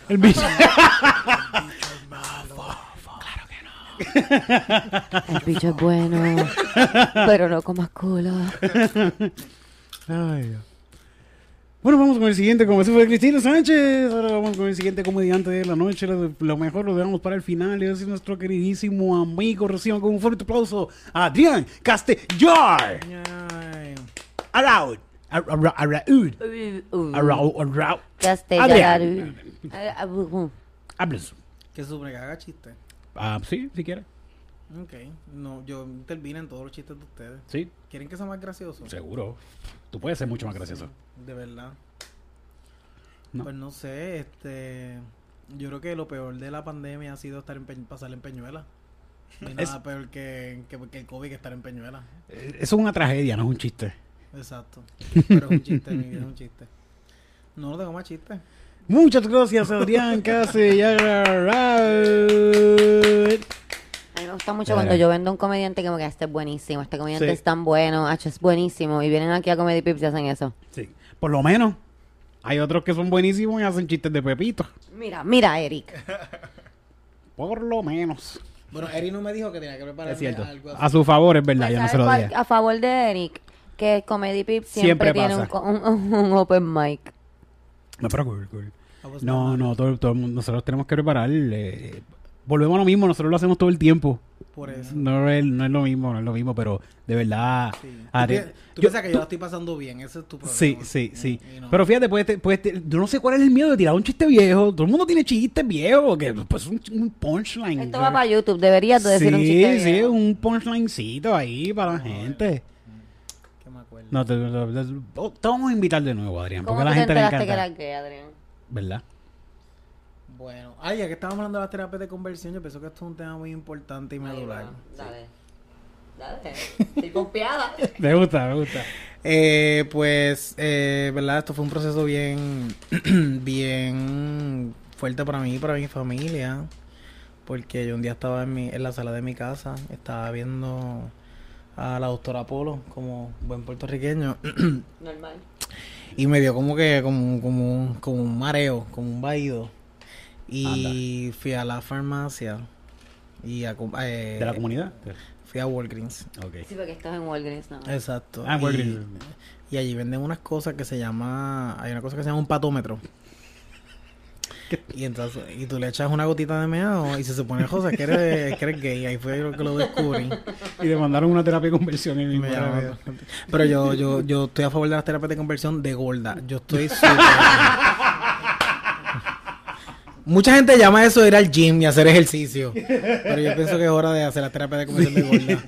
El bicho. El bicho es bueno, pero no comas culo. Ay, Dios. Bueno, vamos con el siguiente, como eso fue Cristina Sánchez. Ahora vamos con el siguiente comediante de la noche. Lo, lo mejor lo dejamos para el final. Y es nuestro queridísimo amigo. Reciban con un fuerte aplauso a Adrián Castellar. Araud. Ar- ar- Araud. Araud. Castellar. Hables. Que se supone que haga chiste. Ah, sí, si quieres. Ok. No, yo intervino en todos los chistes de ustedes. Sí, ¿Quieren que sea más gracioso? seguro. Tú puedes ser mucho más gracioso. De verdad. No. Pues no sé, este... Yo creo que lo peor de la pandemia ha sido estar en Pe- pasar en Peñuela. No hay Es- nada peor que, que, que el COVID que estar en Peñuela. Eh, Eso es una tragedia, no es un chiste. Exacto. Pero es un chiste, mi vida es un chiste. No, no tengo más chistes. Muchas gracias, Adrián Castellar. A gusta mucho cuando yo vendo un comediante como que este es buenísimo, este comediante Sí. es tan bueno, Hacho es buenísimo, y vienen aquí a Comedy Pips y hacen eso. Sí, por lo menos. Hay otros que son buenísimos y hacen chistes de Pepito. Mira, mira, Eric. Por lo menos. Bueno, Eri no me dijo que tenía que prepararme Es cierto. algo así. A su favor, es verdad, Pues, yo no ¿sabes se lo cuál? dije. A favor de Eric, que Comedy Pips siempre, Siempre tiene un, pasa. co- un, un open mic. No, pero cool, cool. Ah, pues, No, no, todo, todo el mundo- nosotros tenemos que preparar. eh, volvemos a lo mismo, nosotros lo hacemos todo el tiempo. Por eso. No es, no es lo mismo, no es lo mismo, pero de verdad. Sí. Tú tú yo- piensas que tú- yo la estoy pasando bien, ese es tu problema. Sí, sí, sí. Y no. Pero fíjate, pues, te- pues te- yo no sé cuál es el miedo de tirar un chiste viejo. Todo el mundo tiene chistes viejos, que pues un, un punchline. Esto va para YouTube, deberías de decir sí, un chiste sí, viejo. un punchlinecito ahí para la gente. Que me acuerdo. No, te, te- te- te vamos a invitar de nuevo, Adrián, ¿Cómo porque a la te gente le enteraste que encanta. era gay, Adrián? ¿Verdad? Bueno, ay, ya que estábamos hablando de las terapias de conversión, yo pienso que esto es un tema muy importante y medular. Dale. Dale. Estoy confiada. Me gusta, me gusta. Eh, pues, eh, ¿verdad? Esto fue un proceso bien, bien fuerte para mí y para mi familia. Porque yo un día estaba en, mi, en la sala de mi casa, estaba viendo a la doctora Polo como buen puertorriqueño. Normal. Y me dio como que, como, como, un- como un mareo, como un vaído. Y fui a la farmacia. Y a, com- eh, ¿De la comunidad? Fui a Walgreens. Ok. Sí, porque estás en Walgreens, ¿no? Exacto. Ah, y, Walgreens. y allí venden unas cosas que se llama... Hay una cosa que se llama un patómetro. Y entonces, y tú le echas una gotita de meado y se supone, José, que eres, que eres gay. Ahí fue lo que lo descubrí. Y le mandaron una terapia de conversión en el mismo. Pero yo, yo, yo estoy a favor de las terapias de conversión de gorda. Yo estoy súper... Mucha gente llama eso ir al gym y hacer ejercicio. Pero yo pienso que es hora de hacer la terapia de conversión de gorda.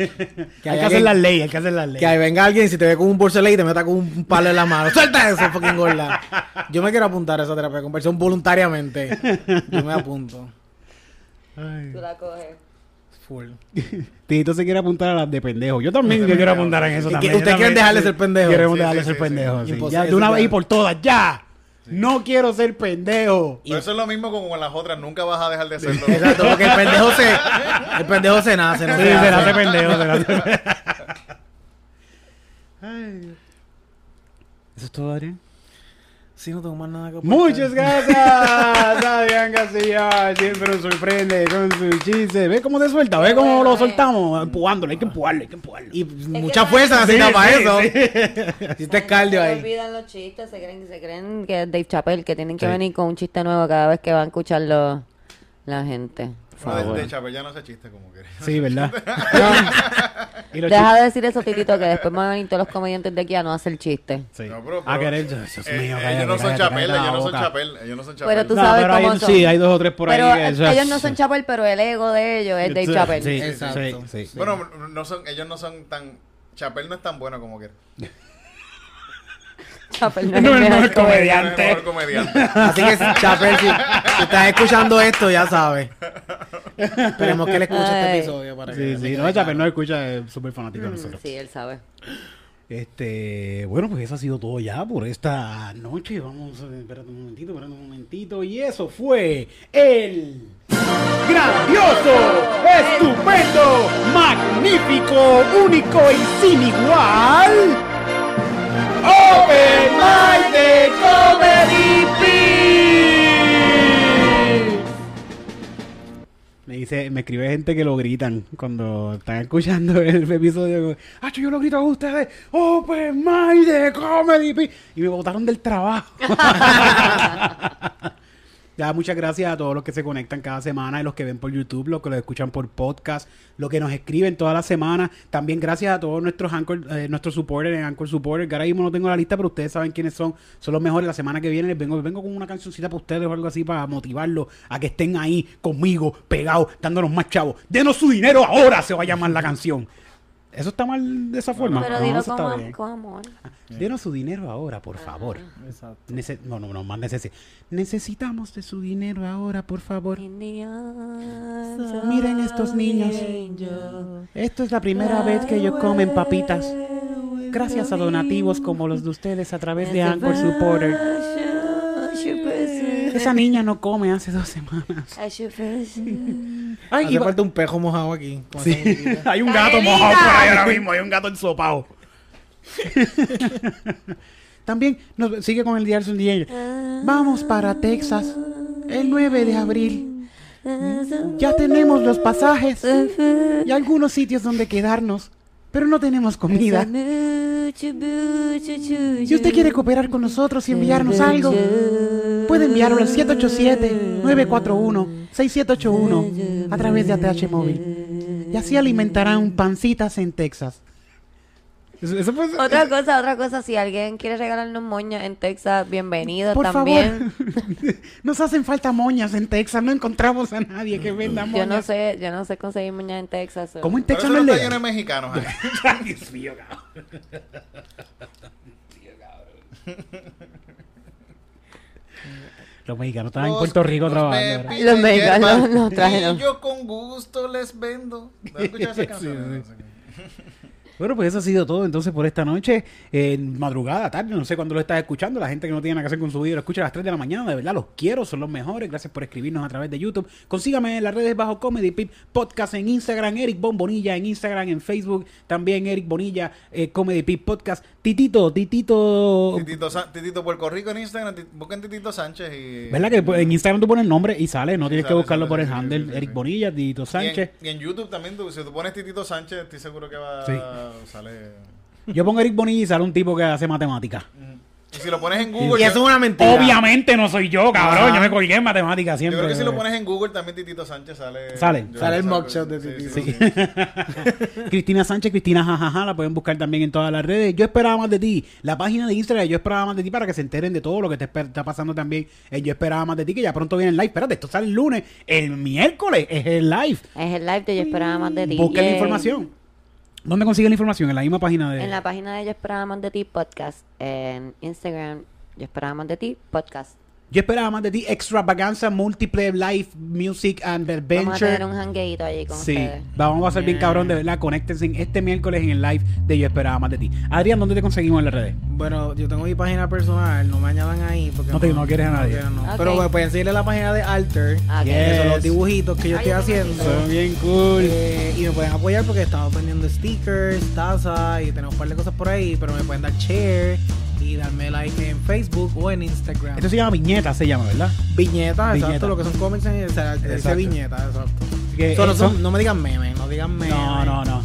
Que hay que hacer las leyes, hay que hacer las leyes. Que ahí venga alguien y si te ve con un bolso de ley y te meta con un palo en la mano. ¡Suelta eso, fucking gorda! Yo me quiero apuntar a esa terapia de conversión voluntariamente. Yo me apunto. Ay. Tú la coges. Full. Tito se quiere apuntar a las de pendejo. Yo también yo quiero apuntar en eso ustedes quieren también, dejar de sí. ser pendejo. Queremos Sí, dejar de sí, ser pendejo. de una vez y por todas, ya. No quiero ser pendejo. Pero eso es lo mismo como con las otras, nunca vas a dejar de hacerlo. Exacto, porque el pendejo se, el pendejo se nace, no Sí, se se hace pendejo. se Ay. Eso es todo, Adrián. Sí, no tengo más nada que aportar. Muchas gracias, Adrián García. Siempre nos sorprende con su chiste. ¿Ves cómo te suelta? ¿Ves cómo bueno, lo soltamos? Empujándolo, hay que empujarlo, hay que empujarlo. Y mucha no- fuerza necesita Sí, para sí, eso. sí. Hiciste cardio Se ahí. olvidan los chistes, se creen, se creen que es Dave Chappelle, que tienen que Sí. venir con un chiste nuevo cada vez que va a escucharlo la gente. No, de, de Chapel ya no se chiste como quieres. Sí, ¿verdad? Y los Deja de decir eso, Titito, que después van a venir todos los comediantes de aquí a no hacer chiste. Sí. No, pero- A querer. Dios Eh, mío, ellos cállate, no son Chapel, ellos no son. Chapel, ellos no son Chapel. Pero tú No, sabes pero hay cómo un- son. Sí, hay dos o tres por pero ahí. que eh, ellos no son Chappelle, pero el ego de ellos es Dave Sí, Chappelle. Sí, Exacto. sí. Bueno, no son, ellos no son tan... Chapel no es tan bueno como quiera. Chappelle no es No, el mejor comediante. comediante. Es el mejor comediante. Así que, Chapel, si, si estás escuchando esto, ya sabes. Esperemos que él escuche este episodio para Sí, que... sí, no, Chapel no escucha, es súper fanático de nosotros. Sí, él sabe. Este, bueno, pues eso ha sido todo ya por esta noche. Vamos, a- espérate un momentito, espérate un momentito. Y eso fue el grandioso, estupendo, magnífico, único y sin igual. Comedy. Me dice, me escribe gente que lo gritan cuando están escuchando el episodio. ¡Ah, yo lo grito a ustedes! ¡Open Mic de Comedy! Y me botaron del trabajo. Ya, muchas gracias a todos los que se conectan cada semana y los que ven por YouTube, los que lo escuchan por podcast, los que nos escriben toda la semana. También gracias a todos nuestros Anchor, eh, nuestros supporters en Anchor Supporters. Ahora mismo no tengo la lista, pero ustedes saben quiénes son. Son los mejores. La semana que viene les vengo, vengo con una cancioncita para ustedes o algo así para motivarlos a que estén ahí conmigo, pegados, dándonos más chavos. Denos su dinero ahora, se va a llamar la canción. Eso está mal de esa forma. Pero No, dilo eso está con, bien. con amor. Denos su dinero ahora, por favor. Exacto. Nece- no, no, no, más necesi- Necesitamos de su dinero ahora, por favor. Miren estos niños. Esto es la primera vez que ellos comen papitas. Gracias a donativos como los de ustedes a través de Anchor Supporter. Esa niña no come hace dos semanas. Ay, Hace iba- falta un pejo mojado aquí. con Sí, esa musiquita. hay un gato mojado por ahí ahora mismo, hay un gato ensopado. También nos sigue con el diario. Vamos para Texas el 9 de abril. Ya tenemos los pasajes y algunos sitios donde quedarnos, pero no tenemos comida. Si usted quiere cooperar con nosotros y enviarnos algo, puede enviarlo al 787-941-6781 a través de ATH Móvil. Y así alimentarán pancitas en Texas. Eso, eso fue- Otra cosa, otra cosa, si alguien quiere regalarnos moñas en Texas, bienvenido por también. favor, nos hacen falta moñas en Texas. No encontramos a nadie que venda moñas. Yo no sé, yo no sé conseguir moñas en Texas. ¿Cómo en Pero Texas eso no no es está lleno de legal? mexicanos. ahí. Ay, Dios mío, cabrón. Los mexicanos estaban en Puerto Rico los trabajando. Los mexicanos nos trajeron. Y yo con gusto les vendo. ¿No escuchas esa Sí, canción? sí. Bueno, pues eso ha sido todo entonces por esta noche. En madrugada, tarde, no sé cuándo lo estás escuchando. La gente que no tiene nada que hacer con su vida lo escucha a las 3 de la mañana. De verdad, los quiero, son los mejores. Gracias por escribirnos a través de YouTube. Consígame en las redes bajo Comedy Pip Podcast en Instagram, Eric Bonbonilla en Instagram, en Facebook, también Eric Bonilla, eh, Comedy Pip Podcast. Titito, Titito. Titito, Titito Puerto Rico en Instagram. Busquen Titito Sánchez y... ¿Verdad que en Instagram tú pones el nombre y sale? No tienes que buscarlo sale, por el sí, handle. sí, Eric. Bonilla, Tito Y en, Sánchez. y en YouTube también, tú, si tú pones Titito Sánchez, estoy seguro que va Sale... Yo pongo Eric Bonilla y sale un tipo que hace matemáticas. Y si lo pones en Google... Y eso es una mentira. Obviamente no soy yo, cabrón. Ajá. Yo me colgué en matemáticas Yo siempre. creo que si lo pones en Google también Titito Sánchez sale... Sale. yo Sale el mugshot de Titito. sí, Sí. sí. Cristina Sánchez, Cristina jajaja, la pueden buscar también en todas las redes. Yo esperaba más de ti. La página de Instagram, yo esperaba más de ti para que se enteren de todo lo que te está pasando también. en yo esperaba más de ti, que ya pronto viene el live. Espérate, esto sale el lunes. El miércoles es el live. Es el live de Yo Esperaba Más de Ti. Busquen la Yay. información. ¿Dónde consiguen la información? En la misma página de. En la página de Yo Esperaba de Ti Podcast. En Instagram, Yo Esperaba de Ti Podcast. Yo esperaba más de ti. Extravaganza, multiplayer, live, music and Vamos a adventure. tener un hangueito allí con Sí, ustedes. vamos a ser bien Yeah. cabrón, de verdad. Conéctense este miércoles en el live de Yo Esperaba Más de Ti. Adrián, ¿dónde te conseguimos en las redes? Bueno, yo tengo mi página personal, no me añadan ahí porque No te- no quieres a nadie. quiero, no. Ok. Pero me pueden seguir en la página de Alter, Ah, ok. que son Yes. los dibujitos que yo Ay, estoy yo tengo haciendo. Son bien cool. Eh, y me pueden apoyar porque estamos vendiendo stickers, tazas y tenemos un par de cosas por ahí, pero me pueden dar share y darme like en Facebook o en Instagram. Esto se llama Viñeta, se llama, ¿verdad? Viñetas, Viñeta. exacto, lo que son cómics en o sea, dice Exacto. viñeta, exacto. Que, So, no, eh, son- son- no me digan memes, no digan memes. No, no, no.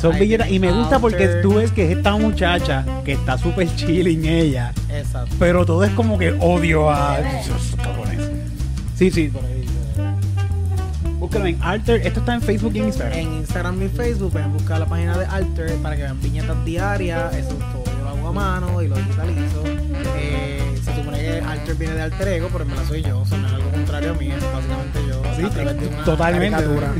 Son billetas. Y me gusta porque tú ves que es esta muchacha que está súper chilling ella. Exacto. Pero todo es como que odio a esos cabrones. Sí, sí, por ahí. Búscalo en Alter. Esto está en Facebook y en Instagram. En Instagram y Facebook pueden buscar la página de Alter para que vean viñetas diarias. Eso es todo. Yo lo hago a mano y lo digitalizo. Eh, se supone que Alter viene de Alter Ego, pero en verdad soy yo. O sea, no es algo contrario a mí. Es básicamente yo. Sí, a través de una totalmente. caricatura.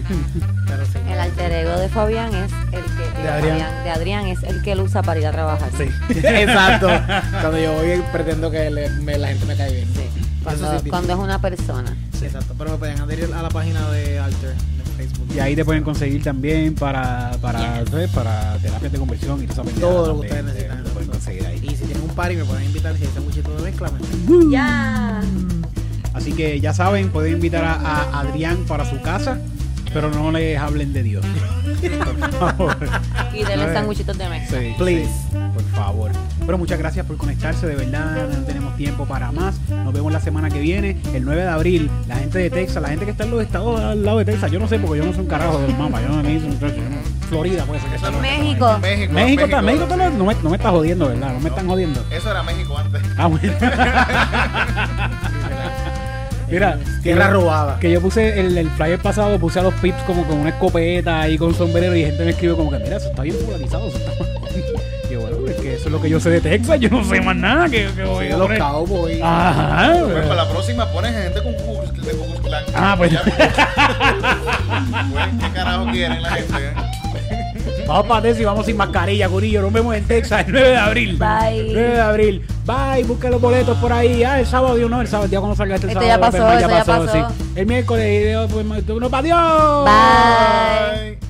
Pero sí. El alter ego de Fabián es el que. De Adrián. de Adrián es el que él usa para ir a trabajar. Sí. Exacto. Cuando yo voy pretendo que le- me- la gente me cae bien. Sí. Cuando, sí, cuando es una persona. Exacto. Pero me pueden adherir a la página de Alter de Facebook. Y ahí te pueden conseguir también para, para, ¿sabes? para terapias de conversión y todo lo que ustedes necesitan. Lo pueden conseguir ahí. Y si tienen un party me pueden invitar si hay muchito de mezcla. me- ¡Ya! Así que ya saben, pueden invitar a, a Adrián para su casa, pero no les hablen de Dios. Por favor. Y denle sanguchitos de mezcla. Sí, Please. sí, por favor. Pero muchas gracias por conectarse, de verdad, no tenemos tiempo para más. Nos vemos la semana que viene, el 9 de abril. La gente de Texas, la gente que está en los estados al lado de Texas, yo no sé porque yo no soy un carajo del mama, yo no me hice Florida puede ser que sea. México. México. México, está- México está- no, me, no me está jodiendo, ¿verdad? No me están jodiendo. Eso era México antes. Ah, bueno. Mira, Tierra robada. Que yo puse el, el flyer pasado, puse a los pips como con una escopeta y con sombrero y gente me escribe como que, mira, eso está bien polarizado, eso está mal". Y yo, bueno, es que eso es lo que yo sé de Texas, yo no sé más nada que, que voy Sí, a los cowboys. Ajá. Pues pero- para la próxima pones gente con de Klan. Ah, pues. Ya, pues, ¿Qué carajo quieren la gente? eh? Vamos para Texas y vamos sin mascarilla, Curillo. Nos vemos en Texas el 9 de abril. Bye. 9 de abril. Bye, busca los boletos por ahí. Ah, el sábado, Dios no, el sábado, el día cuando salga este Esto sábado. ya pasó, ya pasó. sí. El miércoles, Dios, pues, no, adiós. Bye.